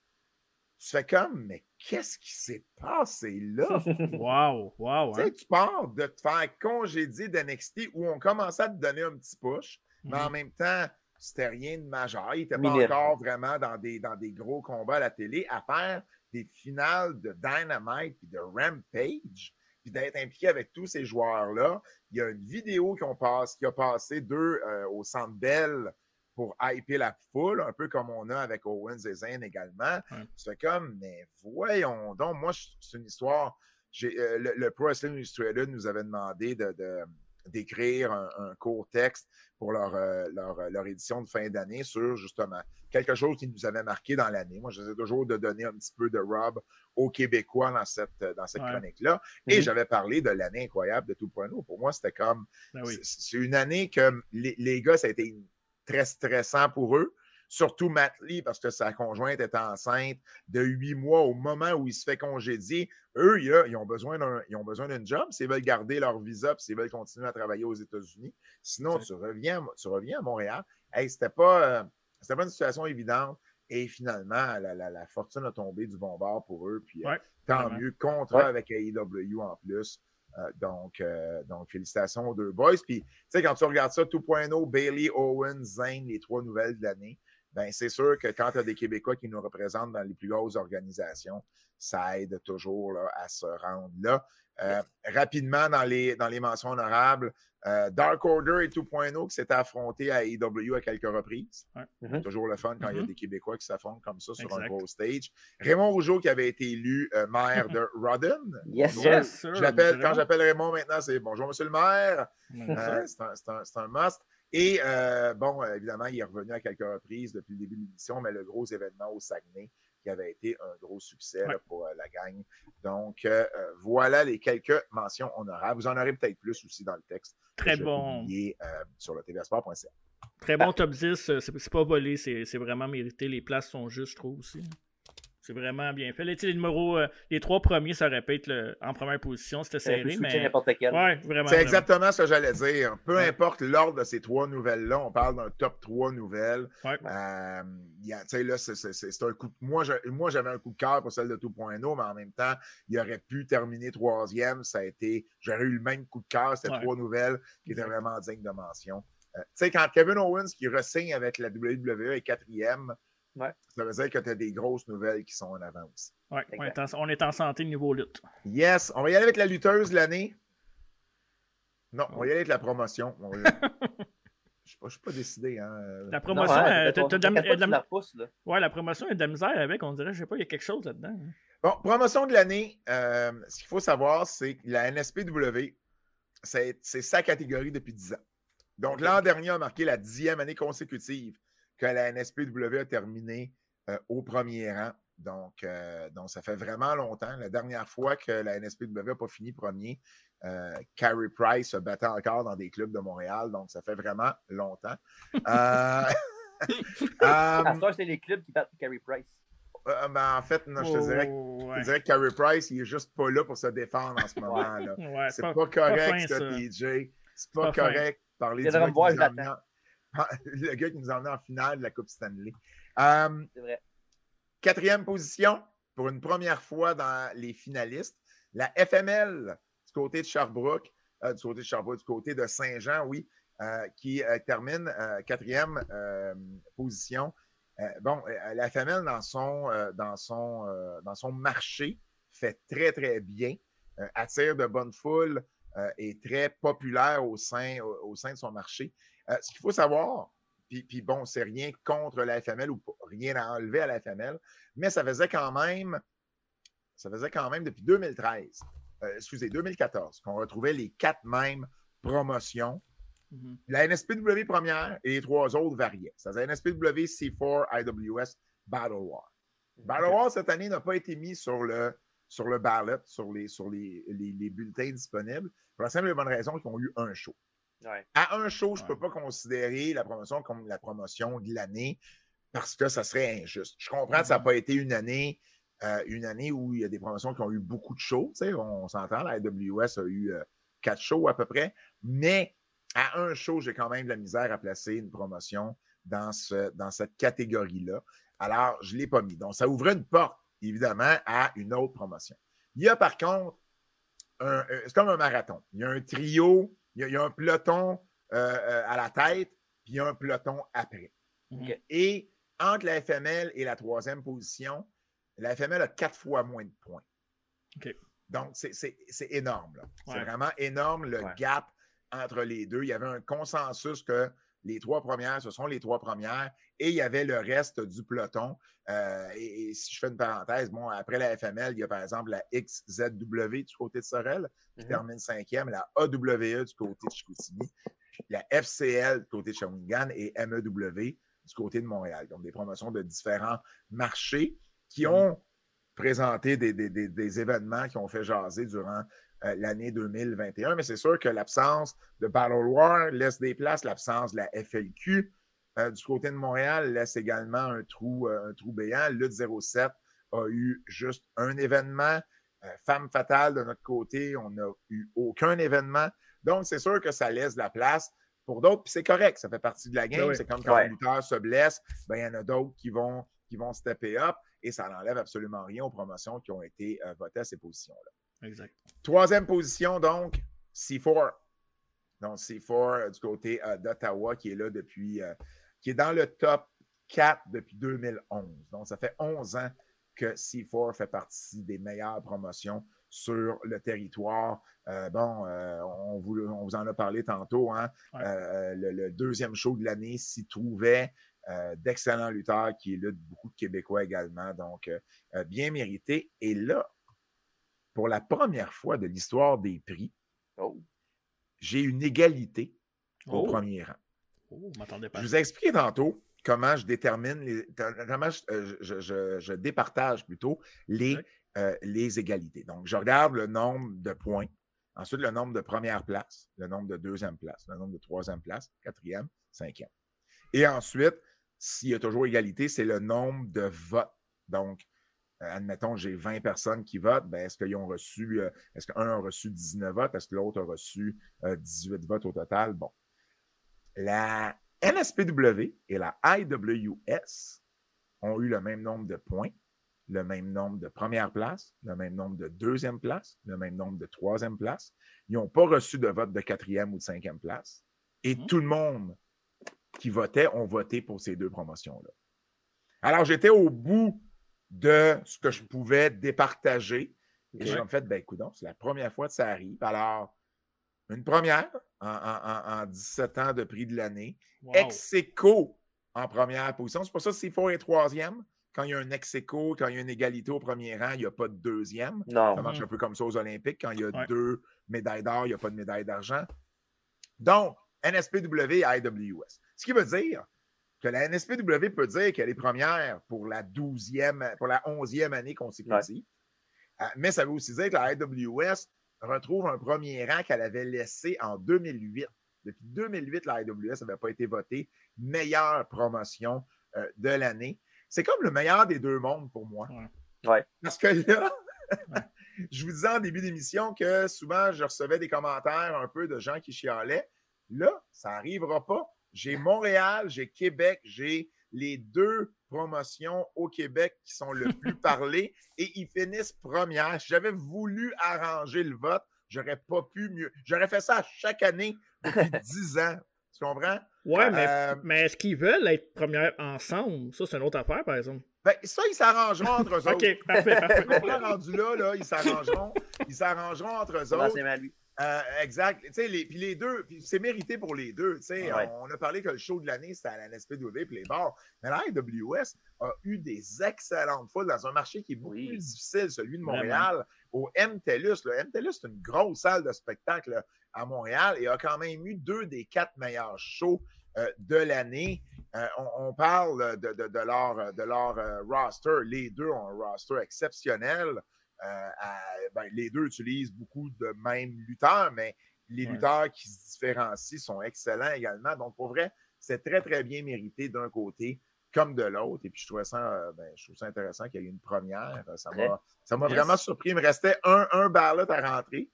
Tu fais comme, mais qu'est-ce qui s'est passé là? wow, wow. Tu, sais, hein? tu pars de te faire congédier d'NXT où on commençait à te donner un petit push, mais en mhm. même temps, c'était rien de majeur. Il n'était pas encore vraiment dans des, dans des gros combats à la télé à faire des finales de Dynamite et de Rampage, puis d'être impliqué avec tous ces joueurs-là. Il y a une vidéo qui, passe, qui a passé deux euh, au Centre Bell pour hyper la foule, un peu comme on a avec Owens et Zayn également. C'est comme, mais voyons donc, moi, c'est une histoire. Euh, le, Pro Wrestling Illustrated nous avait demandé de, d'écrire un, court texte pour leur, euh, euh, leur, édition de fin d'année sur justement quelque chose qui nous avait marqué dans l'année. Moi, j'essaie toujours de donner un petit peu de rub aux Québécois dans cette, dans cette chronique-là. Et mm-hmm. j'avais parlé de l'année incroyable de tout point Pour moi, c'était comme. Ben c'est une année que les, les, gars, ça a été très stressant pour eux. Surtout Matt Lee, parce que sa conjointe est enceinte de huit mois au moment où il se fait congédier. Eux, ils ont besoin d'un job s'ils veulent garder leur visa s'ils veulent continuer à travailler aux États-Unis. Sinon, tu reviens, tu reviens à Montréal. Hey, c'était pas, euh, pas une situation évidente. Et finalement, la, fortune a tombé du bon bord pour eux. Puis euh, tant mieux, contrat avec AEW en plus. Euh, donc, euh, donc, félicitations aux deux boys. Puis, tu sais, quand tu regardes ça, 2.0, Bailey, Owens, Zane, les trois nouvelles de l'année, ben c'est sûr que quand tu as des Québécois qui nous représentent dans les plus grosses organisations, ça aide toujours à se rendre là. Euh, rapidement, dans les, dans les mentions honorables, euh, Dark Order et 2.0 qui s'étaient affrontés à AEW à quelques reprises. Mm-hmm. Toujours le fun quand il y a mm-hmm. des Québécois qui s'affrontent comme ça sur un gros stage. Raymond Rougeau qui avait été élu euh, maire de Rodden. Yes, yes Quand j'appelle Raymond maintenant, c'est bonjour monsieur le maire. c'est un, un, must. Et bon, évidemment, il est revenu à quelques reprises depuis le début de l'émission, mais le gros événement au Saguenay, qui avait été un gros succès pour euh, la gang. Donc, euh, euh, voilà les quelques mentions honorables. Vous en aurez peut-être plus aussi dans le texte. Très bon. sur le tvsport.ca. Très bon top 10. C'est pas volé, c'est vraiment mérité. Les places sont justes, je trouve aussi. C'est vraiment bien fait. Les, numéros, euh, les trois premiers, ça répète en première position, c'était serré. Mais... Ouais, vraiment. C'est exactement ce que j'allais dire. Peu importe l'ordre de ces trois nouvelles-là, on parle d'un top 3 nouvelles. Ouais. Euh, là, c'est un coup Moi, j'avais un coup de cœur pour celle de 2.0, mais en même temps, il aurait pu terminer troisième. Ça a été. J'aurais eu le même coup de cœur. C'était trois nouvelles qui étaient vraiment dignes de mention. Euh, tu sais, quand Kevin Owens qui ressigne avec la WWE est quatrième, ça veut dire que tu as des grosses nouvelles qui sont en avance. Ouais, on, est en, santé niveau lutte. Yes, on va y aller avec la lutteuse de l'année. Non, on va y aller avec la promotion. Je ne suis pas décidé. Hein. La promotion, ouais, la... Ouais, la promotion est de la misère avec. On dirait, je sais pas, il y a quelque chose là-dedans. Hein. Bon, promotion de l'année. Euh, ce qu'il faut savoir, c'est que la NSPW, c'est sa catégorie depuis 10 ans. Donc, l'an dernier a marqué la dixième année consécutive que la NSPW a terminé euh, au premier rang. Donc, euh, donc, ça fait vraiment longtemps. La dernière fois que la NSPW n'a pas fini premier, euh, Carrie Price se battait encore dans des clubs de Montréal. Donc, ça fait vraiment longtemps. euh, à c'est les clubs qui battent Carrie Price. Ben, en fait, non, je, te dirais, oh, je, dirais, que Carrie Price, il est juste pas là pour se défendre en ce moment-là. c'est pas, correct, ce DJ. C'est pas, correct. Parler du le gars qui nous a en finale de la Coupe Stanley. Euh, c'est vrai. Quatrième position, pour une première fois dans les finalistes, la FML du côté de Sherbrooke, euh, du côté de Sherbrooke, du côté de Saint-Jean, oui. qui termine quatrième position. bon, la FML dans son, dans, son, dans son marché fait très, très bien, attire de bonnes foules, est très populaire au sein, au, sein de son marché. Ce qu'il faut savoir, puis, bon, c'est rien contre la FML ou rien à enlever à la FML, mais ça faisait quand même, ça faisait quand même depuis 2013, euh, excusez, 2014, qu'on retrouvait les quatre mêmes promotions. Mm-hmm. La NSPW première et les trois autres variaient. C'est-à-dire NSPW, C4, IWS, Battle War. Battle War, cette année, n'a pas été mis sur le, sur le ballot, sur les, sur les, les bulletins disponibles, pour la simple et bonne raison qu'ils ont eu un show. À un show, je ne peux pas considérer la promotion comme la promotion de l'année parce que ça serait injuste. Je comprends que ça n'a mm-hmm. pas été une année, euh, une année où il y a des promotions qui ont eu beaucoup de shows. On s'entend, la AWS a eu euh, quatre shows à peu près, mais à un show, j'ai quand même de la misère à placer une promotion dans, ce, dans cette catégorie-là. Alors, je ne l'ai pas mis. Donc, ça ouvre une porte, évidemment, à une autre promotion. Il y a par contre, euh, c'est comme un marathon. Il y a un trio il y, a, un peloton euh, euh, à la tête, puis il y a un peloton après. Et entre la FML et la troisième position, la FML a quatre fois moins de points. Donc, c'est énorme. C'est vraiment énorme le gap entre les deux. Il y avait un consensus que les trois premières, ce sont les trois premières, et il y avait le reste du peloton. Euh, et, si je fais une parenthèse, bon, après la FML, il y a par exemple la XZW du côté de Sorel, qui mhm. termine cinquième, la AWE du côté de Chicoutimi, la FCL du côté de Shawinigan et MEW du côté de Montréal. Donc, des promotions de différents marchés qui mhm. ont présenté des, événements qui ont fait jaser durant euh, l'année 2021. Mais c'est sûr que l'absence de Battle War laisse des places, l'absence de la FLQ euh, du côté de Montréal laisse également un trou, euh, un trou béant. Lutte 07 a eu juste un événement. Femme fatale de notre côté, on n'a eu aucun événement. Donc, c'est sûr que ça laisse de la place pour d'autres, puis c'est correct, ça fait partie de la game. C'est comme quand un lutteur se blesse, ben, il y en a d'autres qui vont, qui vont stepper up et ça n'enlève absolument rien aux promotions qui ont été votées à ces positions-là. Exact. Troisième position, donc, C4. Donc, C4 euh, du côté euh, d'Ottawa qui est là depuis, euh, qui est dans le top 4 depuis 2011. Donc, ça fait 11 ans que C4 fait partie des meilleures promotions sur le territoire. bon, on, vous, on, vous, en a parlé tantôt. Hein? le, deuxième show de l'année s'y trouvait. d'excellents lutteurs qui luttent beaucoup de Québécois également. Donc, bien mérité. Et là, pour la première fois de l'histoire des prix, oh. j'ai une égalité au oh. premier rang. Oh, je vous ai expliqué tantôt comment je détermine, les, comment je, départage plutôt les, euh, les égalités. Donc, je regarde le nombre de points, ensuite le nombre de première place, le nombre de deuxième place, le nombre de troisième place, quatrième, cinquième. Et ensuite, s'il y a toujours égalité, c'est le nombre de votes. Donc, euh, admettons, j'ai 20 personnes qui votent, ben, est-ce qu'ils ont reçu, euh, est-ce qu'un a reçu 19 votes, est-ce que l'autre a reçu 18 euh, votes au total? Bon. La NSPW et la IWS ont eu le même nombre de points, le même nombre de première place, le même nombre de deuxième place, le même nombre de troisième place. Ils n'ont pas reçu de vote de quatrième ou de cinquième place. Et mmh. tout le monde qui votait ont voté pour ces deux promotions-là. Alors, j'étais au bout de ce que je pouvais départager. Et j'ai en fait, ben écoute, c'est la première fois que ça arrive. Alors, une première en, 17 ans de prix de l'année. Ex Ex-Eco en première position. C'est pour ça que c'est fort et troisième. Quand il y a un ex-eco, quand il y a une égalité au premier rang, il n'y a pas de deuxième. Ça marche un peu comme ça aux Olympiques. Quand il y a deux médailles d'or, il n'y a pas de médaille d'argent. Donc, NSPW et IWS. Ce qui veut dire que la NSPW peut dire qu'elle est première pour la 12e, pour la 11e année consécutive. Euh, mais ça veut aussi dire que la AWS retrouve un premier rang qu'elle avait laissé en 2008. Depuis 2008, la AWS n'avait pas été votée meilleure promotion euh, de l'année. C'est comme le meilleur des deux mondes pour moi. Ouais. Parce que là, je vous disais en début d'émission que souvent, je recevais des commentaires un peu de gens qui chialaient. Là, ça n'arrivera pas. J'ai Montréal, j'ai Québec, j'ai les deux promotions au Québec qui sont le plus parlées et ils finissent première. Si j'avais voulu arranger le vote, j'aurais pas pu mieux. J'aurais fait ça chaque année depuis dix ans. Tu comprends? Ouais, mais, euh, mais est-ce qu'ils veulent être première ensemble? Ça, c'est une autre affaire, par exemple. Ben, ça, ils s'arrangeront entre eux autres. OK, parfait, parfait. rendu là, là, ils s'arrangeront. Ils s'arrangeront entre eux autres. Euh, exact. Les, puis les deux, c'est mérité pour les deux. On a parlé que le show de l'année, c'était à la NSPW et les bars. Mais la IWS a eu des excellentes fois dans un marché qui est beaucoup plus difficile, celui de Montréal, au MTELUS. Le MTELUS, c'est une grosse salle de spectacle à Montréal et a quand même eu deux des quatre meilleurs shows euh, de l'année. Euh, on, parle de, de, leur, de leur euh, roster. Les deux ont un roster exceptionnel. Ben, les deux utilisent beaucoup de mêmes lutteurs, mais les lutteurs qui se différencient sont excellents également. Donc, pour vrai, c'est très, très bien mérité d'un côté comme de l'autre. Et puis, je trouvais ça, ben, je trouve ça intéressant qu'il y ait une première. Ça m'a vraiment surpris. Il me restait un, un ballot à rentrer.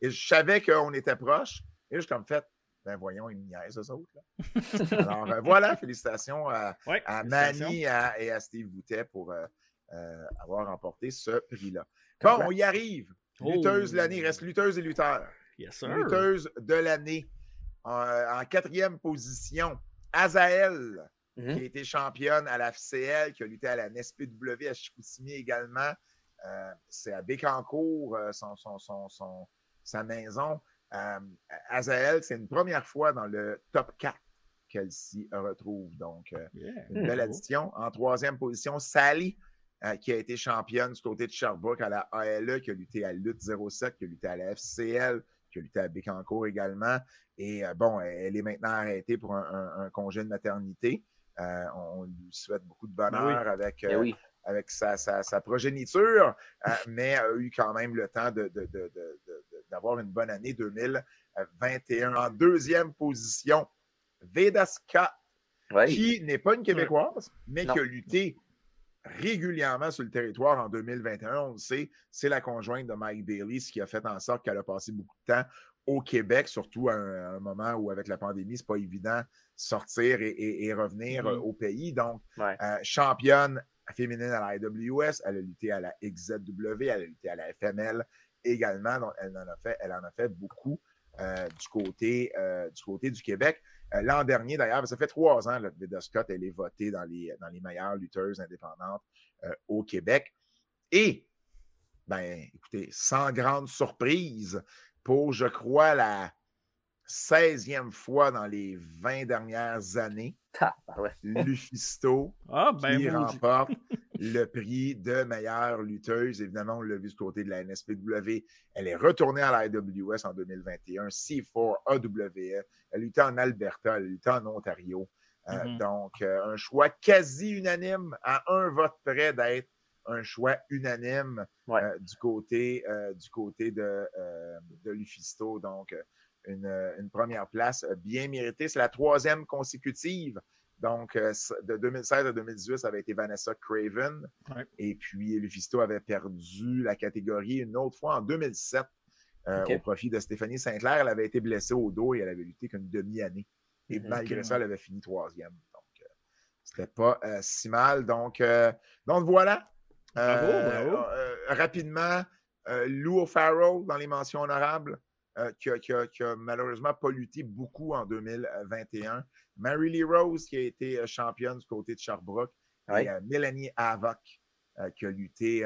Et je savais qu'on était proche. Et je suis comme fait, ben voyons, ils me niaisent, eux autres. Alors euh, voilà, félicitations à, à Manny et à Steve Boutet pour euh, euh, avoir remporté ce prix-là. Bon, on y arrive. Lutteuse de l'année, reste lutteuse et lutteur. Yes, sir. Lutteuse de l'année. En, quatrième position, Azael, qui a été championne à la FCL, qui a lutté à la NSPW à Chicoutimi également. C'est à Bécancourt, son, son, son, sa maison. Euh, Azael, c'est une première fois dans le top 4 qu'elle s'y retrouve. Donc, euh, une belle addition. En troisième position, Sally, euh, qui a été championne du côté de Sherbrooke à la ALE, qui a lutté à Lutte 07, qui a lutté à la FCL, qui a lutté à Bécancourt également. Et bon, elle est maintenant arrêtée pour un, congé de maternité. on, lui souhaite beaucoup de bonheur avec, eh avec sa, progéniture, mais a eu quand même le temps de d'avoir une bonne année 2021. En deuxième position, Vedaska, qui n'est pas une Québécoise, mais qui a lutté régulièrement sur le territoire en 2021. On le sait, c'est la conjointe de Mike Bailey, ce qui a fait en sorte qu'elle a passé beaucoup de temps au Québec, surtout à un, moment où, avec la pandémie, c'est pas évident sortir et, revenir mm-hmm. au pays. Donc, euh, championne féminine à la IWS, elle a lutté à la XZW, elle a lutté à la FML, également. Donc, elle en a fait, elle en a fait beaucoup euh, du, côté, euh, du côté du Québec. Euh, l'an dernier, d'ailleurs, ça fait trois ans que Vida Scott, elle est votée dans les, dans les meilleures lutteuses indépendantes au Québec. Et, ben, écoutez, sans grande surprise, pour, je crois, la 16e fois dans les 20 dernières années, ah, Lufisto ah, ben qui remporte le prix de meilleure lutteuse. Évidemment, on l'a vu du côté de la NSPW. Elle est retournée à la IWS en 2021, C4, AWF. Elle luttait en Alberta, elle luttait en Ontario. Euh, mm-hmm. Donc, euh, un choix quasi unanime, à un vote près d'être un choix unanime euh, du côté, du côté de, de Lufisto. Donc, une, première place bien méritée. C'est la troisième consécutive. Donc, euh, de 2016 à 2018, ça avait été Vanessa Craven. Et puis, Lufisto avait perdu la catégorie une autre fois en 2007 euh, au profit de Stéphanie Sinclair. Elle avait été blessée au dos et elle avait lutté qu'une demi-année. Et malgré ça, elle avait fini troisième. Donc, euh, c'était pas si mal. Donc, donc voilà. Bravo, rapidement, Lou O'Farrell dans les mentions honorables. Euh, qui, a, malheureusement pas lutté beaucoup en 2021. Mary Lee Rose, qui a été euh, championne du côté de Sherbrooke. Et euh, Mélanie Havoc, qui, a lutté,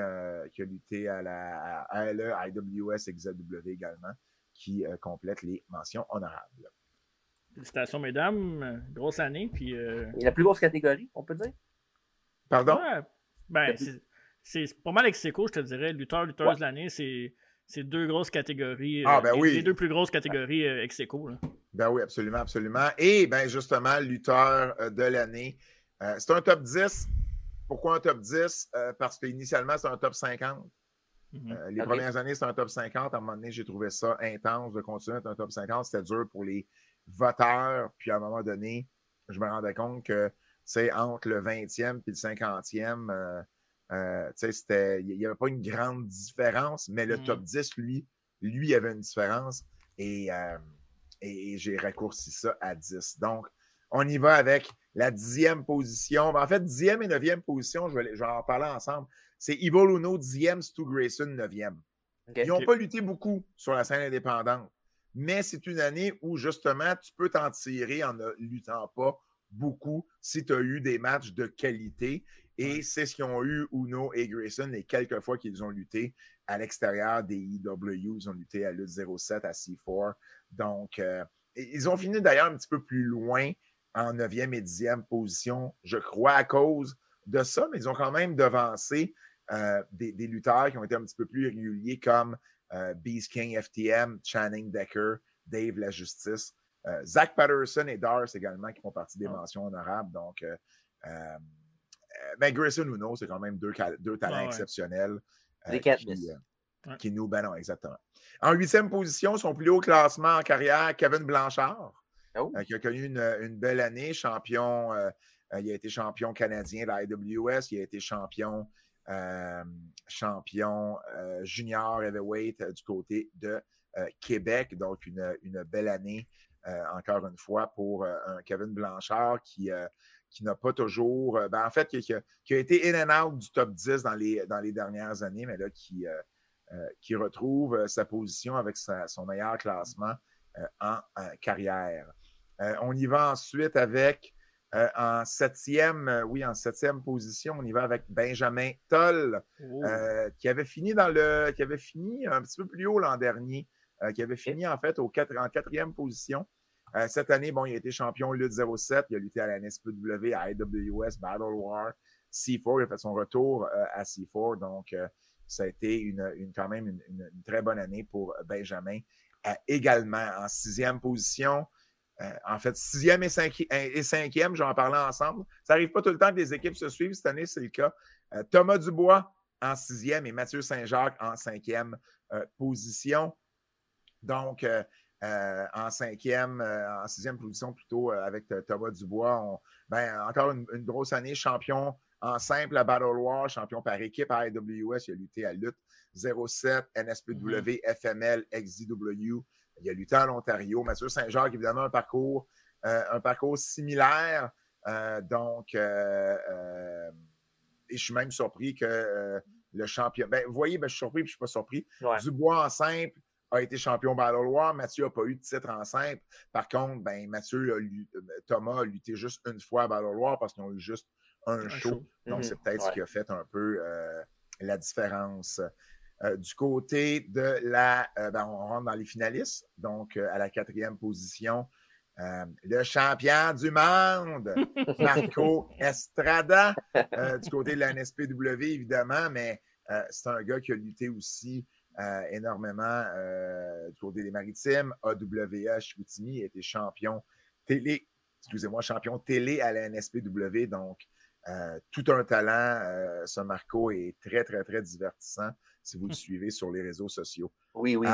qui a lutté à la ALE, IWS, XW également, qui complète les mentions honorables. Félicitations, mesdames. Grosse année. Puis, la plus grosse catégorie, on peut dire? Pardon? ben, c'est pas mal ex je te dirais. Lutteur, lutteuse de l'année, c'est c'est deux grosses catégories. Ah, ben euh, oui. Les deux plus grosses catégories euh, ex aequo. Ben oui, absolument, absolument. Et ben justement, lutteur euh, de l'année. c'est un top 10. Pourquoi un top 10? parce qu'initialement, c'est un top 50. Mhm. les premières années, c'était un top 50. À un moment donné, j'ai trouvé ça intense de continuer à être un top 50. C'était dur pour les voteurs. Puis à un moment donné, je me rendais compte que, c'est entre le 20e et le 50e, euh, il n'y avait pas une grande différence, mais le top 10, mm. lui, lui avait une différence euh, et, j'ai raccourci ça à 10. Donc, on y va avec la dixième position. Ben, en fait, dixième et neuvième position, je vais, en parler ensemble. C'est Ivo Luno, dixième, Stu Grayson, neuvième. Ils n'ont pas lutté beaucoup sur la scène indépendante. mais c'est une année où justement tu peux t'en tirer en ne luttant pas beaucoup si tu as eu des matchs de qualité. Et c'est ce qu'ils ont eu, Uno et Grayson, les quelques fois qu'ils ont lutté à l'extérieur des EW. Ils ont lutté à lutte 07 à C4. Donc, euh, ils ont fini d'ailleurs un petit peu plus loin en 9e et 10e position, je crois, à cause de ça, mais ils ont quand même devancé euh, des, lutteurs qui ont été un petit peu plus réguliers comme euh, Beast King FTM, Channing Decker, Dave La Justice, euh, Zach Patterson et Dars également qui font partie des ah. mentions honorables. Donc, ben Grayson Uno, c'est quand même deux, deux talents exceptionnels. Des qui, qui, nous, ben non, exactement. En huitième position, son plus haut classement en carrière, Kevin Blanchard. Oh. qui a connu une, belle année, champion. il a été champion canadien de la IWS, il a été champion euh, champion euh, junior heavyweight euh, du côté de Québec. Donc, une, belle année, encore une fois, pour un Kevin Blanchard qui, qui n'a pas toujours. Ben, en fait, qui, a, été in and out du top 10 dans les, dans les dernières années, mais là, qui, qui retrouve sa position avec son meilleur classement en carrière. on y va ensuite avec euh, en septième, euh, oui, en septième position, on y va avec Benjamin Toll, oh. euh, qui avait fini dans le, qui avait fini un petit peu plus haut l'an dernier, qui avait fini en fait au en quatrième position. Cette année, bon, il a été champion Lutte 07, il a lutté à la NSPW, à IWS, Battle War, C4, il a fait son retour à C4, donc ça a été une, quand même une, très bonne année pour Benjamin. également en sixième position, euh, en fait, sixième et, cinquième, j'en parlais ensemble. Ça n'arrive pas tout le temps que les équipes se suivent. Cette année, c'est le cas. Euh, Thomas Dubois en sixième et Mathieu Saint-Jacques en cinquième euh, position. Donc, en cinquième, en sixième position plutôt avec Thomas Dubois. ben, encore une, grosse année, champion en simple à Battle War, champion par équipe à IWS. Il a lutté à lutte 07, NSPW, FML, XZW. Il a lutté en Ontario. Mathieu Saint-Jacques, évidemment, un parcours, euh, un parcours similaire. Euh, donc, euh, et je suis même surpris que le champion. Ben, vous voyez, ben, je suis surpris et je ne suis pas surpris. Dubois en simple a été champion Battle War. Mathieu n'a pas eu de titre en simple. Par contre, ben, Mathieu, Thomas a lutté juste une fois à Battle War parce qu'ils ont eu juste un, show. Donc, mhm. c'est peut-être ce qui a fait un peu la différence. Euh, du côté de la. Euh, ben, on rentre dans les finalistes. Donc, euh, à la quatrième position, le champion du monde, Marco Estrada, du côté de la NSPW, évidemment, mais c'est un gars qui a lutté aussi énormément du côté des maritimes. AWA Chicoutimi été champion télé, excusez-moi, champion télé à la NSPW. Donc, tout un talent. ce Marco est très, très, très divertissant si vous le suivez sur les réseaux sociaux. Oui, oui.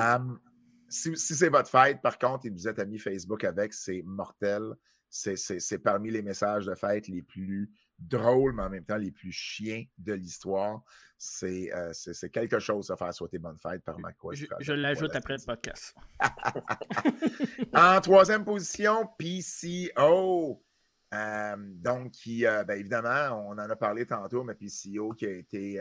si, c'est votre fête, par contre, et vous êtes mis Facebook avec, c'est mortel. C'est parmi les messages de fête les plus drôles, mais en même temps les plus chiens de l'histoire. C'est euh, quelque chose à faire souhaiter bonne fête par ma Je, je l'ajoute après le podcast. en troisième position, PCO. donc, qui, euh, ben, évidemment, on en a parlé tantôt, mais PCO qui a été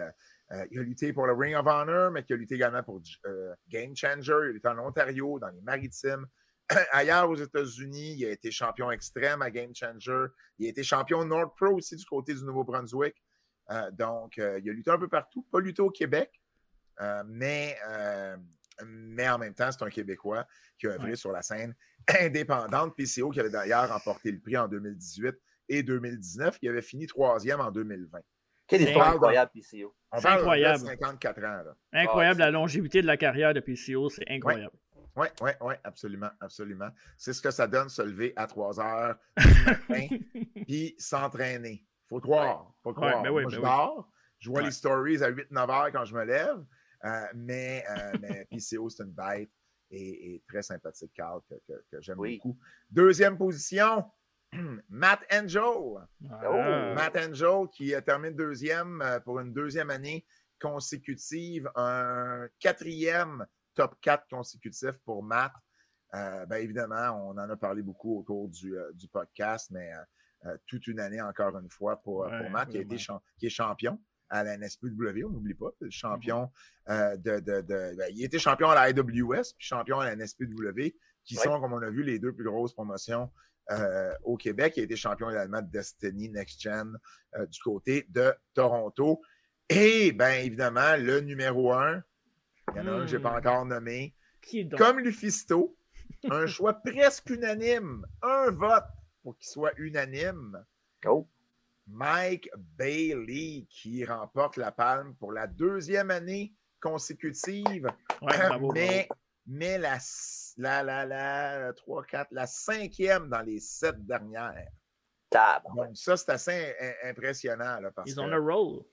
euh, il a lutté pour le Ring of Honor, mais qui a lutté également pour euh, Game Changer. Il a lutté en Ontario, dans les Maritimes. Ailleurs aux États-Unis, il a été champion extrême à Game Changer. Il a été champion North Pro aussi du côté du Nouveau-Brunswick. Euh, donc, il a lutté un peu partout. Pas lutté au Québec, mais, mais en même temps, c'est un Québécois qui a œuvré sur la scène indépendante. PCO qui avait d'ailleurs remporté le prix en 2018 et 2019. Il avait fini troisième en 2020. Quelle histoire incroyable, PCO. C'est incroyable. 54 ans. Incroyable la longévité de la carrière de PCO, c'est incroyable. Oui, oui, oui, absolument, absolument. C'est ce que ça donne se lever à 3 heures du matin puis s'entraîner. Faut croire. Faut croire. Ben Moi, ben je dors, je vois les stories à 8-9 heures quand je me lève, euh, mais, euh, mais PCO, c'est une bête et, très sympathique, Carl, que, que, j'aime beaucoup. Deuxième position, Matt Angel. Oh, Matt Angel qui termine deuxième euh, pour une deuxième année consécutive, un quatrième top 4 consécutif pour Matt. Euh, ben, évidemment, on en a parlé beaucoup au cours du, euh, podcast, mais toute une année encore une fois pour, Matt qui, est champion. à la NSPW, on n'oublie pas, champion euh, de. de, ben, il était champion à la IWS, puis champion à la NSPW, qui sont, comme on a vu, les deux plus grosses promotions euh, au Québec. Il a été champion également de Destiny Next Gen euh, du côté de Toronto. Et bien évidemment, le numéro un, il y en a un que je n'ai pas hmm. encore nommé, comme Lufisto, un choix presque unanime, un vote pour qu'il soit unanime. Oh. Mike Bailey qui remporte la palme pour la deuxième année consécutive. mais, mais la, la, la, la, 3, 4, la cinquième dans les sept dernières. Donc, ça, c'est assez impressionnant. Là, Ils ont le rôle.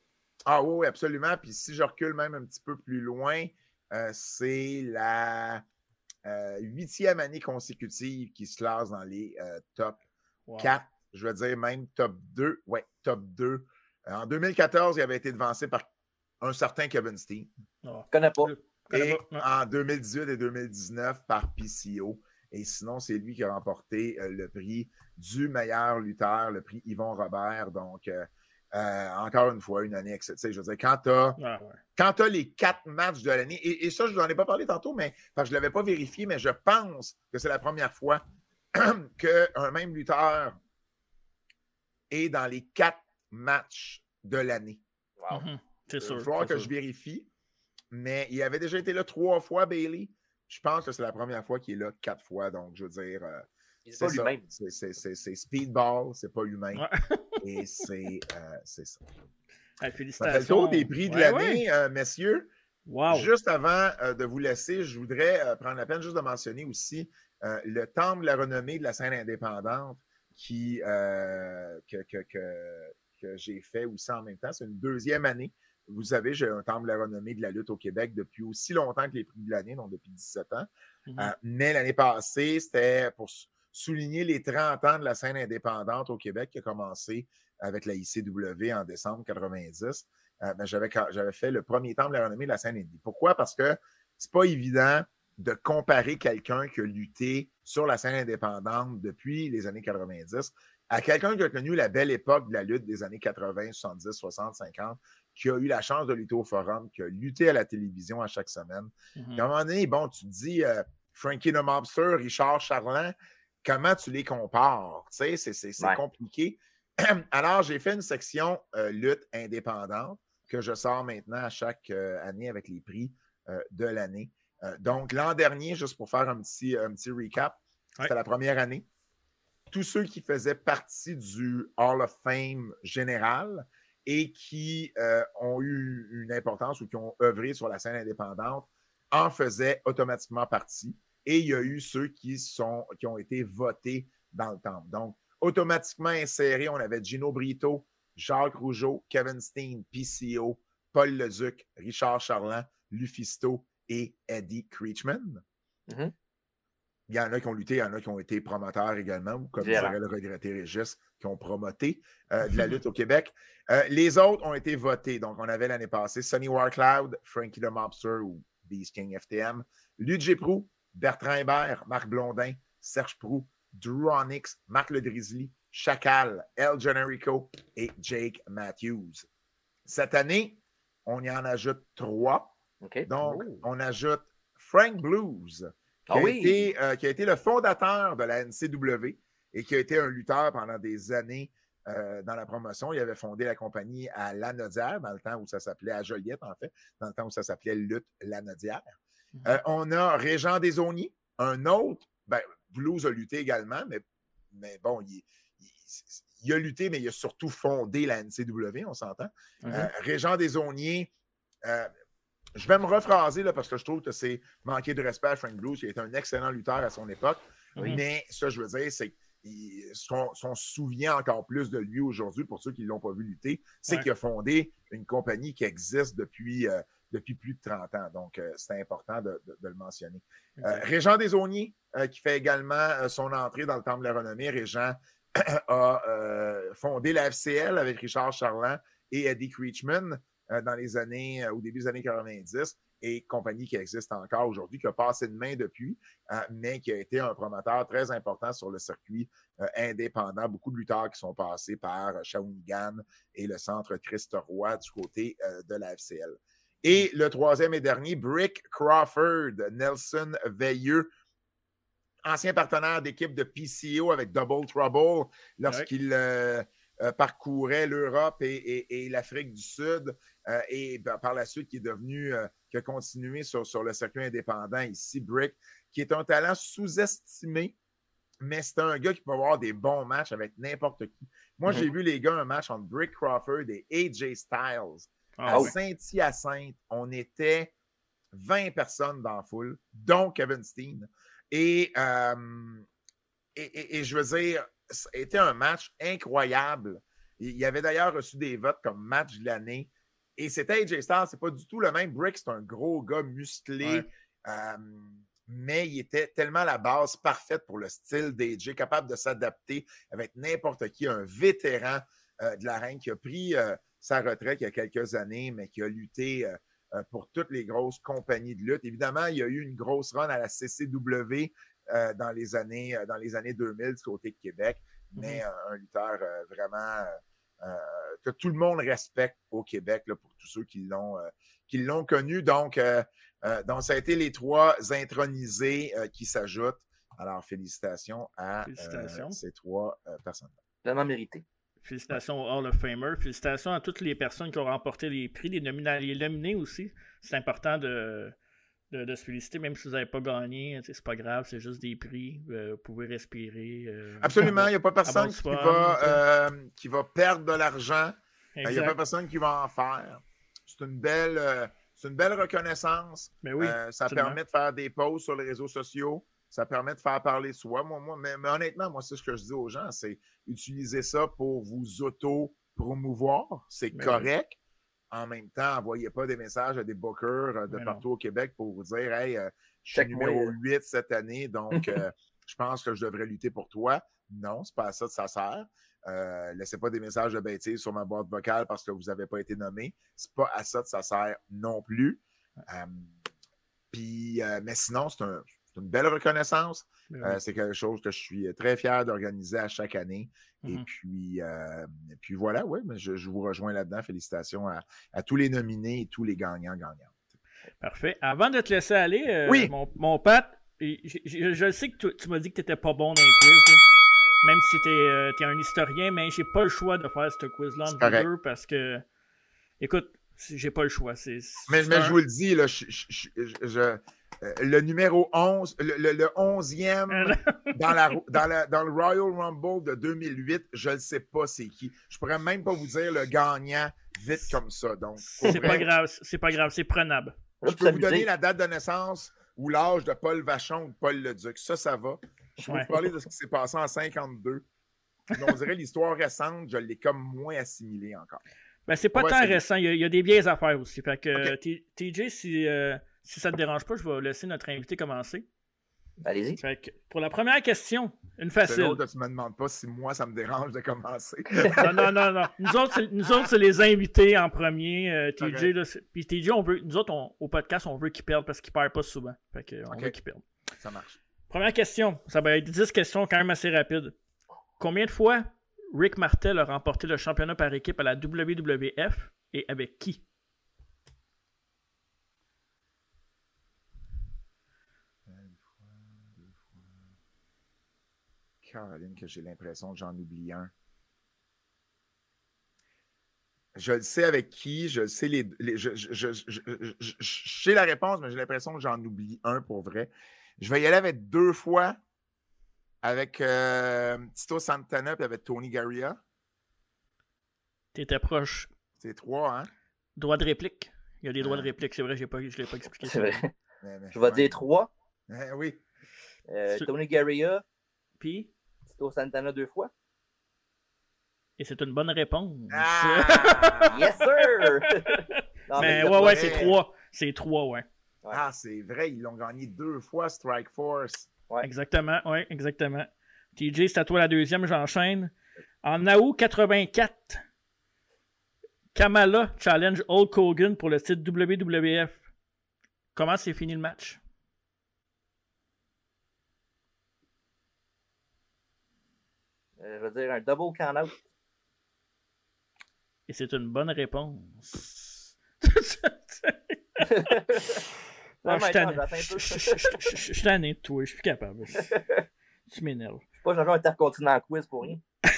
Ah oui, absolument. Puis si je recule même un petit peu plus loin, euh, c'est la euh, huitième année consécutive qui se classe dans les euh, top 4 je veux dire même top 2. Ouais, top 2. Euh, en 2014, il avait été devancé par un certain Kevin Steen. Je ne connais pas. Et en 2018 et 2019 par PCO. Et sinon, c'est lui qui a remporté euh, le prix du meilleur lutteur, le prix Yvon Robert. Donc, euh, encore une fois, une année exceptionnelle. Je veux dire, quand tu as, as, les quatre matchs de l'année, et, ça, je n'en ai pas parlé tantôt, mais parce que je ne l'avais pas vérifié, mais je pense que c'est la première fois qu'un même lutteur et dans les quatre matchs de l'année. Wow. C'est sûr. Il va que je vérifie. Mais il avait déjà été là trois fois, Bailey. Je pense que c'est la première fois qu'il est là quatre fois. Donc, je veux dire. Euh, c'est pas humain. C'est speedball, c'est pas humain. et c'est euh, ça. félicitations. Ça fait le tour des prix de l'année, euh, messieurs. Wow. Juste avant de vous laisser, je voudrais prendre la peine juste de mentionner aussi le temple de la renommée de la scène indépendante qui, euh, que, que, que, j'ai fait aussi en même temps. C'est une deuxième année. Vous savez, j'ai un temple de la renommée de la lutte au Québec depuis aussi longtemps que les prix de l'année, donc depuis 17 ans. Mm-hmm. Euh, mais l'année passée, c'était pour souligner les 30 ans de la scène indépendante au Québec qui a commencé avec la ICW en décembre 90. Euh, ben, j'avais, j'avais fait le premier temple de la renommée de la scène indépendante. Pourquoi? Parce que c'est pas évident de comparer quelqu'un qui a lutté sur la scène indépendante depuis les années 90 à quelqu'un qui a connu la belle époque de la lutte des années 80, 70, 60, 50, qui a eu la chance de lutter au forum, qui a lutté à la télévision à chaque semaine. Mm-hmm. À un moment donné, bon, tu te dis euh, Frankie the Mobster, Richard Charlin, comment tu les compares? Tu sais, c'est compliqué. Alors, j'ai fait une section euh, lutte indépendante que je sors maintenant à chaque euh, année avec les prix de l'année. Euh, donc, l'an dernier, juste pour faire un petit, un petit recap, c'était la première année. Tous ceux qui faisaient partie du Hall of Fame général et qui euh, ont eu une importance ou qui ont œuvré sur la scène indépendante en faisaient automatiquement partie. Et il y a eu ceux qui, sont, qui ont été votés dans le temple. Donc, automatiquement insérés, on avait Gino Brito, Jacques Rougeau, Kevin Steen, PCO, Paul Leduc, Richard Charland, Lufisto et Eddie Creechman. Mm-hmm. Il y en a qui ont lutté, il y en a qui ont été promoteurs également, ou comme dirait le regretté Régis, qui ont promoté euh, de la lutte au Québec. Euh, les autres ont été votés. Donc, on avait l'année passée Sonny Warcloud, Frankie the Mobster ou Beast King FTM, Ludger Prou, Bertrand Hébert, Marc Blondin, Serge Prou, Drew Onyx, Marc Le Drizzly, Chacal, El Generico et Jake Matthews. Cette année, on y en ajoute trois. Donc, oh. on ajoute Frank Blues, qui, ah a été, euh, qui, a été, le fondateur de la NCW et qui a été un lutteur pendant des années euh, dans la promotion. Il avait fondé la compagnie à Lanaudière, dans le temps où ça s'appelait, à Joliette en fait, dans le temps où ça s'appelait Lutte Lanaudière. Euh, on a Régent Desauniers, un autre, ben, Blues a lutté également, mais, mais bon, il, il, a lutté, mais il a surtout fondé la NCW, on s'entend. Mhm. Régent Desauniers, je vais me rephraser là, parce que je trouve que c'est manquer de respect à Frank Blues, qui était un excellent lutteur à son époque. Mais ça, je veux dire, c'est qu'on se souvient encore plus de lui aujourd'hui, pour ceux qui ne l'ont pas vu lutter, c'est qu'il a fondé une compagnie qui existe depuis, euh, depuis plus de 30 ans. Donc, euh, c'est important de, le mentionner. Euh, Régent Desauniers, qui fait également son entrée dans le Temple de la Renommée. Régent a fondé la FCL avec Richard Charland et Eddie Creechman. Euh, dans les années, euh, au début des années 90. et compagnie qui existe encore aujourd'hui, qui a passé de main depuis, euh, mais qui a été un promoteur très important sur le circuit euh, indépendant. Beaucoup de lutteurs qui sont passés par Shawinigan et le centre Christ Roy du côté de la FCL. Et le troisième et dernier, Brick Crawford, Nelson Veilleux, ancien partenaire d'équipe de PCO avec Double Trouble lorsqu'il euh, parcourait l'Europe et, l'Afrique du Sud euh, et ben, par la suite qui est devenu, euh, qui a continué sur, sur le circuit indépendant ici, Brick, qui est un talent sous-estimé, mais c'est un gars qui peut avoir des bons matchs avec n'importe qui. Moi, j'ai vu les gars un match entre Brick Crawford et AJ Styles. Ah à Saint-Hyacinthe, on était 20 personnes dans la foule, dont Kevin Steen. Et, et, et, je veux dire, été un match incroyable. Il avait d'ailleurs reçu des votes comme match de l'année. Et c'était AJ Styles, c'est pas du tout le même. Brick, c'est un gros gars musclé, euh, mais il était tellement la base parfaite pour le style d'AJ, capable de s'adapter avec n'importe qui, un vétéran euh, de la reine qui a pris euh, sa retraite il y a quelques années, mais qui a lutté pour toutes les grosses compagnies de lutte. Évidemment, il y a eu une grosse run à la CCW euh, dans, les années, euh, dans les années 2000 du côté de Québec, mais mhm. un, lutteur euh, vraiment que tout le monde respecte au Québec là, pour tous ceux qui l'ont qui l'ont connu. Donc, donc, ça a été les trois intronisés qui s'ajoutent. Alors, félicitations à ces trois personnes. Vraiment mérité. Félicitations au Hall of Famer. Félicitations à toutes les personnes qui ont remporté les prix, les, les nominés aussi. C'est important de, de, se féliciter, même si vous n'avez pas gagné. C'est pas grave, c'est juste des prix. Euh, vous pouvez respirer. Euh, Absolument, il n'y a pas personne qui, va, euh, qui va perdre de l'argent. Il n'y a pas personne qui va en faire. C'est une belle. c'est une belle reconnaissance. Mais oui, ça permet de faire des posts sur les réseaux sociaux. Ça permet de faire parler soi. Moi, moi, mais, honnêtement, moi, c'est ce que je dis aux gens, c'est utiliser ça pour vous auto-promouvoir. C'est correct en même temps, envoyez pas des messages à des bookers euh, de partout au Québec pour vous dire Hey, euh, je suis numéro 8 cette année, donc euh, je pense que je devrais lutter pour toi. Non, c'est pas à ça que ça sert. laissez pas des messages de bêtises sur ma boîte vocale parce que vous n'avez pas été nommé. C'est pas à ça que ça sert non plus. puis, mais sinon, c'est une belle reconnaissance. Euh, c'est quelque chose que je suis très fier d'organiser à chaque année. Et mmh puis, euh, puis voilà, oui, mais je, vous rejoins là-dedans. Félicitations à, tous les nominés et tous les gagnants gagnants. Parfait. Avant de te laisser aller, euh, mon, mon Pat, je, sais que tu, m'as dit que tu n'étais pas bon dans les quiz. Même si tu es, un historien, mais j'ai pas le choix de faire ce quiz-là en deux parce que, écoute, j'ai pas le choix. mais, mais je vous le dis, là, je, euh, le numéro 11, le, le, 11e dans, la, dans, dans, le Royal Rumble de 2008, je ne sais pas c'est qui. Je pourrais même pas vous dire le gagnant vite comme ça. Donc, c'est pas grave, c'est pas grave, c'est prenable. Je peux vous donner la date de naissance ou l'âge de Paul Vachon ou de Paul Leduc. Ça, ça va. Je peux vous parler de ce qui s'est passé en 52. on dirait l'histoire récente, je l'ai comme moins assimilé encore. Ben, c'est pas tant récent. Il y, a, des vieilles affaires aussi. Fait que, TJ, si. Euh, si ça ne te dérange pas, je vais laisser notre invité commencer. Allez-y. Pour la première question, une facile. Tu ne me demandes pas si moi, ça me dérange de commencer. non, non, non, non. Nous autres, nous autres c'est les invités en premier. Euh, TJ, puis TJ, on veut, nous autres, au podcast, on veut qu'il perde parce qu'il ne perd pas souvent. Fait que, on veut qu'il perde. Ça marche. Première question. Ça va être 10 questions quand même assez rapides. Combien de fois Rick Martel a remporté le championnat par équipe à la WWF et avec qui? Caroline, que j'ai l'impression que j'en oublie un. Je le sais avec qui, je sais les. je, sais la réponse, mais j'ai l'impression que j'en oublie un pour vrai. Je vais y aller avec deux fois avec euh, Tito Santana et avec Tony Garia. T'étais proche. C'est trois, hein? Droit de réplique. Il y a des droits de réplique, c'est vrai, pas, je ne l'ai pas expliqué. C'est vrai. je vais dire trois. oui. Euh, Tony Garia. Puis? Tito Santana deux fois? Et c'est une bonne réponse. Ah! yes, sir! mais, ouais, ouais, c'est trois. C'est trois, ouais. Ah, c'est vrai, ils l'ont gagné deux fois, Strike Force. Ouais. Exactement, ouais, exactement. TJ, c'est à toi la deuxième, j'enchaîne. En août 84, Kamala challenge Hulk Hogan pour le titre WWF. Comment s'est fini le match? Je veux dire un double count-out. Et c'est une bonne réponse. Je suis tanné. Je suis tanné de toi, je suis plus capable. tu m'énerves. Je suis pas genre intercontinent quiz pour rien.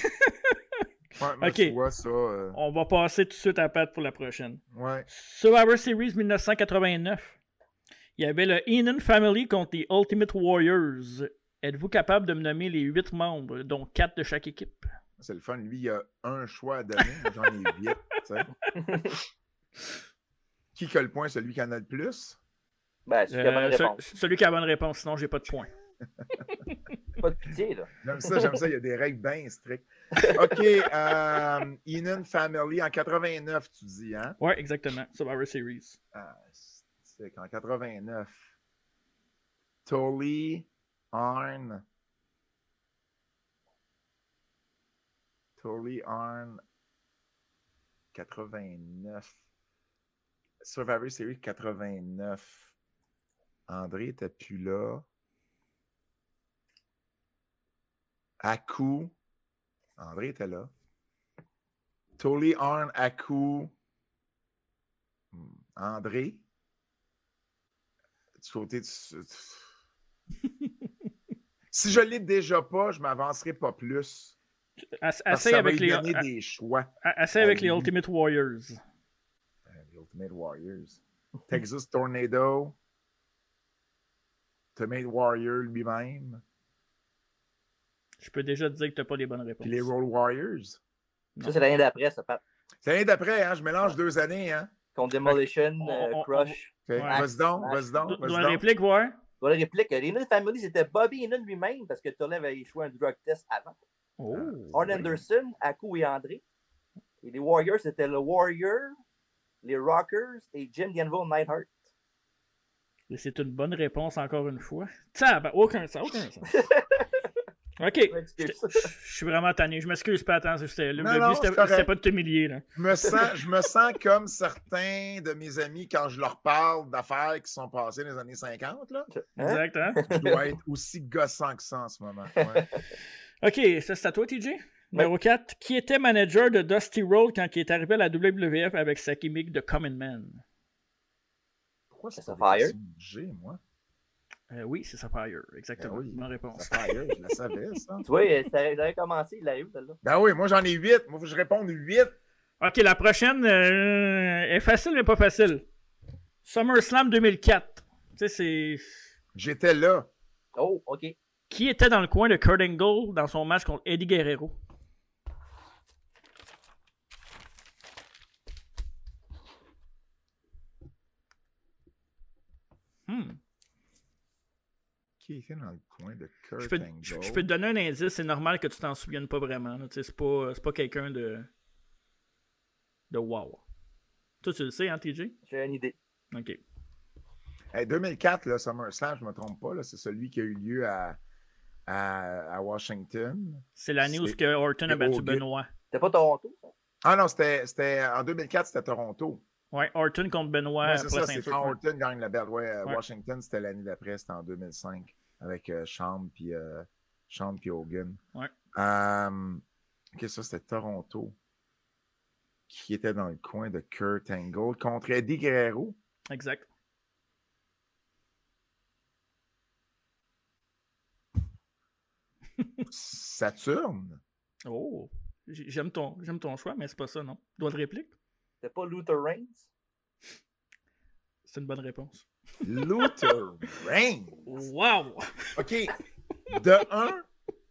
Ouais, Ok. tu vois ça. euh, On va passer tout de suite à Pat pour la prochaine. ouais. Survivor Series 1989. Il y avait le Enon Family contre les Ultimate Warriors. Êtes-vous capable de me nommer les 8 membres, dont 4 de chaque équipe? C'est le fun. Lui, il a un choix à donner. J'en ai huit. tu sais. Qui que le point, celui qui en a le plus? Ben, c'est une bonne Euh, ce- réponse. celui qui a la bonne réponse, sinon j'ai pas de points. Pas de pitié, là. J'aime ça, j'aime ça. Il y a des règles bien strictes. OK. Euh, Enon Family en 89, tu dis, hein? Ouais, exactement. Survivor Series. Ah, c'est qu'en 89. Tully, Arn. Arn. 89. Survivor Series 89. André était plus là? Aku. André était là? Tully, Arn, Aku. Hmm, André? Du côté de... si je l'ai déjà pas, je m'avancerai pas plus. Assez ça avec les, donner a- des choix. a- assez avec les. Ultimate Warriors. Euh, les Ultimate Warriors. Texas Tornado. Ultimate Warrior lui-même. Je peux déjà te dire que t'as pas les bonnes réponses. Puis les Road Warriors. Ça, c'est l'année d'après, ça, Pat. C'est l'année d'après, hein? Je mélange deux années, hein? Contre Demolition, On- euh, Crush. Ouais. Vas-y donc, vas-y donc, Do- vas-y donc. réplique, voir. Dans la réplique, Family, c'était Bobby Inun lui-même, parce que Tully avait échoué un drug test avant. Oh. Arn Anderson, Aku et André. Et les Warriors, c'était le Warrior, les Rockers et Jim D'Anville Nightheart. Et c'est une bonne réponse encore une fois. Ça, ben, aucun sens, aucun sens. Ok. Je suis vraiment tanné. Je m'excuse pas, attends. c'était- Le, but, c'est c'était pas de t'humilier. là. Je me, sens, je me sens comme certains de mes amis quand je leur parle d'affaires qui sont passées dans les années 50. Là. Hein? Exact, hein? Je dois être aussi gossant que ça en ce moment. Ouais. Ok, ça c'est à toi, TJ. Numéro 4. Qui était manager de Dusty Road quand il est arrivé à la WWF avec sa gimmick de Common Man? Pourquoi c'est que j'ai, moi? Euh, oui, c'est Sapphire, exactement. Ben oui. Bonne réponse. Sapphire, je la savais, ça. Tu vois, euh, ça il avait commencé, il arrive, celle-là. Ben oui, moi j'en ai huit. Moi, faut que je réponde huit. Ok, la prochaine euh, est facile, mais pas facile. SummerSlam 2004. Tu sais, c'est. J'étais là. Oh, OK. Qui était dans le coin de Kurt Angle dans son match contre Eddie Guerrero? Hmm. Qui était dans le coin de Kurt Je peux, Angle? je, je peux te donner un indice, c'est normal que tu t'en souviennes pas vraiment. C'est pas, pas quelqu'un de. de wow. Toi, tu le sais, hein, TJ? J'ai une idée. Ok. Hey, 2004, là, SummerSlam, je ne me trompe pas, c'est celui qui a eu lieu à, à, à Washington. C'est l'année où que Orton a battu. Benoit. C'était pas Toronto, ça? Ah non, c'était c'était- en 2004, c'était Toronto. Ouais, Orton contre Benoit Ouais, c'est ça, c'est quand Orton gagne la. Ouais, Ouais. Washington, c'était l'année d'après, c'était en 2005, avec euh, puis euh, Shawn puis Hogan. Ouais. Euh, ok, ça, c'était Toronto. Qui était dans le coin de Kurt Angle contre Eddie Guerrero. Exact. Saturne? Oh. J'aime ton, j'aime ton choix, mais c'est pas ça, non? Doigt de réplique? C'était pas Luther Reigns? C'est une bonne réponse. Luther Reigns. Wow! OK. De un,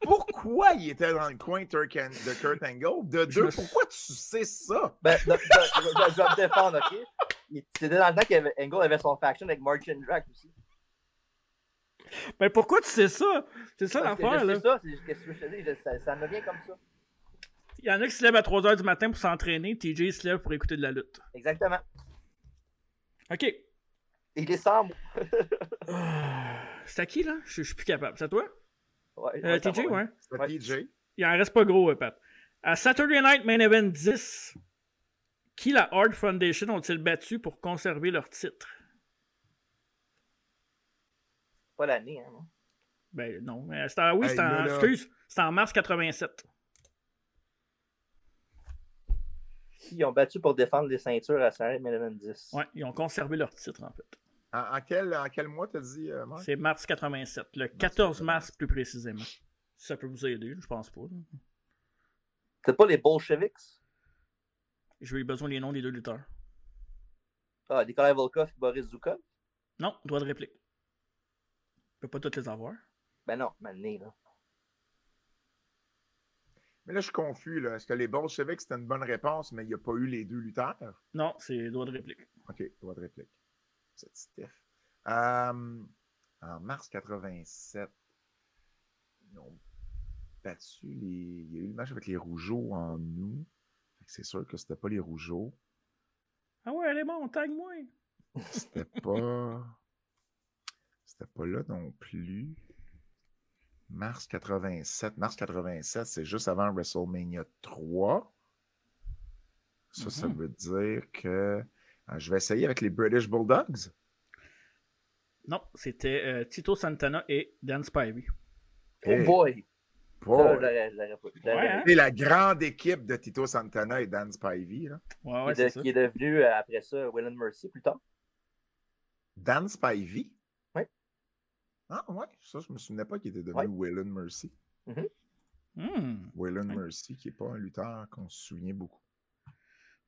pourquoi il était dans le coin Turk and- de Kurt Angle? De deux, pourquoi tu sais ça? Ben, de- de- je, vais me défendre, OK? C'était dans le temps qu'Angle avait son faction avec Mark Jindrak aussi. Ben pourquoi tu sais ça? C'est ça l'affaire, là. sais ça, c'est qu'est-ce que je te dis, ça, ça me vient comme ça. Il y en a qui se lèvent à 3h du matin pour s'entraîner, TJ se lève pour écouter de la lutte. Exactement. OK. Il est sans mots. C'est à qui, là? Je suis plus capable. C'est à toi? Ouais, Euh, TJ, ouais. C'est Ouais. TJ. Il en reste pas gros, euh, Pat. À Saturday Night Main Event 10, qui la Hard Foundation ont-ils battu pour conserver leur titre? pas l'année. Hein, non? Ben non. mais c'était en- oui, Hey, c'était en, excuse, c'était en mars 87. Ils ont battu pour défendre les ceintures à Saint 10. Ouais, ils ont conservé leur titre, en fait. En, en quel, en quel mois t'as dit, euh, Marc? C'est mars 87. Le 14 mars, plus précisément. Si ça peut vous aider, je pense pas. C'est pas les Bolsheviks? J'ai eu besoin des noms des deux lutteurs. Ah, Nikolai Volkov et Boris Zukov? Non, droit de réplique. Je peux pas toutes les avoir. Ben non, maintenant, là. Mais là, je suis confus. Là. Est-ce que les Bolsheviks, c'était une bonne réponse, mais il n'y a pas eu les deux lutteurs? Non, c'est droit de réplique. OK, droit de réplique. C'est stiff. Euh, en mars 87, ils ont battu les. Il y a eu le match avec les Rougeaux en que C'est sûr que c'était pas les Rougeaux. Ah ouais, elle est bon, tag-moi. C'était pas. C'était pas là non plus. Mars 87. Mars 87, c'est juste avant WrestleMania 3. Ça, ça Mhm. veut dire que. Ah, Je vais essayer avec les British Bulldogs. Non, c'était euh, Tito Santana et Dan Spivey. Oh Hey, boy! Ça, boy. Ouais, hein? C'est la grande équipe de Tito Santana et Dan Spivey. là. Ouais, qui, ouais, est c'est de- ça. qui est devenu, euh, après ça, Will and Mercy plus tard. Dan Spivey? Ah, ouais. Ça, je me souvenais pas qu'il était devenu Ouais. Waylon Mercy. Hmm. Waylon Ouais. Mercy, qui n'est pas un lutteur qu'on se souvient beaucoup.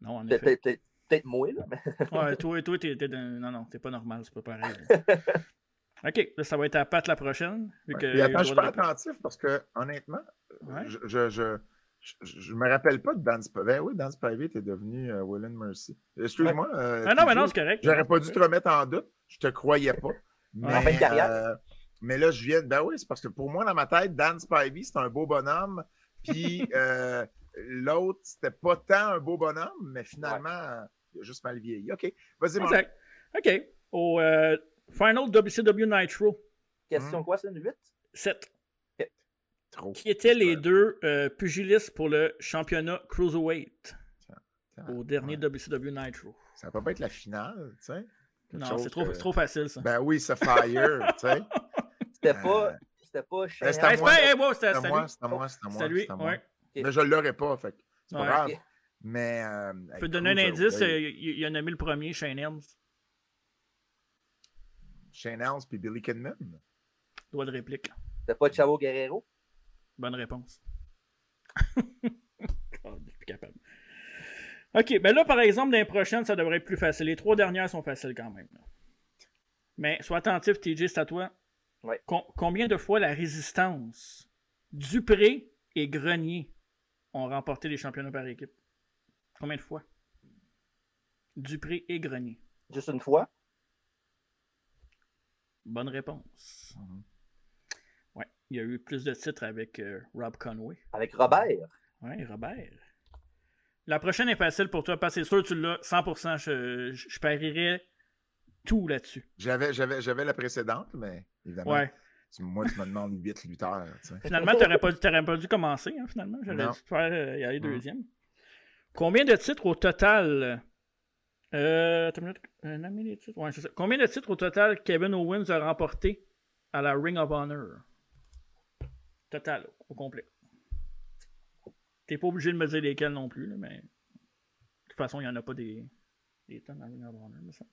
Non, en Peut-être effet. peut-être- peut-être moi, là. mais- Ouais, toi, toi, t'es, Non, non, t'es pas normal, c'est pas pareil. ok, là, ça va être à Pat la prochaine. Vu Ouais. que Et attends, je suis pas attentif parce que, honnêtement, Ouais. je, je, je, je, je me rappelle pas de Dan Spivey. Ben oui, Dan Spivey était devenu euh, Waylon Mercy. Excuse-moi. euh, Ah non, mais non, c'est correct. J'aurais pas dû te remettre en doute. Je te croyais pas. Mais, En fin de carrière? euh, mais là, je viens. Ben oui, c'est parce que pour moi, dans ma tête, Dan Spivey, c'est un beau bonhomme. Puis euh, l'autre, c'était pas tant un beau bonhomme, mais finalement, il a juste mal vieilli. OK. Vas-y, Marc. Exact. Ok. Au euh, Final WCW Nitro Question Hmm. quoi, c'est une 8? 7. Trop. Qui étaient les Ouais. deux euh, pugilistes pour le championnat Cruiserweight Ah, au dernier ouais. WCW Nitro? Ça va pas être la finale, tu sais? Non, c'est trop, que- trop facile, ça. Ben oui, c'est Fire, tu sais. C'était Euh, pas. C'était pas Shane c'était à Hey, c'est moi. c'était à c'était moi, à moi, moi. C'était à moi. ouais. Mais je l'aurais pas, fait c'est pas Ouais. grave. Mais. euh, Je peux te donner un indice, euh, il, a nommé le premier, Shane Helms. Shane Helms puis Billy Kidman. Droit de réplique. C'était pas Chavo Guerrero? Bonne réponse. Oh, je suis plus capable. Ok, ben là, par exemple, dans les prochaines, ça devrait être plus facile. Les trois dernières sont faciles quand même. là. Mais sois attentif, TJ, c'est à toi. Ouais. Combien de fois la résistance, Dupré et Grenier ont remporté les championnats par équipe? Combien de fois? Dupré et Grenier. Juste une fois? Bonne réponse. Mhm. Ouais, il y a eu plus de titres avec euh, Rob Conway. Avec Robert? Ouais, Robert. La prochaine est facile pour toi, parce que c'est sûr que tu l'as 100%. Je, je, je parierais tout là-dessus. J'avais, j'avais, j'avais la précédente, mais évidemment, Ouais. tu- moi, tu me demandes 8 lutteurs. tu sais. Finalement, tu n'aurais pas, pas dû commencer, hein, finalement. J'aurais dû faire euh, y aller Mm. deuxième. Combien de titres au total euh, les titres? Ouais, ça. Combien de titres au total Kevin Owens a remporté à la Ring of Honor? Total, au complet. T'es pas obligé de me dire lesquels non plus, là, mais de toute façon, il n'y en a pas des, des tonnes à la Ring of Honor. me semble.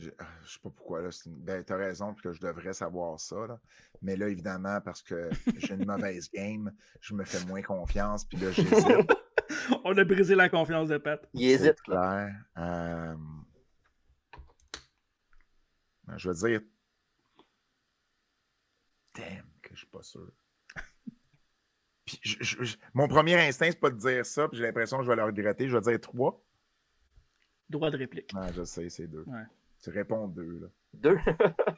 Je, ah, je sais pas pourquoi. Là, c'est une- ben, t'as raison que je devrais savoir ça. Là. Mais là, évidemment, parce que j'ai une mauvaise game, je me fais moins confiance. Puis là, j'hésite. On a brisé la confiance de Pat. Il C'est hésite. là. clair. Euh, ben, Je veux dire. Damn, que je suis pas sûr. Puis je- je- je- mon premier instinct, c'est pas de dire ça, puis j'ai l'impression que je vais le regretter. Je vais dire trois. Droit de réplique. Ah, je sais, c'est deux. Ouais. Tu réponds deux, là. Deux?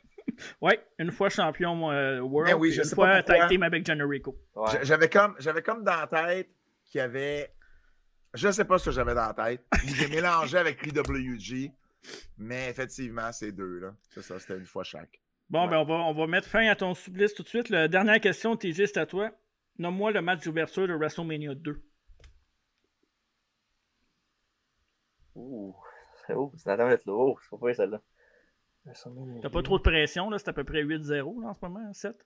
oui, une fois champion euh, World, ben une fois tag team avec Generico. J'avais comme, comme dans la tête qu'il y avait... Je ne sais pas ce que j'avais dans la tête. J'ai mélangé avec PWG, mais effectivement, c'est deux, là. C'est ça, c'était une fois chaque. Bon, ben on va, on va mettre fin à ton supplice tout de suite. La dernière question, t'es juste à toi. Nomme-moi le match d'ouverture de WrestleMania 2. Ouh oh, c'est attends, être là. Oh, je pas celle-là. T'as pas trop de pression, là. C'est à peu près 8-0 en ce moment, 7.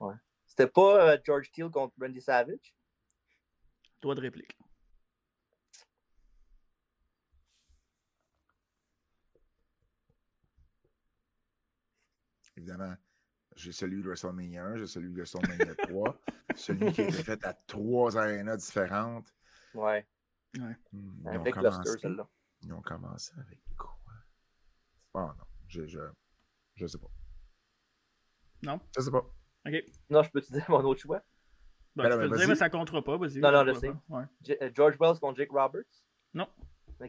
Ouais. C'était pas euh, George Steele contre Randy Savage? Droit de réplique. Évidemment, j'ai celui de WrestleMania 1, j'ai celui de WrestleMania 3, celui qui a été fait à trois arénas différentes. Ouais. Ouais. Hmm, vrai commencé, cluster, celle-là. Ils ont commencé avec quoi? Oh non, je, je, je sais pas. Non? Je sais pas. OK. Non, je peux te dire mon autre choix? Ben, Ben tu non, peux le dire, mais ça comptera pas. Vas-y. Non, non, je sais. Ouais. Euh, George Wells contre Jake Roberts? Non.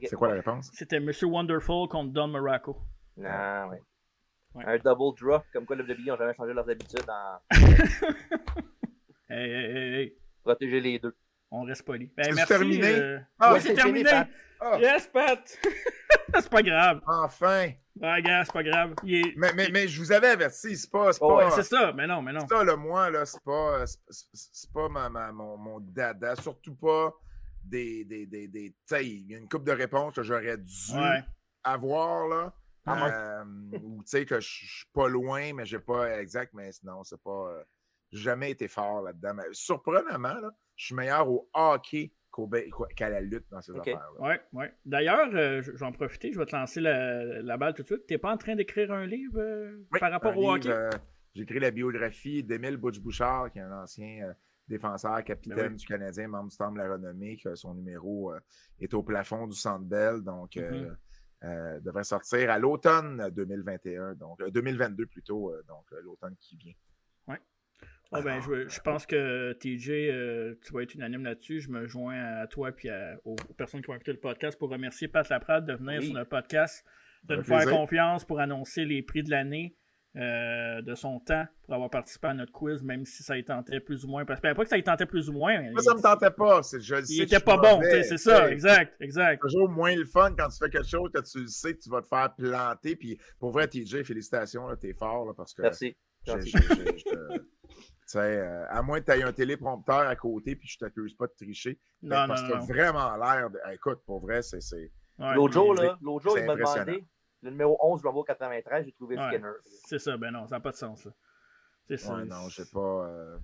C'est quoi la réponse? C'était Monsieur Wonderful contre Don Morocco. Non, ouais. Ouais. Un double draw, comme quoi le WWE n'ont jamais changé leurs habitudes en Hey, hey, hey, hey. protéger les deux. On reste poli. Ben, C'est terminé? euh, Ah, ouais, c'est c'est fini, terminé. Pat. Ah, Yes, Pat. c'est pas grave. enfin! Ouais, gars, c'est pas grave. Il est- Mais, mais, mais je vous avais averti, c'est pas. C'est Oh, Ouais, c'est ça. Mais non, mais non. ça, là, moi, là, c'est pas, c'est- c'est c'est pas ma, ma- mon, mon dada, surtout pas des. des, des, des tu sais, il y a une coupe de réponses que j'aurais dû Ouais. avoir, là. Ah, Euh, ou tu sais, que je suis pas loin, mais j'ai pas exact, mais non, c'est pas. euh, j'ai jamais été fort là-dedans. Mais surprenamment, là, je suis meilleur au hockey qu'au ba- qu'à la lutte dans ces affaires-là. Ouais, ouais. D'ailleurs, euh, je je vais en profiter, je vais te lancer la, la balle tout de suite. T'es pas en train d'écrire un livre euh, Oui, par rapport au livre, hockey? euh, J'ai écrit la biographie d'Émile Butch-Bouchard, qui est un ancien euh, défenseur, capitaine Ben oui. du Canadien, membre du Temple de la Renommée, que son numéro euh, est au plafond du Centre Bell, donc euh, devrait sortir à l'automne 2021, donc euh, 2022 plutôt, euh, donc euh, l'automne qui vient. Ah ben, je, je pense que TJ, euh, tu vas être unanime là-dessus. Je me joins à toi et aux, aux personnes qui vont écouter le podcast pour remercier Pat Laprade de venir Oui. sur le podcast, de nous faire confiance pour annoncer les prix de l'année, euh, de son temps, pour avoir participé à notre quiz, même si ça y tentait plus ou moins. Parce que ben, pas que ça y tentait plus ou moins. mais Moi, ça me tentait pas, c'est je le sais il était pas bon, c'est ça, exact, exact. toujours moins le fun quand tu fais quelque chose que tu le sais que tu vas te faire planter. Puis pour vrai, TJ, félicitations, là, t'es fort là, parce que Merci. Euh, à moins que tu aies un téléprompteur à côté puis je t'accuse pas de tricher. Non, parce que t'as non. vraiment l'air de. Écoute, pour vrai, c'est. c'est- Ouais, L'autre jour, là, l'autre jour, il m'a demandé le numéro 11 Rumble 93, j'ai trouvé Ouais. Skinner. C'est ça, ben non, ça n'a pas de sens. là. C'est ça. Ouais, non, j'ai pas. euh,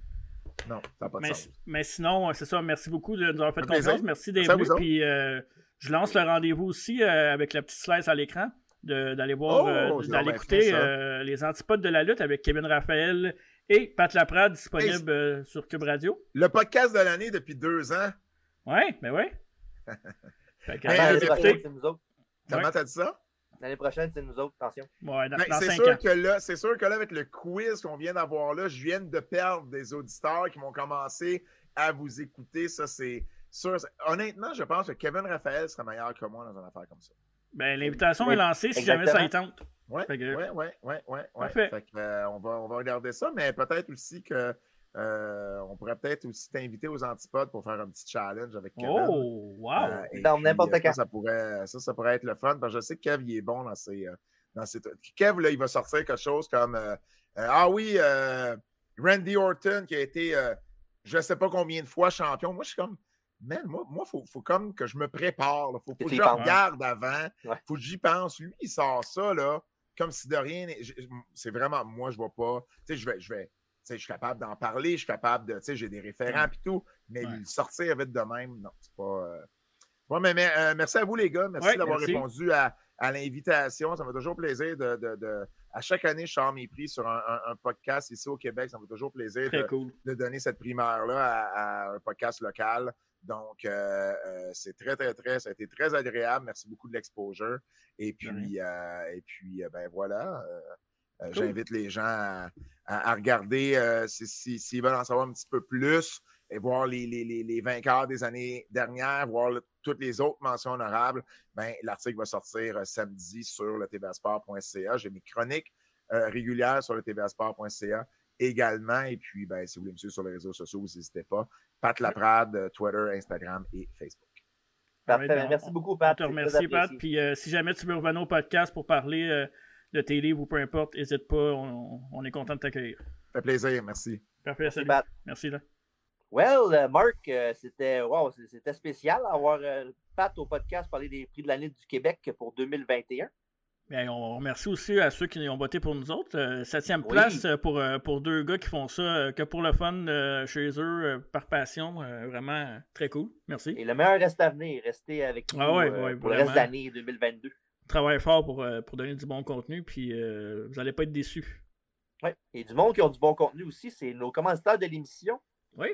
Non, ça n'a pas de Mais, sens. mais sinon, c'est ça. Merci beaucoup de nous avoir fait confiance. Merci d'être venu. Puis euh, je lance le rendez-vous aussi euh, avec la petite slice à l'écran. de- D'aller voir, Oh, euh, d'aller écouter euh, les antipodes de la lutte avec Kevin Raphaël et Pat Laprade disponible euh, sur Cube Radio. Le podcast de l'année depuis deux ans. Ouais, ben ouais. Fait que, Mais, allez L'année mais prochaine, c'est nous autres. Comment Ouais. t'as dit ça? L'année prochaine, c'est nous autres. Attention. Ouais, dans, Ben, dans c'est sûr ans. que là, c'est sûr que là, avec le quiz qu'on vient d'avoir là, je viens de perdre des auditeurs qui vont commencer à vous écouter. Ça, c'est sûr. Honnêtement, je pense que Kevin Raphaël serait meilleur que moi dans une affaire comme ça. Ben, l'invitation Oui, est lancée si jamais ça y tente. Ouais, Fait que- ouais, ouais, ouais, ouais, ouais. Parfait. Fait que, euh, on, va, on va regarder ça, mais peut-être aussi que euh, on pourrait peut-être aussi t'inviter aux antipodes pour faire un petit challenge avec Kevin. Oh, wow. Euh, et Dans n'importe quand. Ça, ça pourrait, ça, ça pourrait être le fun, parce que je sais que Kev, il est bon dans ses. euh, dans ses trucs. Kev, là, il va sortir quelque chose comme euh, euh, Ah oui, euh, Randy Orton qui a été euh, je ne sais pas combien de fois champion. Moi, je suis comme Man, moi, il faut, faut comme que je me prépare. Il faut, faut Que je regarde avant. Ouais. faut que j'y pense. Lui, il sort ça là, comme si de rien. C'est vraiment moi, je ne vois pas. Tu sais, je vais. Je vais tu sais, je suis capable d'en parler, je suis capable de. Tu sais, j'ai des référents et tout, mais Ouais. le sortir vite de même, non, c'est pas. euh, Ouais, mais, mais, euh, merci à vous, les gars. Merci Ouais, d'avoir répondu à, à l'invitation. Ça me fait toujours plaisir de, de- de- À chaque année, je sors mes prix sur un, un- un podcast ici au Québec. Ça me fait toujours plaisir de, cool. de donner cette primeur-là à, à un podcast local. Donc, euh, euh, c'est très, très, très. Ça a été très agréable. Merci beaucoup de l'exposure. Et puis, euh, et puis ben voilà. Cool. J'invite les gens à, à- à regarder euh, si- si- s'ils veulent en savoir un petit peu plus et voir les, les- les- les vainqueurs des années dernières, voir le- toutes les autres mentions honorables, ben, l'article va sortir samedi sur le tvsport.ca. J'ai mes chroniques régulières sur le tvsport.ca également. Et puis, ben, si vous voulez me suivre sur les réseaux sociaux, n'hésitez pas. Pat Laprade, euh, Twitter, Instagram et Facebook. Parfait. Merci on- beaucoup, On Pat. te C'est très remercie, Pat. Puis euh, si jamais tu veux revenir au podcast pour parler euh, de tes livres ou peu importe, n'hésite pas. On, on est content de t'accueillir. Ça fait plaisir. Merci. Parfait, Merci, salut. Pat. Merci, là. Well, euh, Marc, c'était wow, c'était spécial d'avoir Pat au podcast parler des prix de l'année du Québec pour 2021. Bien, on remercie aussi à ceux qui ont voté pour nous autres. septième place pour, pour deux gars qui font ça que pour le fun chez eux, par passion. vraiment très cool. Merci. Et le meilleur reste à venir. Restez avec nous ah pour le reste de l'année 2022. Travaille fort pour, pour donner du bon contenu, puis vous n'allez pas être déçus. Oui. Et du monde qui ont du bon contenu aussi, c'est nos commentateurs de l'émission. Oui.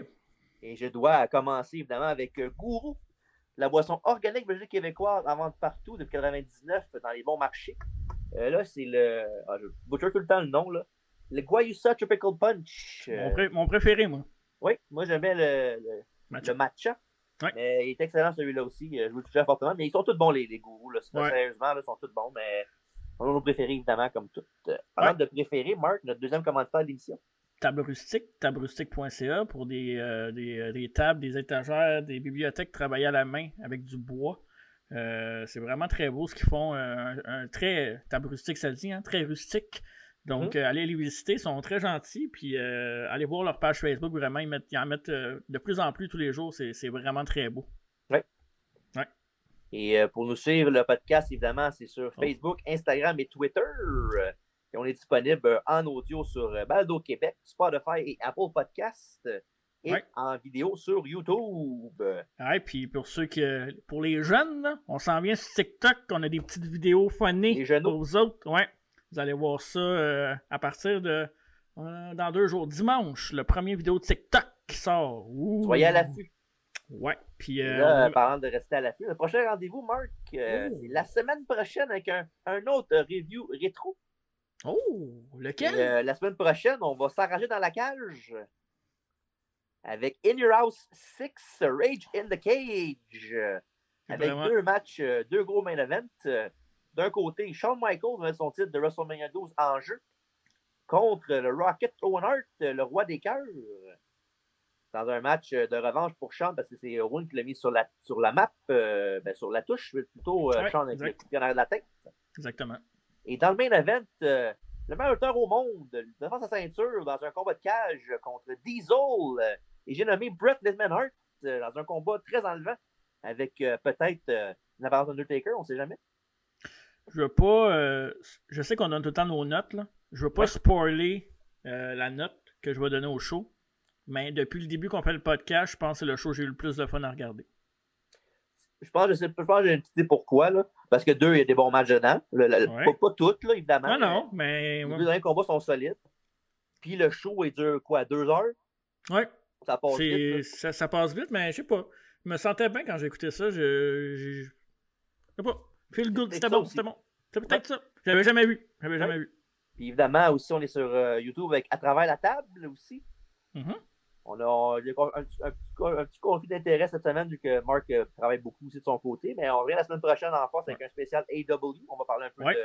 Et je dois commencer évidemment avec euh, Gourou, la boisson organique belgique québécoise en vente partout depuis 99 dans les bons marchés. Euh, là, c'est le. Ah, je butcher tout le temps le nom, là. Le Guayusa Tropical Punch. Euh, mon, préféré, moi. Oui, moi j'aimais le, le, matcha. Le matcha. Mais il est excellent celui-là aussi. Je vous le touche fortement. Mais ils sont tous bons, les, les gourous. Là. Sérieusement, là, ils sont tous bons. Mais on a nos préférés, évidemment, comme tout. Parlant de préférés, Marc, notre deuxième commentateur de l'émission table rustique, tablerustique.ca pour des, euh, euh, des, tables, des étagères, des bibliothèques travaillées à la main avec du bois. Euh, c'est vraiment très beau ce qu'ils font. Un, très table rustique, ça le dit, hein, très rustique. Donc, mhm. allez les visiter, ils sont très gentils. Puis, allez voir leur page Facebook, vraiment, ils, mettent, en mettent de plus en plus tous les jours. C'est vraiment très beau. Oui. Ouais. Et pour nous suivre, le podcast, évidemment, c'est sur oh. Facebook, Instagram et Twitter on est disponible euh, en audio sur euh, Baldo Québec, Spotify et Apple Podcast euh, et en vidéo sur YouTube. Ouais, puis pour ceux qui, pour les jeunes, on s'en vient sur TikTok, on a des petites vidéos funny pour vous autres. Ouais, vous allez voir ça à partir de dans deux jours, dimanche, le premier vidéo de TikTok qui sort. Soyez à l'affût. Ouais, puis. parlant de rester à l'affût, le prochain rendez-vous, Marc, c'est la semaine prochaine avec un, un autre review rétro. Oh, lequel? Euh, la semaine prochaine, on va s'arranger dans la cage avec In Your House 6 Rage in the Cage. Avec deux matchs, euh, deux gros main events. D'un côté, Shawn Michaels met son titre de WrestleMania 12 en jeu contre le Rocket Owen Hart, le roi des cœurs. Dans un match de revanche pour Shawn, parce que c'est Owen qui l'a mis sur la, sur la map, euh, ben, sur la touche, plutôt euh, Shawn avec le de la tête. Exactement. Et dans le main event, euh, le meilleur lutteur au monde devant sa ceinture dans un combat de cage contre Diesel. Euh, et j'ai nommé Brett Lesman Hart euh, dans un combat très enlevant avec peut-être une apparence Undertaker, on ne sait jamais. Je veux pas. je sais qu'on donne tout le temps nos notes. Là. Je veux pas spoiler la note que je vais donner au show. Mais depuis le début qu'on fait le podcast, je pense que c'est le show que j'ai eu le plus de fun à regarder. Je pense, je sais, je pense que j'ai une idée pourquoi. Là. Parce que deux, il y a des bons matchs dedans. pas, toutes, là, évidemment. Non, non, mais. Les deux derniers combats sont solides. Puis le show, il dure quoi, deux heures? Oui. Ça passe vite. Ça, ça, passe vite, mais je sais pas. Je me sentais bien quand j'écoutais ça. Je. Je sais pas. Feel good, c'était bon, c'était bon. C'est peut-être ça. J'avais jamais vu. J'avais jamais vu. Puis évidemment, aussi, on est sur euh, YouTube avec À travers la table aussi. Mm on a, un, petit, conflit d'intérêt cette semaine, vu que Marc euh, travaille beaucoup aussi de son côté. Mais on revient la semaine prochaine en force avec un spécial AW. On va parler un peu des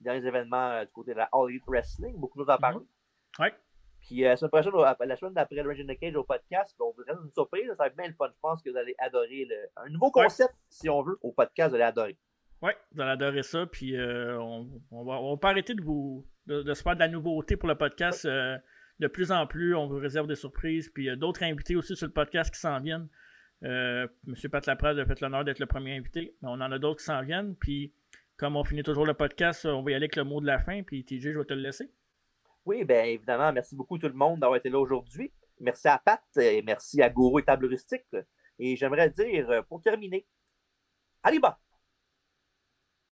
derniers événements euh, du côté de la All Elite Wrestling. Beaucoup de choses à parler. Mm-hmm. Ouais. Puis euh, la semaine prochaine, la semaine d'après le Rage Cage au podcast, on vous donne une surprise. Ça va être bien le fun. Je pense que vous allez adorer le, un nouveau concept, si on veut, au podcast. Vous allez adorer. Oui, vous allez adorer ça. Puis on, on, va, on va pas arrêter de vous de, se faire de la nouveauté pour le podcast de plus en plus, on vous réserve des surprises. Puis il y a d'autres invités aussi sur le podcast qui s'en viennent. Euh, Monsieur Pat Laprade a fait l'honneur d'être le premier invité. On en a d'autres qui s'en viennent. Puis comme on finit toujours le podcast, on va y aller avec le mot de la fin. Puis TJ, je vais te le laisser. Oui, bien évidemment, merci beaucoup tout le monde d'avoir été là aujourd'hui. Merci à Pat et merci à Gourou et Table Rustique. Et j'aimerais dire, pour terminer, allez bas!